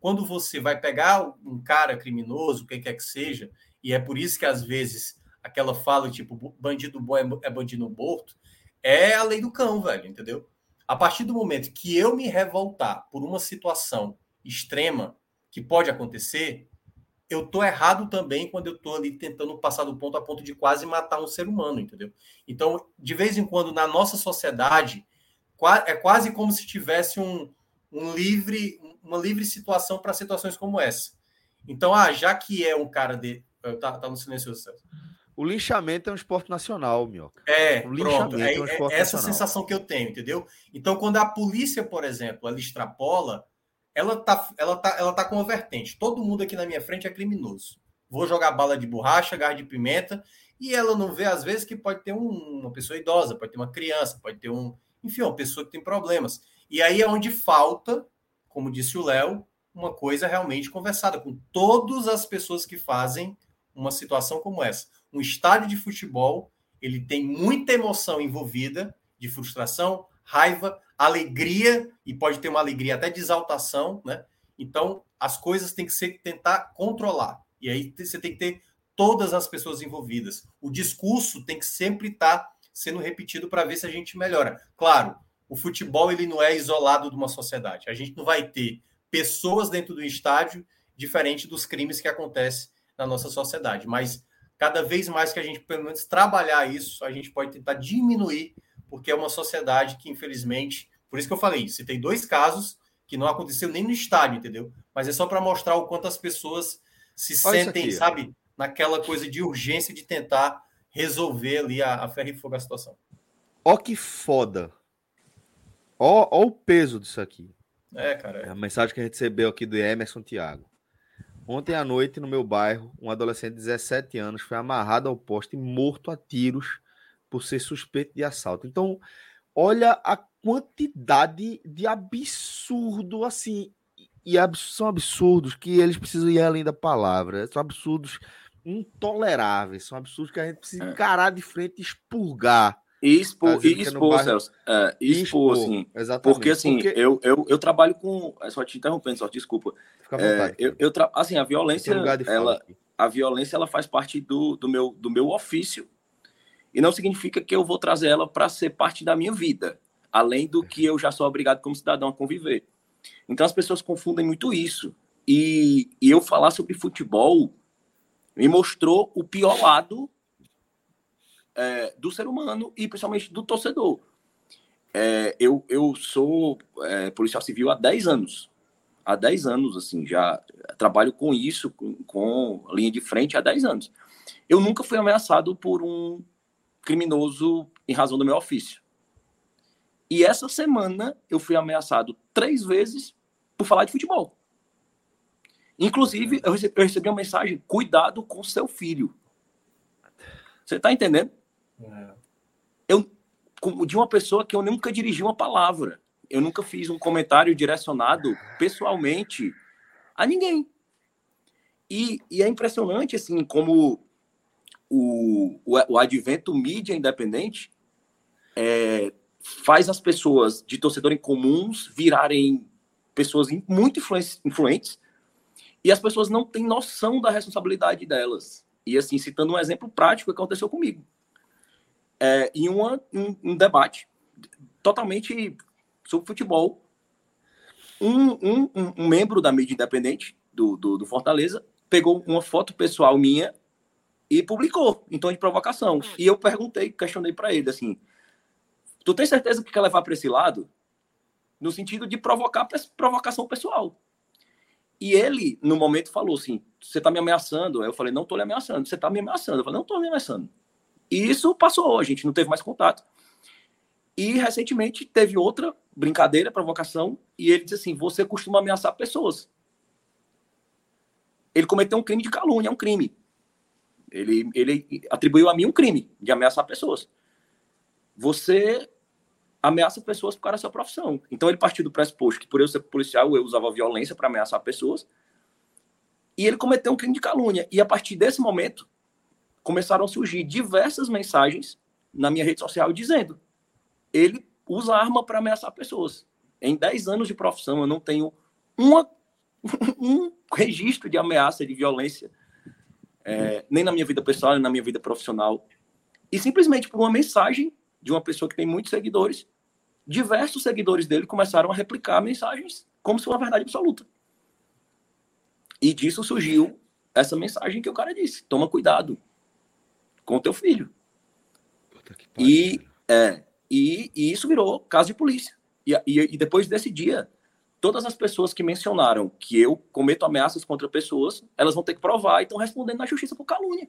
quando você vai pegar um cara criminoso, quem quer que seja, e é por isso que às vezes aquela fala tipo bandido bom é, é bandido morto, é a lei do cão, velho, entendeu? A partir do momento que eu me revoltar por uma situação extrema que pode acontecer, eu tô errado também quando eu tô ali tentando passar do ponto a ponto de quase matar um ser humano, entendeu? Então, de vez em quando, na nossa sociedade, é quase como se tivesse um, um livre, uma livre situação para situações como essa. Então, ah, já que é um cara de. Tá, tá no silêncio, Celso. O linchamento é um esporte nacional, Mioca. É, o pronto, é, é, um é essa nacional. sensação que eu tenho, entendeu? Então, quando a polícia, por exemplo, ela extrapola, ela tá, ela tá, ela tá com uma vertente. Todo mundo aqui na minha frente é criminoso. Vou jogar bala de borracha, gás de pimenta, e ela não vê, às vezes, que pode ter um, uma pessoa idosa, pode ter uma criança, pode ter um. Enfim, uma pessoa que tem problemas. E aí é onde falta, como disse o Léo, uma coisa realmente conversada com todas as pessoas que fazem uma situação como essa um estádio de futebol, ele tem muita emoção envolvida, de frustração, raiva, alegria, e pode ter uma alegria até de exaltação, né? Então, as coisas têm que ser tentar controlar. E aí você tem que ter todas as pessoas envolvidas. O discurso tem que sempre estar tá sendo repetido para ver se a gente melhora. Claro, o futebol ele não é isolado de uma sociedade. A gente não vai ter pessoas dentro do estádio diferente dos crimes que acontecem na nossa sociedade, mas cada vez mais que a gente, pelo menos, trabalhar isso, a gente pode tentar diminuir, porque é uma sociedade que, infelizmente, por isso que eu falei, se tem dois casos que não aconteceu nem no estádio, entendeu? Mas é só para mostrar o quanto as pessoas se Olha sentem, sabe, naquela coisa de urgência de tentar resolver ali a, a ferro e fogo a situação. Ó que foda. Ó, ó o peso disso aqui. É, cara. É a mensagem que a gente recebeu aqui do Emerson Thiago. Ontem à noite, no meu bairro, um adolescente de 17 anos foi amarrado ao poste e morto a tiros por ser suspeito de assalto. Então, olha a quantidade de absurdo, assim, e são absurdos que eles precisam ir além da palavra. São absurdos intoleráveis, são absurdos que a gente precisa é. encarar de frente e expurgar. E expor, e expor, bairro... Celso. É, expor, expor, assim. Exatamente. Porque, assim, porque... Eu, eu, eu trabalho com. É só te interrompendo, só desculpa. É, eu, eu tra... Assim, a violência, ela, a violência, ela faz parte do, do, meu, do meu ofício. E não significa que eu vou trazer ela para ser parte da minha vida, além do que eu já sou obrigado como cidadão a conviver. Então as pessoas confundem muito isso. E, e eu falar sobre futebol me mostrou o pior lado é, do ser humano e principalmente do torcedor. É, eu, eu sou é, policial civil há 10 anos há 10 anos, assim, já trabalho com isso, com, com linha de frente há 10 anos. Eu nunca fui ameaçado por um criminoso em razão do meu ofício. E essa semana eu fui ameaçado três vezes por falar de futebol. Inclusive, eu recebi, eu recebi uma mensagem: cuidado com seu filho. Você está entendendo? É. Eu, de uma pessoa que eu nunca dirigi uma palavra eu nunca fiz um comentário direcionado pessoalmente a ninguém. E, e é impressionante, assim, como o, o, o advento mídia independente é, faz as pessoas de torcedores comuns virarem pessoas muito influentes e as pessoas não têm noção da responsabilidade delas. E, assim, citando um exemplo prático que aconteceu comigo. É, em uma, um, um debate totalmente sobre futebol. Um, um, um, membro da mídia independente do, do, do, Fortaleza pegou uma foto pessoal minha e publicou em tom de provocação. E eu perguntei, questionei para ele assim: Tu tem certeza que quer levar para esse lado? No sentido de provocar provocação pessoal. E ele, no momento, falou assim: Você está me ameaçando? Eu falei: Não estou lhe ameaçando. Você está me ameaçando. Eu falei: Não estou me ameaçando. E isso passou, a gente não teve mais contato. E recentemente teve outra brincadeira, provocação, e ele disse assim: Você costuma ameaçar pessoas. Ele cometeu um crime de calúnia, é um crime. Ele, ele atribuiu a mim um crime de ameaçar pessoas. Você ameaça pessoas por causa da sua profissão. Então ele partiu do pressuposto que por eu ser policial eu usava violência para ameaçar pessoas. E ele cometeu um crime de calúnia. E a partir desse momento começaram a surgir diversas mensagens na minha rede social dizendo ele usa arma para ameaçar pessoas. Em 10 anos de profissão, eu não tenho uma, um registro de ameaça, de violência, é, nem na minha vida pessoal, nem na minha vida profissional. E simplesmente por uma mensagem de uma pessoa que tem muitos seguidores, diversos seguidores dele começaram a replicar mensagens como se uma verdade absoluta. E disso surgiu essa mensagem que o cara disse: toma cuidado com o teu filho. E, é, e, e, isso virou caso de polícia. E, e, e, depois desse dia, todas as pessoas que mencionaram que eu cometo ameaças contra pessoas, elas vão ter que provar e estão respondendo na justiça por calúnia.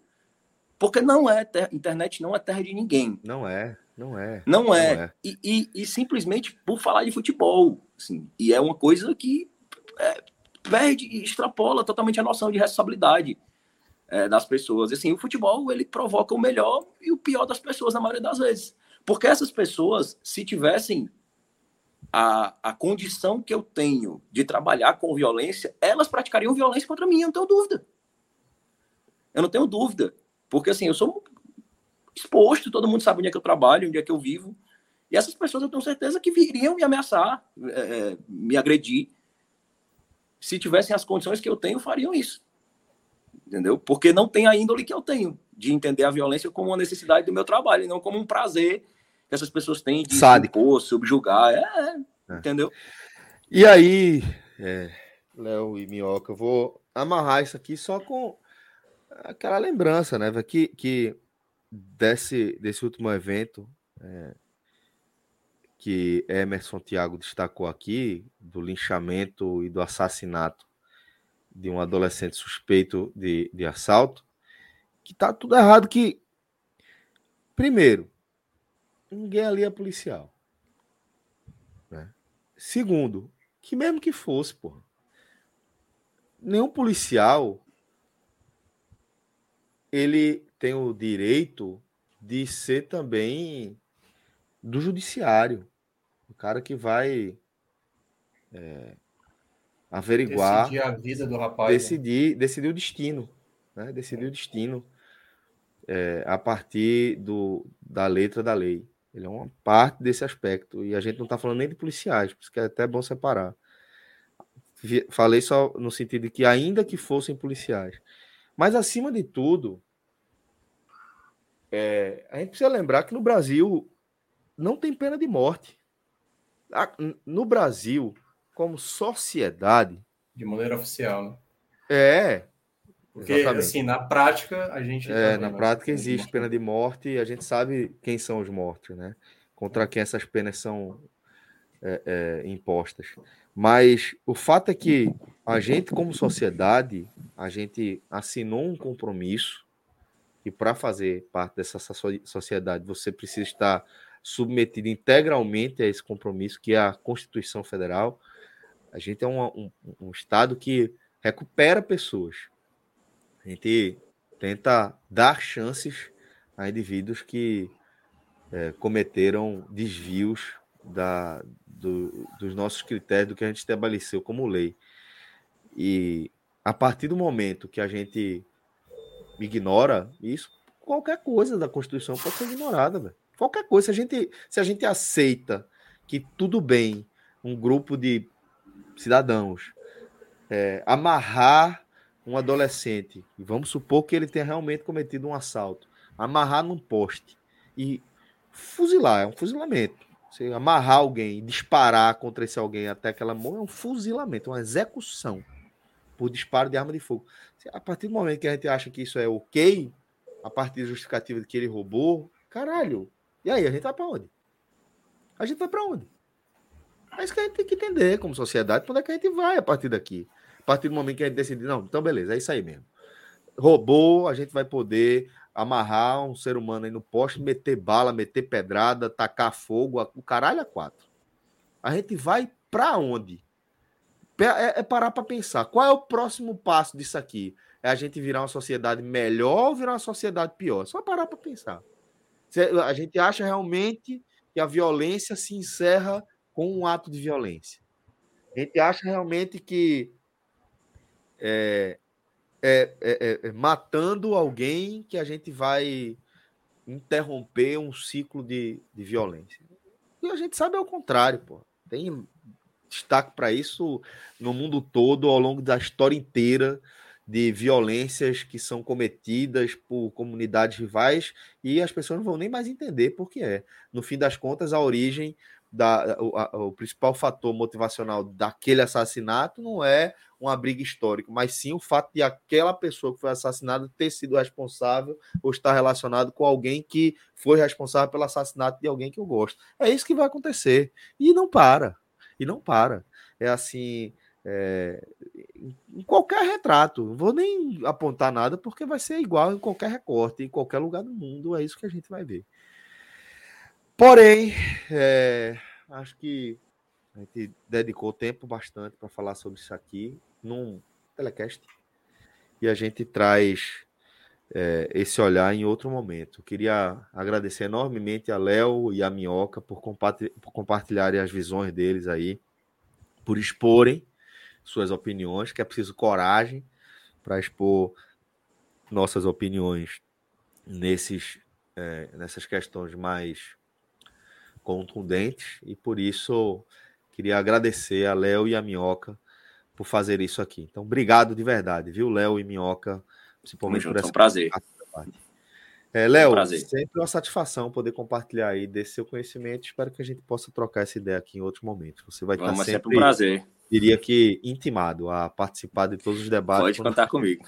Porque não é terra, internet não é terra de ninguém. Não é, não é. Não é. Não é. E, e, e, simplesmente por falar de futebol. Assim, e é uma coisa que é, perde e extrapola totalmente a noção de responsabilidade é, das pessoas. Assim, o futebol ele provoca o melhor e o pior das pessoas na maioria das vezes. Porque essas pessoas, se tivessem a, a condição que eu tenho de trabalhar com violência, elas praticariam violência contra mim, eu não tenho dúvida. Eu não tenho dúvida. Porque assim, eu sou exposto, todo mundo sabe onde é que eu trabalho, onde é que eu vivo. E essas pessoas eu tenho certeza que viriam me ameaçar, é, é me agredir. Se tivessem as condições que eu tenho, fariam isso. Entendeu? Porque não tem a índole que eu tenho de entender a violência como uma necessidade do meu trabalho, e não como um prazer que essas pessoas têm de impor, subjugar. É, é, é. Entendeu? E aí, é, Léo e Minhoca, eu vou amarrar isso aqui só com aquela lembrança, né? Que, que desse, desse último evento é, que Emerson Thiago destacou aqui, do linchamento e do assassinato de um adolescente suspeito de, de assalto, que tá tudo errado que primeiro, ninguém ali é policial. Né? Segundo, que mesmo que fosse, porra, nenhum policial ele tem o direito de ser também do judiciário. O cara que vai é, averiguar. Decidir a vida do rapaz. Né? Decidir, né? decidir o destino. Né? Decidir o destino é, a partir do, da letra da lei. Ele é uma parte desse aspecto. E a gente não está falando nem de policiais, por isso que é até bom separar. Falei só no sentido de que, ainda que fossem policiais. Mas, acima de tudo, é, a gente precisa lembrar que no Brasil não tem pena de morte. No Brasil, como sociedade. De maneira oficial, né? É. Porque, exatamente. assim, na prática, a gente. É, na prática existe pena de morte e a gente sabe quem são os mortos, né? Contra quem essas penas são é, é, impostas. Mas o fato é que a gente, como sociedade, a gente assinou um compromisso e para fazer parte dessa sociedade você precisa estar submetido integralmente a esse compromisso que é a Constituição Federal. A gente é um, um, um Estado que recupera pessoas. A gente tenta dar chances a indivíduos que é, cometeram desvios da, do, dos nossos critérios, do que a gente estabeleceu como lei. E a partir do momento que a gente ignora isso, qualquer coisa da Constituição pode ser ignorada, velho. Qualquer coisa. Se a, gente, se a gente aceita que tudo bem um grupo de cidadãos é, amarrar um adolescente, e vamos supor que ele tenha realmente cometido um assalto, amarrar num poste e fuzilar, é um fuzilamento. Você amarrar alguém, disparar contra esse alguém até que ela morra, é um fuzilamento, uma execução por disparo de arma de fogo. A partir do momento que a gente acha que isso é ok, a partir da justificativa de que ele roubou, caralho, e aí a gente vai para onde? A gente vai para onde? É isso que a gente tem que entender como sociedade, onde é que a gente vai a partir daqui. A partir do momento que a gente decidir, não, então beleza, é isso aí mesmo. Roubou, a gente vai poder amarrar um ser humano aí no poste, meter bala, meter pedrada, tacar fogo, o caralho a quatro. A gente vai para onde? É, é parar para pensar. Qual é o próximo passo disso aqui? É a gente virar uma sociedade melhor ou virar uma sociedade pior? Só parar para pensar. A gente acha realmente que a violência se encerra com um ato de violência. A gente acha realmente que é, é, é, é, matando alguém que a gente vai interromper um ciclo de, de violência. E a gente sabe ao contrário, pô. Tem destaque para isso no mundo todo, ao longo da história inteira de violências que são cometidas por comunidades rivais e as pessoas não vão nem mais entender por que é. No fim das contas, a origem da, o, a, o, principal fator motivacional daquele assassinato não é uma briga histórica, mas sim o fato de aquela pessoa que foi assassinada ter sido responsável ou estar relacionado com alguém que foi responsável pelo assassinato de alguém que eu gosto. É isso que vai acontecer. E não para. E não para. É assim. É, em qualquer retrato, não vou nem apontar nada porque vai ser igual em qualquer recorte, em qualquer lugar do mundo, é isso que a gente vai ver. Porém, é, acho que a gente dedicou tempo bastante para falar sobre isso aqui num telecast e a gente traz é, esse olhar em outro momento. Queria agradecer enormemente a Léo e a Minhoca por, por compartilharem as visões deles aí, por exporem suas opiniões, que é preciso coragem para expor nossas opiniões nesses, é, nessas questões mais contundentes e por isso queria agradecer a Léo e a Minhoca por fazer isso aqui. Então, obrigado de verdade, viu, Léo e Minhoca, principalmente por essa. É um prazer. É, Léo, é um sempre uma satisfação poder compartilhar aí desse seu conhecimento. Espero que a gente possa trocar essa ideia aqui em outros momentos. Você vai Vamos, estar sempre, sempre um prazer. Diria que intimado a participar de todos os debates. Pode contar comigo.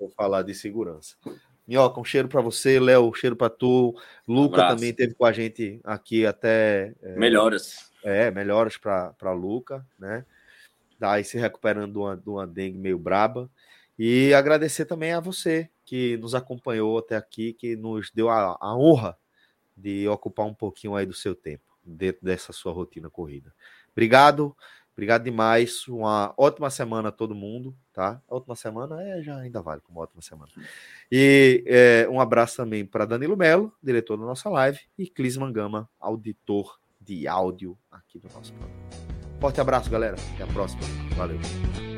Vou falar de segurança. Minhoca, um cheiro para você, Léo, um cheiro para tu. Luca um também teve com a gente aqui até. É, melhoras. É, melhoras para Luca, né? Daí se recuperando de uma, de uma dengue meio braba. E agradecer também a você que nos acompanhou até aqui, que nos deu a, a honra de ocupar um pouquinho aí do seu tempo dentro dessa sua rotina corrida. Obrigado. Obrigado demais. Uma ótima semana a todo mundo, tá? A última semana é, já ainda vale como ótima semana. E é, um abraço também para Danilo Melo, diretor da nossa live, e Clis Mangama, auditor de áudio aqui do nosso programa. Forte abraço, galera. Até a próxima. Valeu.